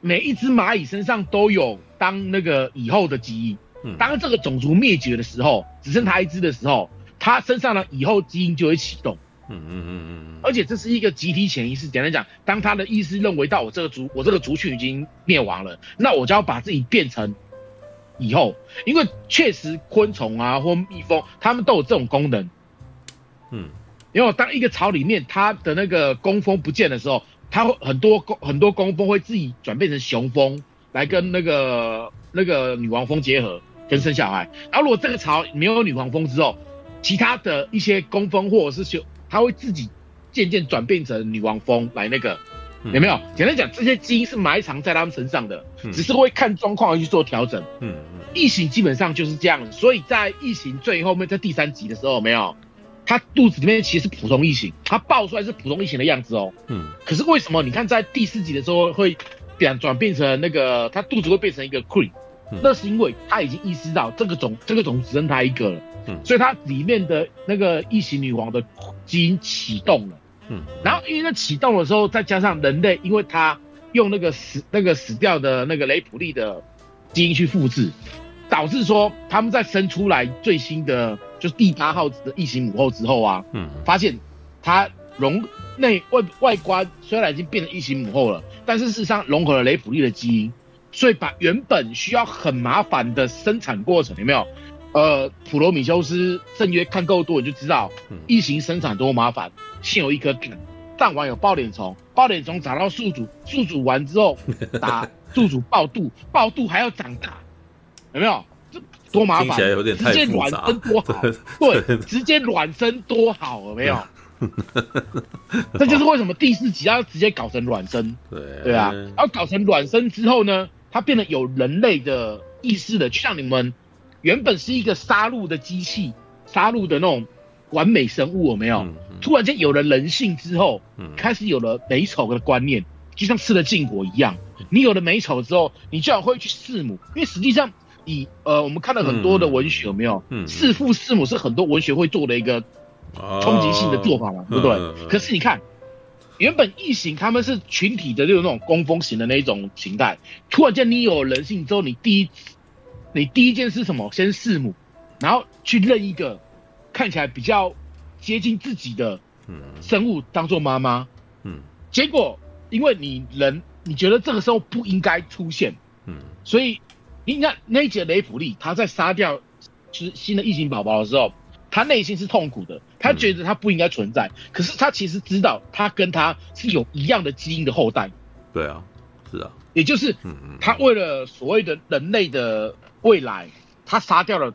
每一只蚂蚁身上都有当那个以后的基因。当这个种族灭绝的时候，只剩他一只的时候，他身上的以后基因就会启动。嗯嗯嗯嗯。而且这是一个集体潜意识。简单讲，当他的意识认为到我这个族，我这个族群已经灭亡了，那我就要把自己变成以后。因为确实昆虫啊或蜜蜂，它们都有这种功能。嗯。因为当一个巢里面它的那个工蜂不见的时候，它会很多工很多工蜂会自己转变成雄蜂来跟那个那个女王蜂结合。跟生小孩，然后如果这个巢没有女王蜂之后，其他的一些工蜂或者是修，它会自己渐渐转变成女王蜂来那个，有没有？简单讲，这些基因是埋藏在他们身上的，只是会看状况而去做调整。嗯嗯。异形基本上就是这样，所以在异形最后面在第三集的时候，有没有？它肚子里面其实是普通异形，它爆出来是普通异形的样子哦。嗯。可是为什么你看在第四集的时候会变转变成那个，它肚子会变成一个 queen？那是因为他已经意识到这个种这个种只剩他一个了，嗯，所以他里面的那个异形女王的基因启动了，嗯，然后因为那启动的时候，再加上人类，因为他用那个死那个死掉的那个雷普利的基因去复制，导致说他们在生出来最新的就是第八号的异形母后之后啊，嗯，发现它融内外外观虽然已经变成异形母后了，但是事实上融合了雷普利的基因。所以把原本需要很麻烦的生产过程有没有？呃，普罗米修斯正约看够多你就知道，异形生产多麻烦。先有一颗蛋，弹丸有爆脸虫，爆脸虫找到宿主，宿主完之后打 宿主爆肚，爆肚还要长大，有没有？这多麻烦，直接卵生多好，对，直接卵生多好，有没有？这就是为什么第四集要直接搞成卵生，对对啊，然后搞成卵生之后呢，它变得有人类的意识的，就像你们原本是一个杀戮的机器，杀戮的那种完美生物，有没有？突然间有了人性之后，开始有了美丑的观念，就像吃了禁果一样。你有了美丑之后，你就要会去弑母，因为实际上以呃，我们看了很多的文学，有没有？弑父弑母是很多文学会做的一个。冲击性的做法嘛，对不对？可是你看，原本异形他们是群体的，就是那种工蜂型的那一种形态。突然间你有人性之后，你第一，你第一件事什么？先弑母，然后去认一个看起来比较接近自己的生物当做妈妈。嗯，结果因为你人你觉得这个时候不应该出现，嗯，所以你看那一集雷普利他在杀掉就是新的异形宝宝的时候。他内心是痛苦的，他觉得他不应该存在，嗯、可是他其实知道他跟他是有一样的基因的后代。对啊，是啊，也就是，他为了所谓的人类的未来，他杀掉了，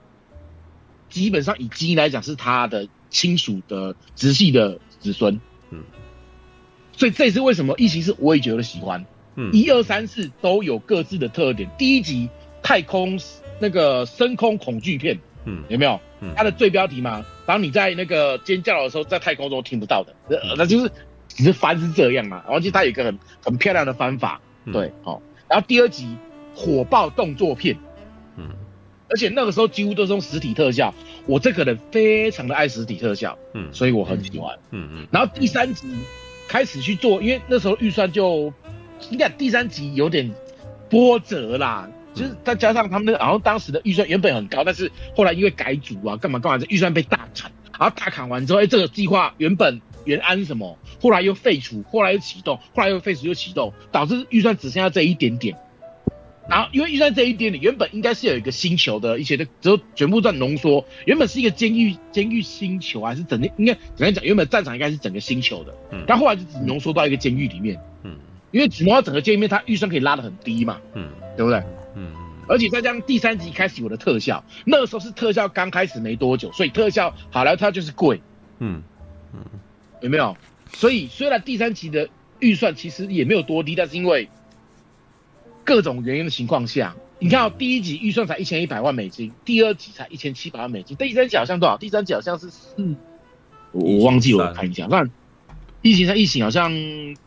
基本上以基因来讲是他的亲属的直系的子孙。嗯，所以这也是为什么异形是我也觉得喜欢。嗯，一二三四都有各自的特点。第一集太空那个深空恐惧片，嗯，有没有？它的最标题嘛，当你在那个尖叫的时候，在太空中听不到的，那就是只是翻是这样嘛。然后其实它有一个很很漂亮的翻法，对，好。然后第二集火爆动作片，嗯，而且那个时候几乎都是用实体特效。我这个人非常的爱实体特效，嗯，所以我很喜欢，嗯嗯。然后第三集开始去做，因为那时候预算就，你看第三集有点波折啦。就是再加上他们的，然后当时的预算原本很高，但是后来因为改组啊，干嘛干嘛，这预算被大砍，然后大砍完之后，哎，这个计划原本原安什么，后来又废除，后来又启动，后来又废除又启动，导致预算只剩下这一点点。然后因为预算这一点点，原本应该是有一个星球的一些的，之后全部在浓缩，原本是一个监狱监狱星球，还是整个应该怎样讲？原本战场应该是整个星球的，嗯，但后来就只浓缩到一个监狱里面，嗯，因为只浓到整个监狱里面，它预算可以拉得很低嘛，嗯，对不对？嗯，而且再加上第三集开始有的特效，那个时候是特效刚开始没多久，所以特效好来它就是贵，嗯嗯，有没有？所以虽然第三集的预算其实也没有多低，但是因为各种原因的情况下，你看哦，第一集预算才一千一百万美金，第二集才一千七百万美金，第三集好像多少？第三集好像是四，我忘记了，我看一下，那异形上异形好像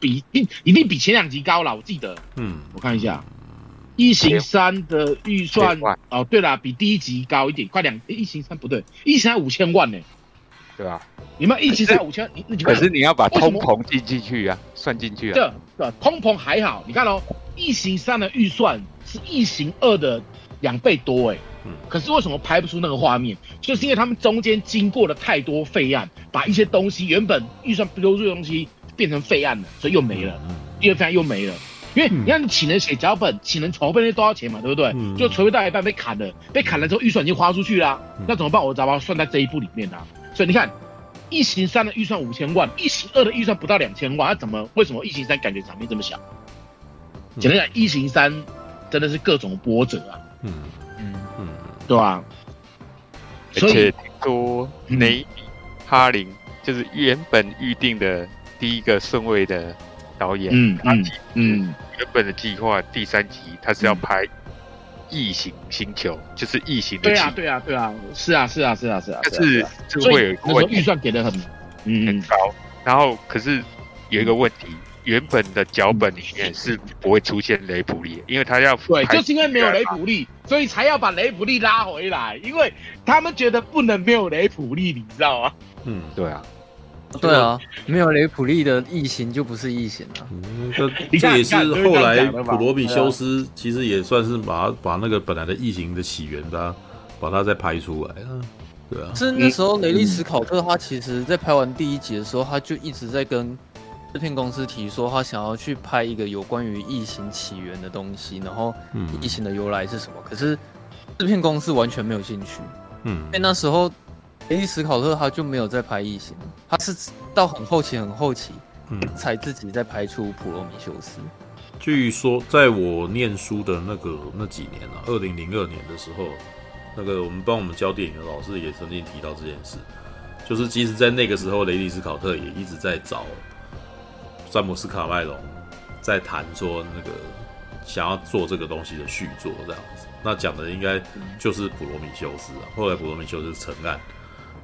比一一定比前两集高了，我记得，嗯，我看一下。异形三的预算哦，对啦，比第一集高一点，快两。异形三不对，异形三五千万呢，对吧？你们异形三五千，你你可是你要把通膨进进去啊，算进去啊。对对，通膨还好，你看哦，异形三的预算是异形二的两倍多哎，嗯，可是为什么拍不出那个画面？就是因为他们中间经过了太多废案，把一些东西原本预算不多的东西变成废案了，所以又没了，第二废案又没了。因为你看，你请人写脚本，请人筹备那多少钱嘛，对不对？嗯、就筹备到一半被砍了，被砍了之后预算已经花出去了，嗯、那怎么办？我只好把它算在这一步里面啊。所以你看，异形三的预算五千万，异形二的预算不到两千万，那怎么？为什么异形三感觉场面这么小？简单讲，异形三真的是各种波折啊。嗯嗯嗯，对吧？而且听说雷比哈林就是原本预定的第一个顺位的导演，嗯嗯嗯。原本的计划第三集，他是要拍异形星球，嗯、就是异形的。对啊，对啊，对啊，是啊，是啊，是啊，是啊。但是就会有一个问题，预算给的很嗯很高，然后可是有一个问题，嗯、原本的脚本里面是不会出现雷普利，因为他要对，就是因为没有雷普利，所以才要把雷普利拉回来，因为他们觉得不能没有雷普利，你知道吗？嗯，对啊。对啊，没有雷普利的异形就不是异形了。嗯，这这也是后来普罗米修斯其实也算是把把那个本来的异形的起源，把把它再拍出来了。对啊，是那时候雷利斯考特他其实在拍完第一集的时候，他就一直在跟制片公司提说，他想要去拍一个有关于异形起源的东西，然后异形的由来是什么？可是制片公司完全没有兴趣。嗯，因为那时候。雷利史考特他就没有在拍异形，他是到很后期很后期嗯，才自己在拍出普罗米修斯。据说在我念书的那个那几年啊，二零零二年的时候，那个我们帮我们教电影的老师也曾经提到这件事，就是即使在那个时候，雷利斯考特也一直在找詹姆斯卡麦隆，在谈说那个想要做这个东西的续作这样子。那讲的应该就是普罗米修斯啊。后来普罗米修斯成案，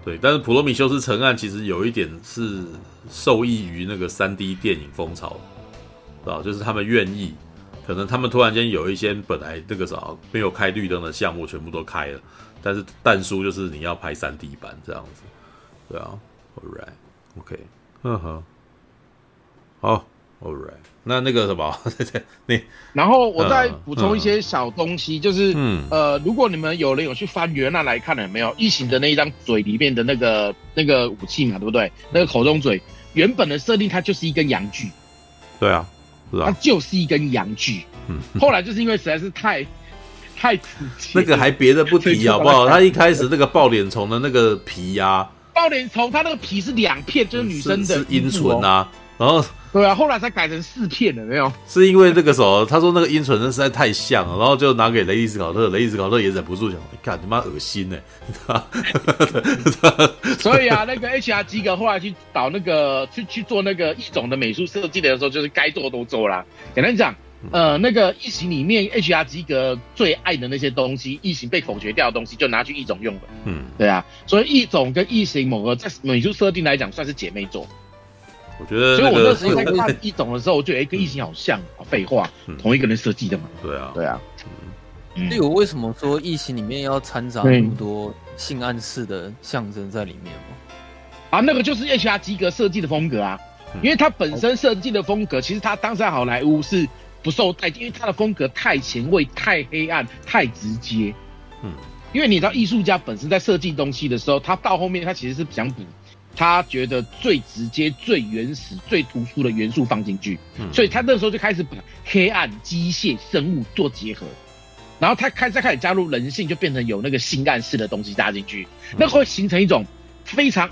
对，但是普罗米修斯成案其实有一点是受益于那个三 D 电影风潮。啊，就是他们愿意，可能他们突然间有一些本来那个啥没有开绿灯的项目，全部都开了，但是但书就是你要拍三 D 版这样子，对啊，All right，OK，嗯哼，好，All right，那那个什么，你，然后我再补充一些小东西，就是，嗯，呃，如果你们有人有去翻原案来看了没有，异形的那一张嘴里面的那个那个武器嘛，对不对？那个口中嘴。原本的设定它就是一根阳具，对啊。是啊。它就是一根阳具，嗯，后来就是因为实在是太太刺激，那个还别的不提好不好？他一开始那个抱脸虫的那个皮呀，啊，抱脸虫它那个皮是两片，就是女生的阴唇啊，然后。对啊，后来才改成四片了，没有？是因为那个时候 他说那个阴唇真实在太像了，然后就拿给雷利斯考特，雷利斯考特也忍不住想，你看你妈恶心呢，所以啊，那个 H.R. 吉格后来去导那个去去做那个异种的美术设计的时候，就是该做都做啦。简单讲，呃，那个异形里面 H.R. 吉格最爱的那些东西，异形被否决掉的东西，就拿去异种用了。嗯，对啊，所以异种跟异形某个在美术设定来讲，算是姐妹作。我觉得，所以我那时候在看一种的时候，我觉得哎，跟异形好像。废话，同一个人设计的嘛。对啊，对啊。所以我为什么说异形里面要掺杂那么多性暗示的象征在里面吗？啊，那个就是 H.R. 吉格设计的风格啊，因为他本身设计的风格，其实他当时在好莱坞是不受待见，因为他的风格太前卫、太黑暗、太直接。嗯，因为你知道，艺术家本身在设计东西的时候，他到后面他其实是想补。他觉得最直接、最原始、最突出的元素放进去，嗯，所以他那时候就开始把黑暗、机械、生物做结合，然后他开再开始加入人性，就变成有那个性暗示的东西加进去，那会形成一种非常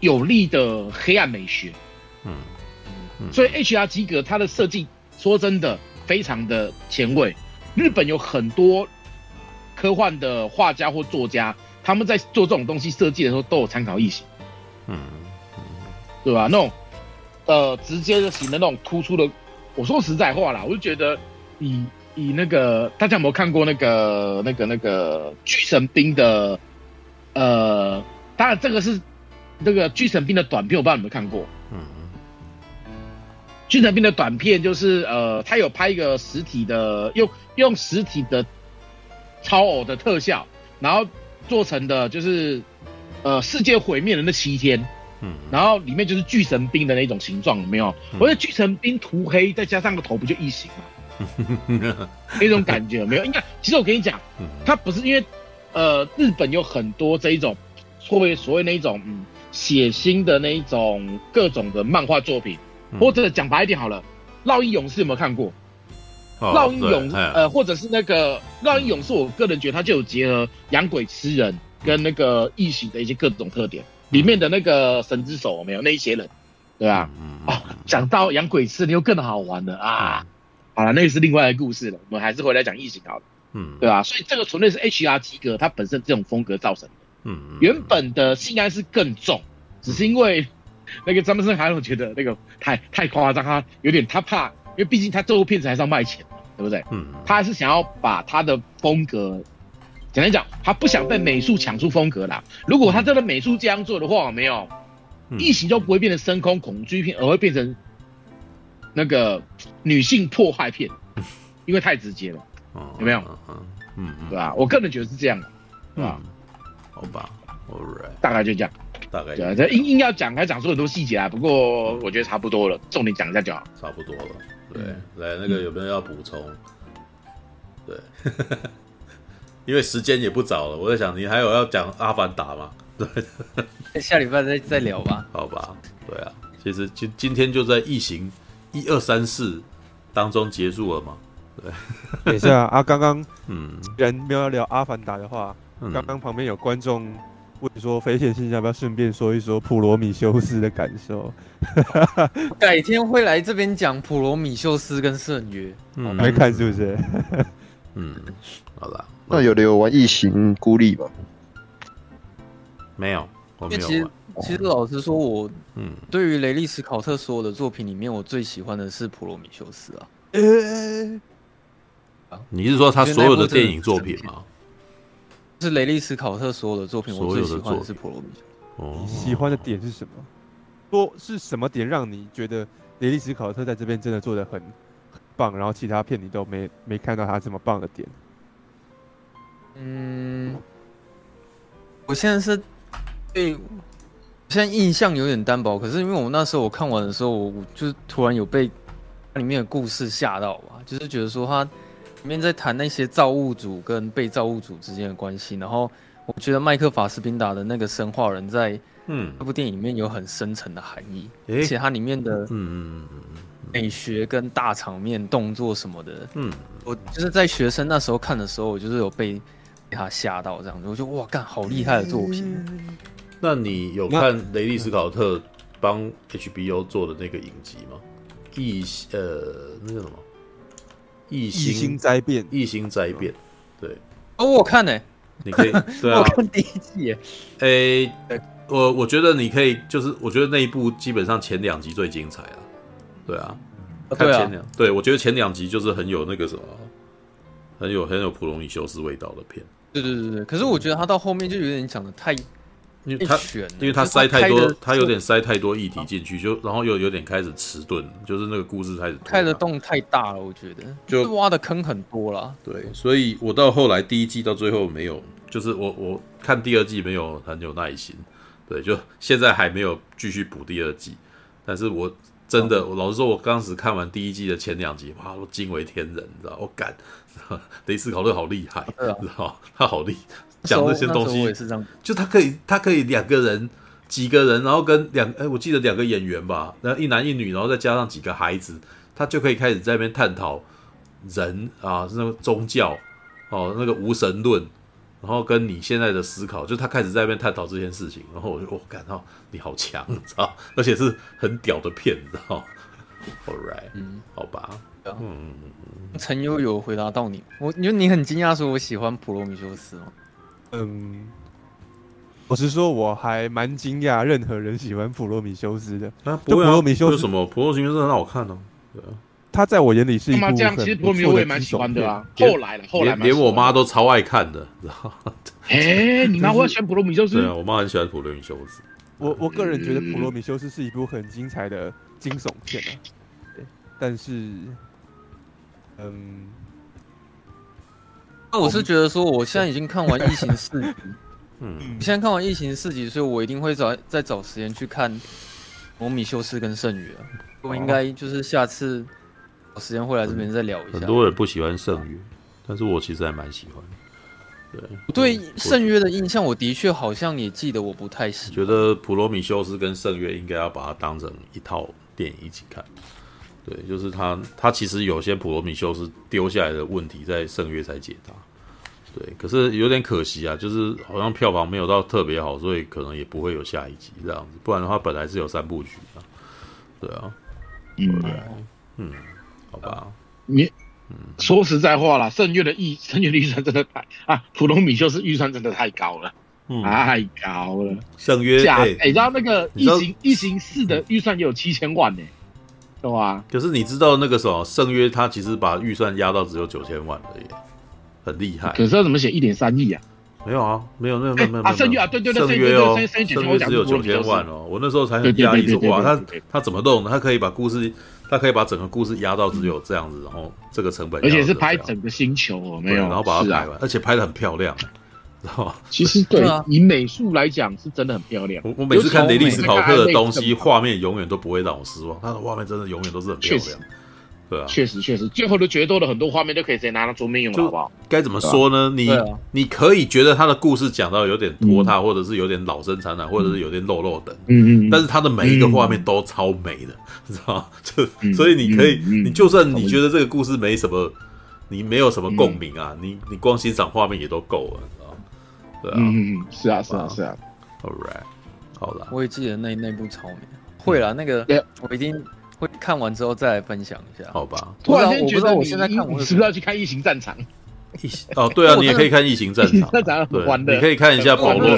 有力的黑暗美学。嗯，嗯，所以 H.R. 吉格他的设计，说真的非常的前卫。日本有很多科幻的画家或作家，他们在做这种东西设计的时候，都有参考异形。嗯，对吧？那种呃，直接的型的那种突出的，我说实在话啦，我就觉得以以那个大家有没有看过那个那个那个巨神兵的？呃，当然这个是那个巨神兵的短片，我不知道有没有看过。嗯，巨神兵的短片就是呃，他有拍一个实体的，用用实体的超偶的特效，然后做成的就是。呃，世界毁灭的那七天，嗯，然后里面就是巨神兵的那种形状，有没有？我觉得巨神兵涂黑，再加上个头，不就异形吗？那种感觉有没有？应该，其实我跟你讲，它不是因为，呃，日本有很多这一种，所谓所谓那一种，嗯，血腥的那一种各种的漫画作品，或者讲白一点好了，《烙印勇士》有没有看过？《烙印勇士》呃，或者是那个《烙印勇士》，我个人觉得他就有结合养鬼吃人。跟那个异形的一些各种特点，里面的那个神之手没有那一些人，对吧？嗯哦，讲到养鬼吃，你又更好玩了啊！好了，那个是另外一个故事了，我们还是回来讲异形好了，嗯，对吧？所以这个纯粹是 H.R. 吉格他本身这种风格造成的，嗯，原本的性暗示更重，只是因为那个詹姆斯还有觉得那个太太夸张，他有点他怕，因为毕竟他这部片子还是要卖钱嘛，对不对？嗯，他还是想要把他的风格。简单讲，他不想被美术抢出风格啦。如果他真的美术这样做的话，没有，异形就不会变成深空恐惧片，而会变成那个女性迫害片，因为太直接了，有没有？嗯，对吧？我个人觉得是这样的，是吧？好吧，All right，大概就这样，大概这硬硬要讲，还讲出很多细节啊。不过我觉得差不多了，重点讲一下就好。差不多了，对，来那个有没有要补充？对。因为时间也不早了，我在想你还有要讲《阿凡达》吗？对，下礼拜再再聊吧。好吧，对啊，其实今今天就在异形一二三四当中结束了嘛。对，等一下啊，刚刚嗯，人没有聊《阿凡达》的话，刚刚旁边有观众问说飞线信箱要不要顺便说一说普罗米修斯的感受？改天会来这边讲普罗米修斯跟圣约，嗯，没看是不是？嗯，好了，那有的有玩异形孤立吗？没有，我没有其实，其实老实说，我嗯，对于雷利斯考特所有的作品里面，我最喜欢的是普罗米修斯啊。呃，你是说他所有的电影作品吗？是雷利斯考特所有的作品，我最喜欢的是普罗米修斯。哦，喜欢的点是什么？说是什么点让你觉得雷利斯考特在这边真的做的很很棒，然后其他片你都没没看到他这么棒的点？嗯，我现在是对，现在印象有点单薄。可是因为我那时候我看完的时候，我就是突然有被里面的故事吓到吧，就是觉得说他里面在谈那些造物主跟被造物主之间的关系，然后我觉得麦克法斯宾达的那个生化人在。嗯，这部电影里面有很深层的含义，欸、而且它里面的嗯美学跟大场面动作什么的，嗯，我就是在学生那时候看的时候，我就是有被被他吓到这样子，我就哇干，好厉害的作品。那你有看雷利斯考特帮 HBO 做的那个影集吗？异呃那个什么异星灾变，异星灾变，对，哦，我看呢、欸，你可以 对啊，我看第一季，哎、欸。我我觉得你可以，就是我觉得那一部基本上前两集最精彩啊，对啊，看前两，对我觉得前两集就是很有那个什么，很有很有普罗米修斯味道的片。对对对对，可是我觉得他到后面就有点讲的太，因为他因为他塞太多，他有点塞太多议题进去，就然后又有点开始迟钝，就是那个故事开始开的洞太大了，我觉得就挖的坑很多了。对，所以我到后来第一季到最后没有，就是我我看第二季没有很有耐心。对，就现在还没有继续补第二季，但是我真的，我老实说，我当时看完第一季的前两集，哇，我惊为天人，你知道，我感 雷斯考特好厉害，知道他好厉，讲这些东西，就他可以，他可以两个人，几个人，然后跟两，哎，我记得两个演员吧，然后一男一女，然后再加上几个孩子，他就可以开始在那边探讨人啊，那个宗教哦，那个无神论。然后跟你现在的思考，就他开始在那边探讨这件事情，然后我就我感到你好强，你知道，而且是很屌的片，你知道。All right，嗯，好吧，嗯。陈悠有回答到你，我因为你很惊讶说我喜欢普罗米修斯吗？嗯，我是说我还蛮惊讶，任何人喜欢普罗米修斯的。啊，不会啊，普罗米修斯什么？普罗米修斯很好看呢，对啊。他在我眼里是一部很不错的这样，其实普罗米我也蛮喜欢的啊。后来了，后来连我妈都超爱看的，知道吗？哎，你妈会喜欢普罗米修斯？对啊，我妈很喜欢普罗米修斯。我我个人觉得普罗米修斯是一部很精彩的惊悚片啊。对，但是，嗯，那我是觉得说，我现在已经看完《异形》四集，嗯，现在看完《异形》四集，所以我一定会找再找时间去看《普罗米修斯》跟《圣约》。我应该就是下次。有时间会来这边再聊一下。很多人不喜欢圣约，但是我其实还蛮喜欢。对，对圣约的印象，我的确好像也记得，我不太喜欢。觉得普罗米修斯跟圣约应该要把它当成一套电影一起看。对，就是他，他其实有些普罗米修斯丢下来的问题，在圣约才解答。对，可是有点可惜啊，就是好像票房没有到特别好，所以可能也不会有下一集这样子。不然的话，本来是有三部曲啊。对啊，嗯，嗯。好吧，你说实在话啦，圣约的预圣约的预算真的太啊，普罗米修斯预算真的太高了，嗯、太高了。圣约假哎，你知道那个异形异形四的预算也有七千万呢，对啊？可是你知道那个什么圣约，他其实把预算压到只有九千万而已，很厉害。可是他怎么写一点三亿啊？没有啊，没有，没有，没有，没有。啊，圣约啊，对对对，圣约哦，圣约只有九千万哦，我那时候才很压抑，说哇，他他怎么弄？他可以把故事。他可以把整个故事压到只有这样子，然后这个成本，而且是拍整个星球哦，没有，然后把它拍完，而且拍的很漂亮，知道吗？其实对，以美术来讲是真的很漂亮。我我每次看雷利斯考克的东西，画面永远都不会让我失望，他的画面真的永远都是很漂亮。对啊，确实确实，最后的决斗的很多画面都可以直接拿到桌面用，好不好？该怎么说呢？你你可以觉得他的故事讲到有点拖沓，或者是有点老生常谈，或者是有点漏漏等，嗯嗯，但是他的每一个画面都超美的，知道吗？就所以你可以，你就算你觉得这个故事没什么，你没有什么共鸣啊，你你光欣赏画面也都够了，知道吗？对啊，嗯嗯，是啊是啊是啊，All right，好了，我也记得那那部超美，会啦，那个我一定会看完之后再来分享一下，好吧？突然间觉得我现在看，我是不是要去看《异形战场》？异形哦，对啊，你也可以看《异形战场》，对，你可以看一下保罗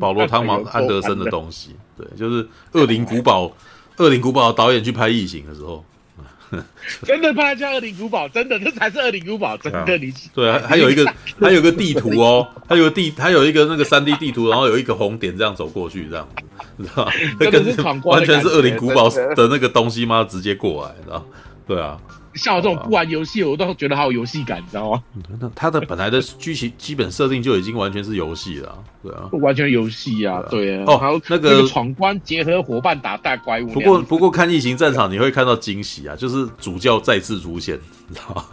保罗汤姆安德森的东西，对，就是《恶灵古堡》《恶灵古堡》导演去拍《异形》的时候。真的怕他叫恶灵古堡，真的，这才是恶灵古堡，真的你对啊，还有一个 还有一个地图哦，还有个地，还有一个那个三 D 地图，然后有一个红点这样走过去，这样子，你知道吗？那个完全是恶灵古堡的那个东西吗？直接过来，知道？对啊。像我这种不玩游戏，我都觉得好有游戏感，你知道吗？那它的本来的剧情基本设定就已经完全是游戏了，对啊，完全游戏啊，对啊。哦，还有那个闯关结合伙伴打大怪物。不过不过看异形战场你会看到惊喜啊，就是主教再次出现，你知道吗？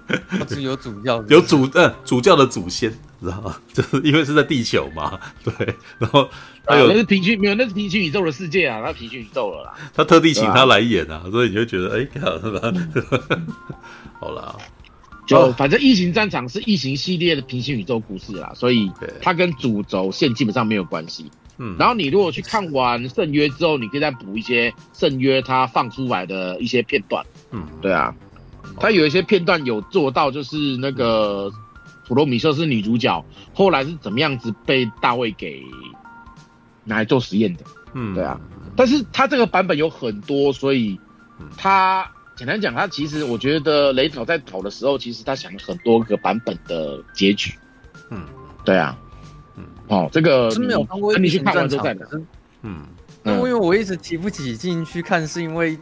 是有主教，有主嗯主教的祖先，知道吗？就是因为是在地球嘛，对，然后。他有、啊、那是平行，没有那是平行宇宙的世界啊，那平行宇宙了啦。他特地请他来演啊，所以你就觉得哎，好了，好啦，就反正异形战场是异形系列的平行宇宙故事啦，所以它跟主轴线基本上没有关系。嗯，然后你如果去看完圣约之后，你可以再补一些圣约它放出来的一些片段。嗯，对啊，它有一些片段有做到，就是那个普罗米修斯女主角后来是怎么样子被大卫给。拿来做实验的，嗯，对啊，但是他这个版本有很多，所以他简单讲，他其实我觉得雷导在跑的时候，其实他想了很多个版本的结局，嗯，对啊，嗯，哦，这个真没有看过，你去看完之后再讲，嗯，那因为我一直提不起劲去看，是因为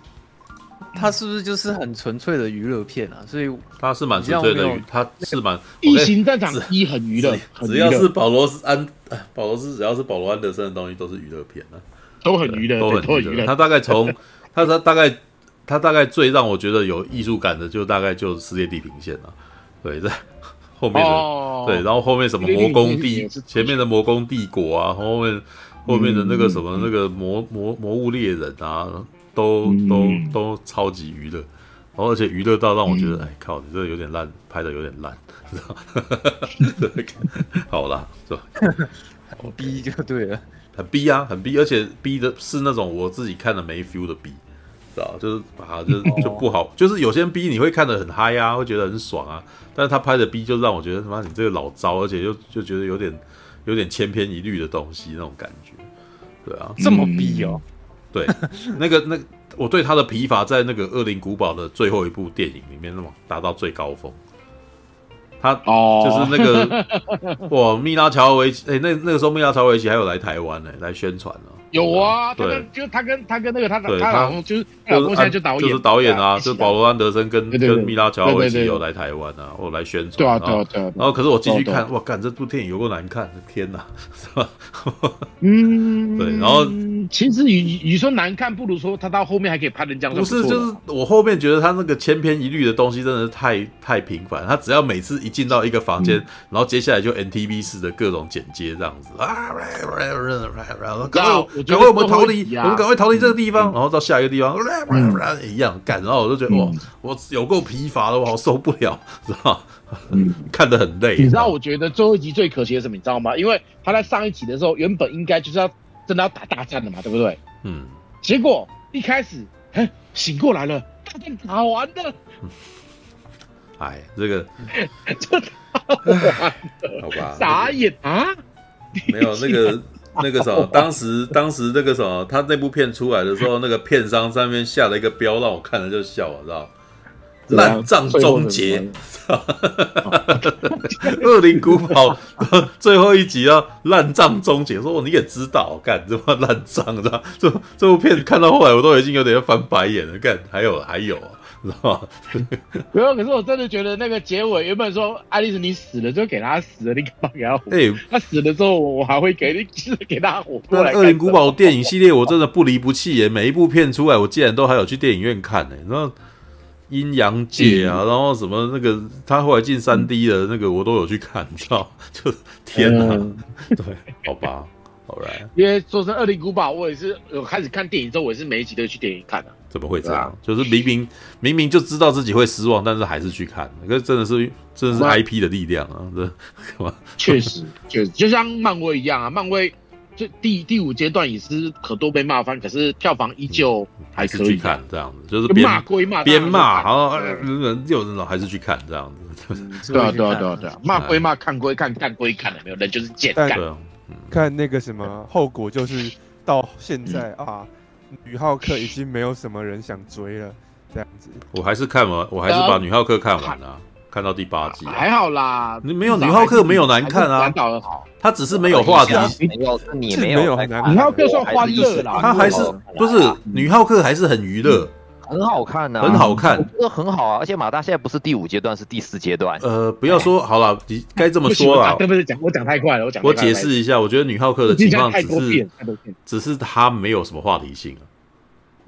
他是不是就是很纯粹的娱乐片啊？所以他是蛮纯粹的，他是蛮异形战场一很娱乐，只要是保罗斯安。保罗斯只要是保罗安德森的东西都是娱乐片啊，都很娱乐，都很娱乐。他大概从 他他大概他大概最让我觉得有艺术感的，就大概就是《世界地平线》了。对，在 后面的对，然后后面什么魔宫帝前面的魔宫帝国啊，后面后面的那个什么那个魔魔魔物猎人啊，都都都超级娱乐，然后而且娱乐到让我觉得，哎靠，你这个有点烂，拍的有点烂。好啦，是吧？很逼就对了，很逼啊，很逼，而且逼的是那种我自己看的没 feel 的逼，知道就是啊，就就不好，就是有些逼你会看得很嗨啊，会觉得很爽啊，但是他拍的逼就让我觉得他妈你这个老糟，而且就就觉得有点有点千篇一律的东西那种感觉，对啊，这么逼哦，对，那个那我对他的疲乏在那个《恶灵古堡》的最后一部电影里面那么达到最高峰。他哦，就是那个哇，密拉乔维奇，哎，那那个时候密拉乔维奇还有来台湾呢，来宣传呢。有啊，他跟，就他跟他跟那个他他老公就是老公现在就导演，就是导演啊，就保罗安德森跟跟米拉乔维奇有来台湾啊，我来宣传。对啊，对啊，对啊。然后可是我继续看，哇，干这部电影有够难看，天哪，是吧？嗯，对。然后其实与与说难看，不如说他到后面还可以拍人这样。不是，就是我后面觉得他那个千篇一律的东西真的是太太频繁，他只要每次一进到一个房间，然后接下来就 NTV 式的各种剪接这样子啊，然后赶快我们逃离，我们赶快逃离这个地方，然后到下一个地方，一样干，然后我就觉得哇，我有够疲乏了，我好受不了，知道嗯，看得很累。你知道我觉得最后一集最可惜的是什么？你知道吗？因为他在上一集的时候，原本应该就是要真的要打大战的嘛，对不对？嗯。结果一开始，哎，醒过来了，大战打完了。哎，这个这打完了，好吧？傻眼啊！没有那个。那个什么，当时当时那个什么，他那部片出来的时候，那个片商上面下了一个标，让我看了就笑了，知道烂账终结，恶灵古堡最后一集啊，烂账终结，说你也知道，干这么烂账，知道这这部片看到后来，我都已经有点翻白眼了，干还有还有。知道吗？没有，可是我真的觉得那个结尾原本说爱丽丝你死了就给他死了，你干嘛给他活？哎、欸，他死了之后我还会给你，就是给他活过来。恶灵古堡电影系列我真的不离不弃耶，每一部片出来我竟然都还有去电影院看呢。然后阴阳界啊，然后什么那个他后来进三 D 的那个我都有去看，你知道？就天哪，嗯、对，好吧，好来。因为说成恶灵古堡，我也是有开始看电影之后，我也是每一集都去电影看的、啊。怎么会这样？啊、就是明明明明就知道自己会失望，但是还是去看。可是真的是真的是 IP 的力量啊！这干嘛？确实，确实就像漫威一样啊！漫威这第第五阶段也是可多被骂翻，可是票房依旧还可以去看这样子，就是骂归骂，边骂，然后人有人种还是去看这样子。对啊对啊对啊对啊，骂归骂，看归看，看归看了，没有人就是贱干。看那个什么后果，就是到现在啊，女浩克已经没有什么人想追了，这样子。我还是看完，我还是把女浩克看完了。看到第八集还好啦，你没有女浩克没有难看啊，导的好，他只是没有话题，没有你没有女浩克算欢乐啦，他还是不是女浩克还是很娱乐，很好看呢，很好看，这很好啊，而且马大现在不是第五阶段是第四阶段，呃，不要说好了，你该这么说了，对不对？讲我讲太快了，我讲我解释一下，我觉得女浩克的情况只是只是他没有什么话题性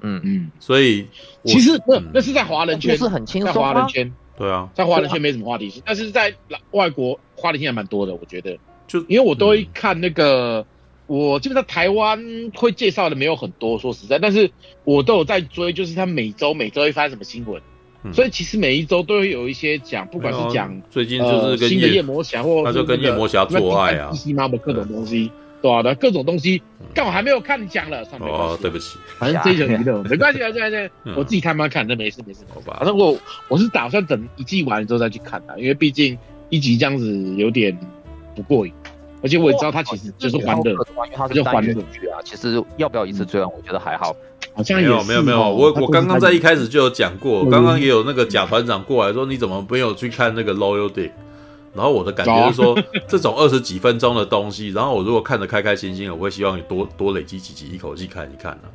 嗯。嗯，所以其实那那是在华人圈是很轻松，华人圈。对啊，在华人圈没什么话题性，但是在外国话题性还蛮多的，我觉得。就因为我都会看那个，嗯、我基本上台湾会介绍的没有很多，说实在，但是我都有在追，就是他每周每周会发什么新闻，嗯、所以其实每一周都会有一些讲，不管是讲最近就是跟、呃、新的夜魔侠，或者他就跟夜魔侠做爱啊，西马的各种东西。对啊，的各种东西，但我还没有看你讲了，算了，哦，对不起，反正这种娱乐没关系啊，对对对，我自己看慢看，那没事没事，好吧。反正我我是打算等一季完了之后再去看的，因为毕竟一集这样子有点不过瘾，而且我也知道他其实就是欢乐，它是欢乐剧啊。其实要不要一次追完，我觉得还好，好像没有没有没有，我我刚刚在一开始就有讲过，刚刚也有那个贾团长过来说，你怎么没有去看那个 Loyal Dick？然后我的感觉是说，这种二十几分钟的东西，然后我如果看得开开心心的，我会希望你多多累积几集，一口气看一看呢。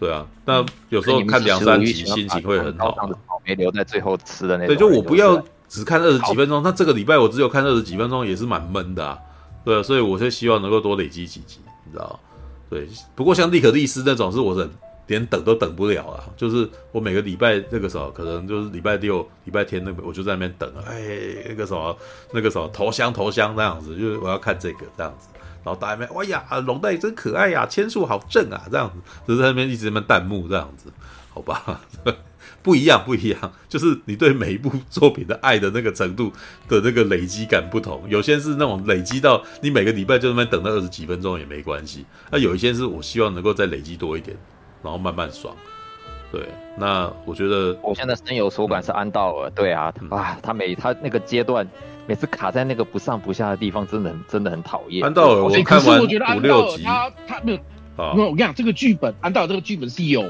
对啊，那有时候看两三集，心情会很好。没留在最后吃的那种。对，就我不要只看二十几分钟，那这个礼拜我只有看二十几分钟，也是蛮闷的啊。对，所以我是希望能够多累积几集，你知道？对，不过像利可利斯那种，是我忍。连等都等不了啊！就是我每个礼拜那个时候，可能就是礼拜六、礼拜天那个，我就在那边等。哎，那个什么，那个什么，头香头香那样子，就是我要看这个这样子。然后大家那边，哎呀，龙带真可爱呀，千树好正啊，这样子，就在那边一直在那边弹幕这样子，好吧？不一样，不一样，就是你对每一部作品的爱的那个程度的那个累积感不同。有些是那种累积到你每个礼拜就那边等到二十几分钟也没关系。那有一些是我希望能够再累积多一点。然后慢慢爽，对，那我觉得我现在深有所感是安道尔，对啊，啊，他每他那个阶段每次卡在那个不上不下的地方，真的很真的很讨厌。安道尔，我看完五六集，他他没有，没有，我跟你讲，这个剧本安道尔这个剧本是有。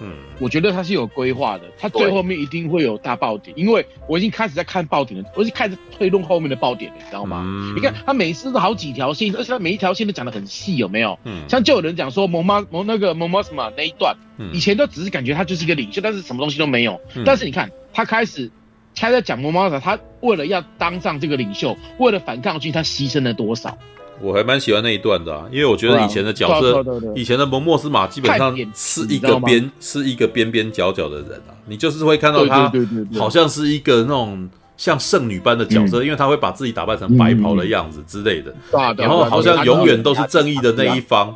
嗯，我觉得他是有规划的，他最后面一定会有大爆点，因为我已经开始在看爆点了，我已经开始推动后面的爆点了，你知道吗？嗯、你看他每一次都好几条线，而且他每一条线都讲得很细，有没有？嗯，像就有人讲说蒙妈蒙那个蒙妈什么那一段，嗯、以前都只是感觉他就是一个领袖，但是什么东西都没有。嗯、但是你看他开始他在讲蒙妈什，他为了要当上这个领袖，为了反抗军，他牺牲了多少？我还蛮喜欢那一段的，啊，因为我觉得以前的角色，以前的蒙莫斯马基本上是一个边是一个边边角角的人啊，你就是会看到他好像是一个那种像圣女般的角色，因为他会把自己打扮成白袍的样子之类的，然后好像永远都是正义的那一方，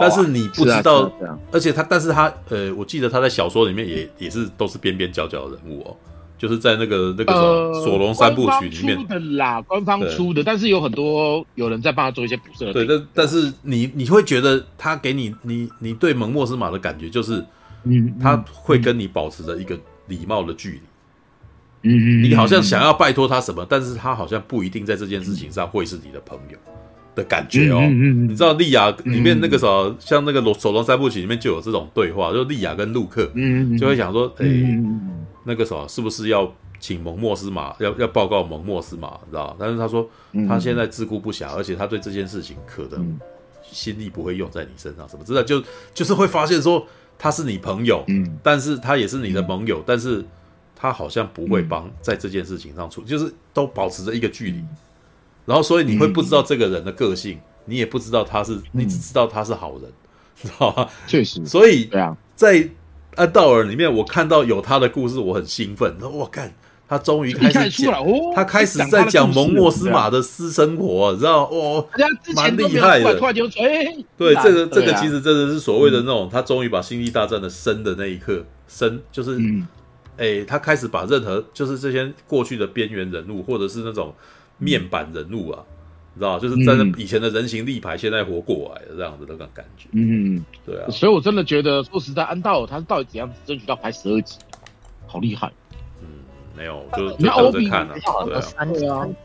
但是你不知道，而且他，但是他，呃，我记得他在小说里面也也是都是边边角角的人物哦。就是在那个那个什么索隆三部曲里面、呃、的啦，官方出的，但是有很多有人在帮他做一些补色。对，但但是你你会觉得他给你你你对蒙莫斯马的感觉就是，嗯，他会跟你保持着一个礼貌的距离，嗯嗯，你好像想要拜托他什么，但是他好像不一定在这件事情上会是你的朋友的感觉哦。嗯嗯，你知道利亚里面那个什么，像那个索隆三部曲里面就有这种对话，就利亚跟陆克，嗯就会想说，哎。那个时候是不是要请蒙莫斯马要要报告蒙莫斯马，知道？但是他说他现在自顾不暇，而且他对这件事情可能心力不会用在你身上，什么之类，就就是会发现说他是你朋友，嗯，但是他也是你的盟友，但是他好像不会帮在这件事情上出，就是都保持着一个距离，然后所以你会不知道这个人的个性，你也不知道他是，你只知道他是好人，知道吧？确实，所以在。安道尔里面，我看到有他的故事，我很兴奋。我看他终于开始讲，他开始在讲蒙莫斯马的私生活，你知道哦，蛮厉害的。对，这个这个其实真的是所谓的那种，他终于把星际大战的生的那一刻生，就是，哎，他开始把任何就是这些过去的边缘人物，或者是那种面板人物啊，你知道就是真的以前的人形立牌，现在活过来的这样子的感感觉。嗯，对啊。所以我真的觉得，说实在，安道尔他是到底怎样争取到拍十二集，好厉害。嗯，没有，就就等着看了。对啊，三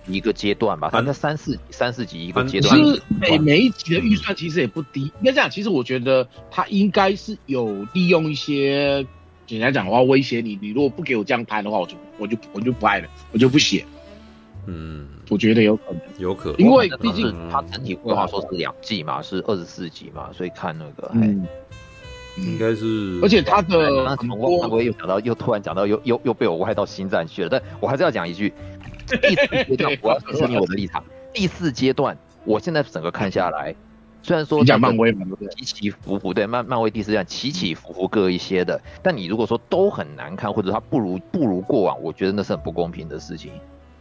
一个阶段吧，反正三四三四集一个阶段。其实每每一集的预算其实也不低。应该这样，其实我觉得他应该是有利用一些简单讲的话威胁你，你如果不给我这样拍的话，我就我就我就不爱了，我就不写。嗯，我觉得有可能，有可能，因为毕竟它整体规划说是两季嘛，是二十四集嘛，所以看那个，嗯，应该是，而且他的，那从漫威又讲到，又突然讲到，又又又被我歪到新战去了。但我还是要讲一句，第四阶段我要说明我的立场。第四阶段，我现在整个看下来，虽然说讲漫威嘛，起起伏伏，对漫漫威第四阶段起起伏伏各一些的，但你如果说都很难看，或者它不如不如过往，我觉得那是很不公平的事情。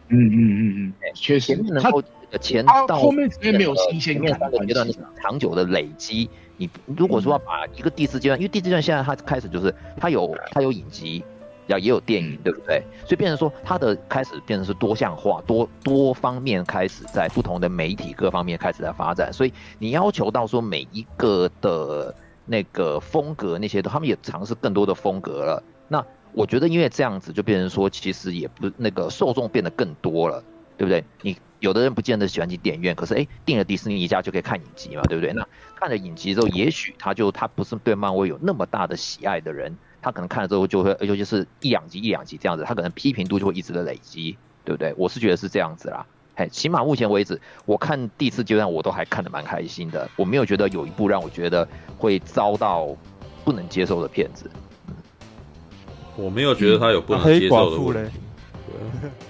嗯嗯嗯嗯，确实，能够前到后面没有新鲜感，三个阶段是长久的累积。你如果说要把一个第四阶段，因为第四阶段现在它开始就是它有它有影集，要也有电影，对不对？所以变成说它的开始变成是多项化、多多方面开始在不同的媒体各方面开始在发展。所以你要求到说每一个的那个风格那些的，他们也尝试更多的风格了。那我觉得，因为这样子就变成说，其实也不那个受众变得更多了，对不对？你有的人不见得喜欢去电影院，可是哎，订了迪士尼一家就可以看影集嘛，对不对？那看了影集之后，也许他就他不是对漫威有那么大的喜爱的人，他可能看了之后就会，尤其是一两集一两集这样子，他可能批评度就会一直的累积，对不对？我是觉得是这样子啦。嘿，起码目前为止，我看第四阶段我都还看得蛮开心的，我没有觉得有一部让我觉得会遭到不能接受的片子。我没有觉得他有不能接受的问题。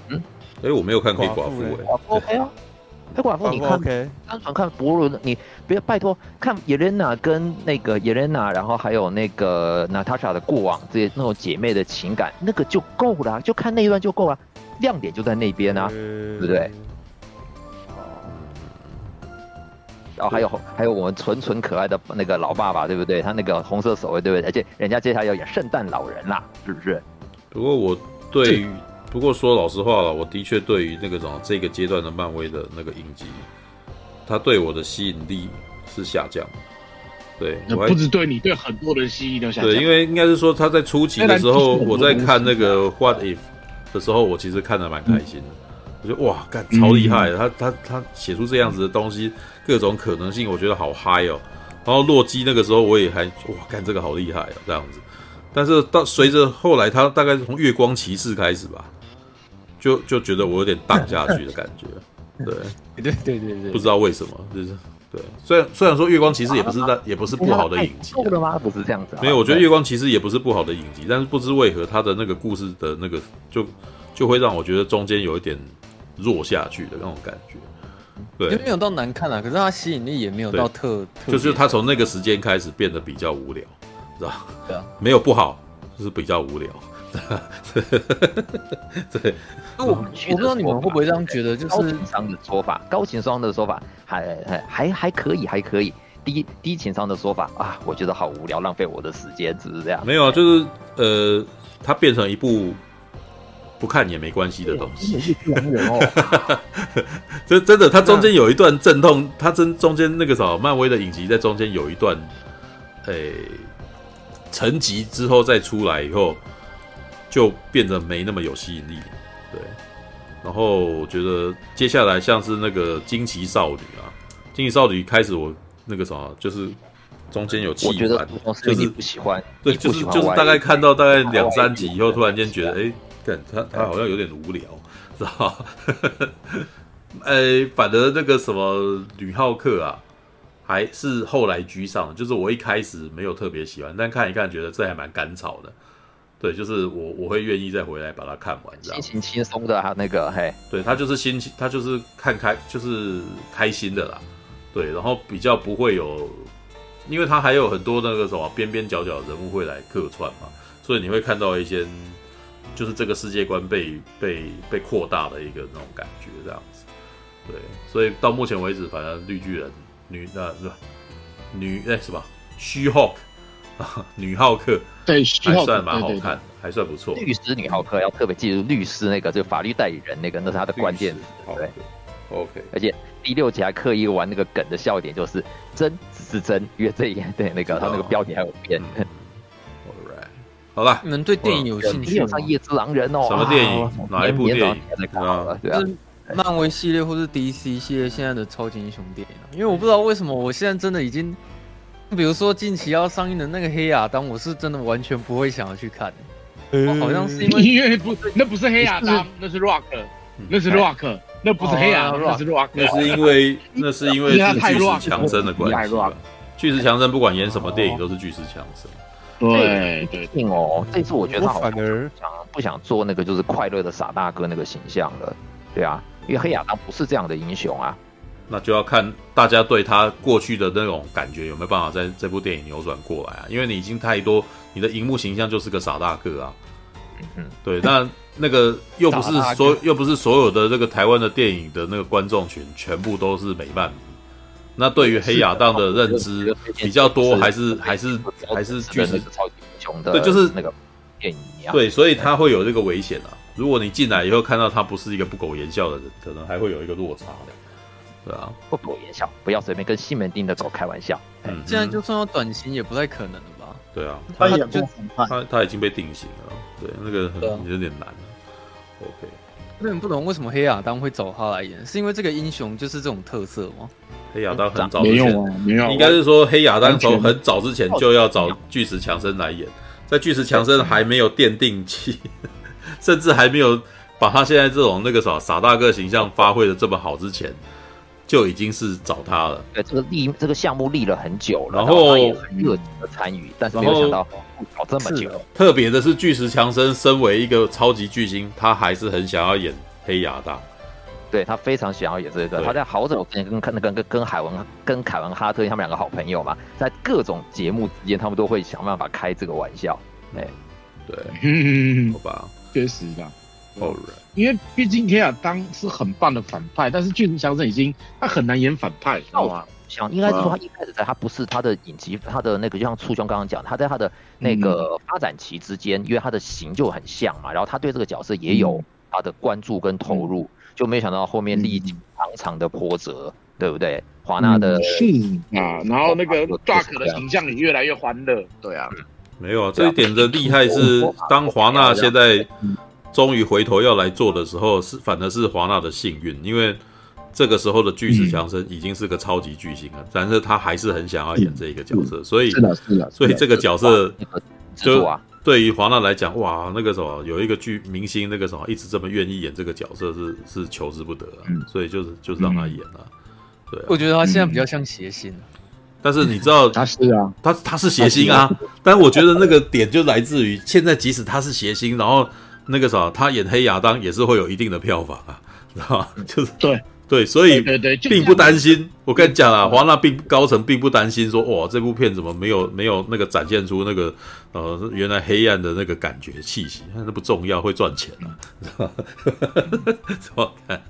嗯，哎，我没有看黑寡妇哎。OK 啊，黑寡妇你看，单纯看博伦，你别拜托看叶莲娜跟那个叶莲娜，然后还有那个娜塔莎的过往这些那种姐妹的情感，那个就够了，就看那一段就够了，亮点就在那边啊，对不对？然后还有还有我们纯纯可爱的那个老爸爸，对不对？他那个红色守卫，对不对？而且人家接下来要演圣诞老人啦，是不是？不过我对于，不过说老实话了，我的确对于那个什么这个阶段的漫威的那个影集，他对我的吸引力是下降。对，那不止对你，对很多人吸引力都下降。对，因为应该是说他在初期的时候，我在看那个 What If 的时候，我其实看的蛮开心的。嗯我觉得哇，干超厉害的！他他他写出这样子的东西，各种可能性，我觉得好嗨哦。然后洛基那个时候我也还哇，干这个好厉害哦，这样子。但是到随着后来他大概是从月光骑士开始吧，就就觉得我有点荡下去的感觉。对 对对对对，不知道为什么，就是对。虽然虽然说月光骑士也不是那也不是不好的影集，错了吗？不是这样子。没有，我觉得月光骑士也不是不好的影集，但是不知为何他的那个故事的那个就就会让我觉得中间有一点。弱下去的那种感觉，对，就没有到难看啊，可是它吸引力也没有到特，特就是它从那个时间开始变得比较无聊，知道对啊，没有不好，就是比较无聊。对，那我我不知道你们会不会这样觉得，就是高情商的说法，高情商的说法还还还还可以，还可以。低低情商的说法啊，我觉得好无聊，浪费我的时间，只是这样。没有啊，就是呃，它变成一部。不看也没关系的东西，这 真的，它中间有一段阵痛，它真中间那个啥，漫威的影集在中间有一段，诶、欸，沉寂之后再出来以后，就变得没那么有吸引力，对。然后我觉得接下来像是那个惊奇少女啊，惊奇少女开始我那个啥，就是中间有气氛，就是不喜欢，对，就是就是大概看到大概两三集以后，突然间觉得，哎、欸。他他好像有点无聊，知道 哎，反而那个什么女浩克啊，还是后来居上。就是我一开始没有特别喜欢，但看一看觉得这还蛮甘草的。对，就是我我会愿意再回来把它看完，心情轻松的哈，那个嘿，对他就是心情，他就是看开就是开心的啦。对，然后比较不会有，因为他还有很多那个什么边边角角人物会来客串嘛，所以你会看到一些。就是这个世界观被被被扩大的一个那种感觉，这样子，对，所以到目前为止，反正绿巨人女那是吧？女哎什么？虚浩啊，女浩克对，还算蛮好看，对对对，还算不错。律师女浩克要特别记住律师那个，就法律代理人那个，那是他的关键词，对。OK，而且第六集还刻意玩那个梗的笑点，就是真只是真，因为这一对那个他那个标题还有变。Alright，好了，你们对电影有兴趣吗？上夜之狼人哦，什么电影？哪一部电影？对啊，漫威系列或是 DC 系列现在的超级英雄电影，因为我不知道为什么我现在真的已经，比如说近期要上映的那个黑亚当，我是真的完全不会想要去看。好像是因为因为不，那不是黑亚当，那是 Rock，那是 Rock，那不是黑亚当，那是 Rock，那是因为 那是因为是巨石强森的关系。巨石强森不管演什么电影都是巨石强森。对对对哦，这次我觉得他好像想不想做那个就是快乐的傻大哥那个形象了。对啊，因为黑亚当不是这样的英雄啊。那就要看大家对他过去的那种感觉有没有办法在这部电影扭转过来啊？因为你已经太多，你的荧幕形象就是个傻大个啊。嗯，对，那那个又不是 所又不是所有的这个台湾的电影的那个观众群全部都是美漫迷。那对于黑亚当的认知比较多，还是还是还是巨石超级英雄的？对，就是那个电影一样。对，所以他会有这个危险啊。如果你进来以后看到他不是一个不苟言笑的人，可能还会有一个落差的。对啊，不苟言笑，不要随便跟西门町的狗开玩笑。嗯，现在就算要短刑也不太可能了吧？对啊，他也就他他已经被定型了。对，那个很有点难。OK，有点不懂为什么黑亚当会找他来演，是因为这个英雄就是这种特色吗？黑亚当很早之前没有应该是说黑亚当从很早之前就要找巨石强森来演，在巨石强森还没有奠定期，甚至还没有把他现在这种那个啥傻大个形象发挥的这么好之前。就已经是找他了。对，这个立这个项目立了很久了，然后他也很热情的参与，但是没有想到搞这么久。特别的是，巨石强森身为一个超级巨星，他还是很想要演黑亚当。对，他非常想要演这个。对他在好久之前跟跟跟跟海文跟凯文哈特他们两个好朋友嘛，在各种节目之间，他们都会想办法开这个玩笑。哎，对，好吧，确实的。哦，Alright. 因为毕竟天亚当是很棒的反派，但是巨石强森已经他很难演反派，知道吗？想应该是说他一开始在他不是他的影集，他的那个就像簇兄刚刚讲，他在他的那个发展期之间，嗯、因为他的型就很像嘛，然后他对这个角色也有他的关注跟投入，嗯、就没想到后面历经长长的波折，嗯、对不对？华纳的是啊，然后那个 Dark 的形象也越来越欢乐，对啊，没有啊，这一点的厉害是当华纳现在。终于回头要来做的时候，是反而是华纳的幸运，因为这个时候的巨石强森已经是个超级巨星了，但是他还是很想要演这一个角色，所以所以这个角色就对于华纳来讲，哇，那个什么有一个剧明星，那个什么一直这么愿意演这个角色是是求之不得啊，所以就是就是让他演了。对，我觉得他现在比较像谐星，但是你知道 他是啊，他他是谐星啊，但我觉得那个点就来自于现在，即使他是谐星，然后。那个啥，他演黑亚当也是会有一定的票房啊，知道吗？就是对对，所以并不担心。我跟你讲啊，华纳并高层并不担心说，哇，这部片怎么没有没有那个展现出那个呃原来黑暗的那个感觉气息？那不重要，会赚钱啊，怎么看？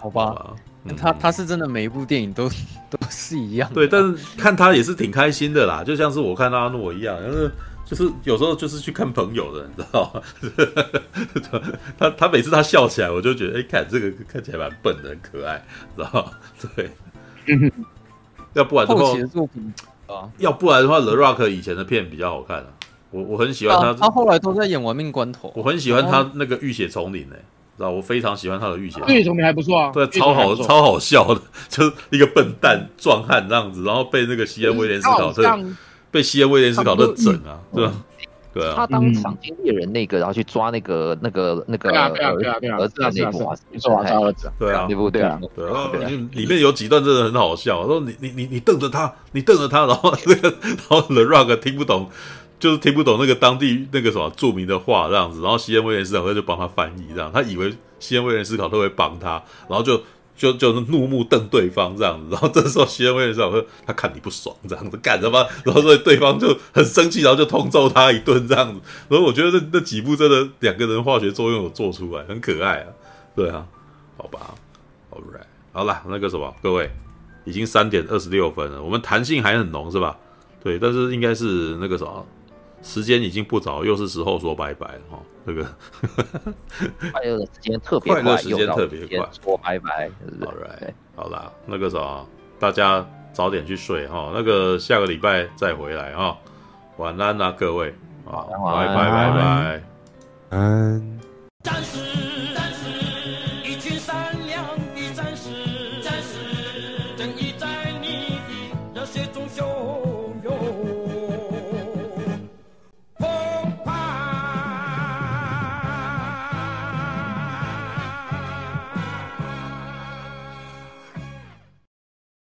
好吧，他他是真的每一部电影都都是一样。对，但是看他也是挺开心的啦，就像是我看阿诺一样，就是。就是有时候就是去看朋友的，你知道吗？他他每次他笑起来，我就觉得哎、欸，看这个看起来蛮笨的，很可爱，知道吗？对，要不然的话，后期的作品啊，要不然的话，The Rock 以前的片比较好看啊。我我很喜欢他、啊，他后来都在演《玩命关头》，我很喜欢他那个《浴血丛林》呢，知道？我非常喜欢他的《浴血》。浴血丛林还不错啊，对，超好超好笑的，就是一个笨蛋壮汉这样子，然后被那个西恩威廉斯考特。被西恩威廉斯搞得整啊，对吧？对啊，他当赏金猎人那个，然后去抓那个那个那个儿子的那部啊，抓他儿子，对啊，那部对啊，对啊，里面有几段真的很好笑。说你你你你瞪着他，你瞪着他，然后那个然后 The Rock 听不懂，就是听不懂那个当地那个什么著名的话这样子，然后西恩威廉斯考特就帮他翻译这样，他以为西恩威廉斯考特会帮他，然后就。就就怒目瞪对方这样子，然后这时候西恩威廉斯考特他看你不爽这样子干什么？然后所以对方就很生气，然后就痛揍他一顿这样子。所以我觉得那那几部真的两个人化学作用有做出来，很可爱啊。对啊，好吧，Alright，好了，那个什么，各位已经三点二十六分了，我们弹性还很浓是吧？对，但是应该是那个什么，时间已经不早，又是时候说拜拜了哈。这个 快乐的时间特别快，快乐时间特别快，说拜拜。好，right，好啦，那个啥，大家早点去睡哈。那个下个礼拜再回来哈。晚安啊，各位，啊，拜拜拜拜，嗯。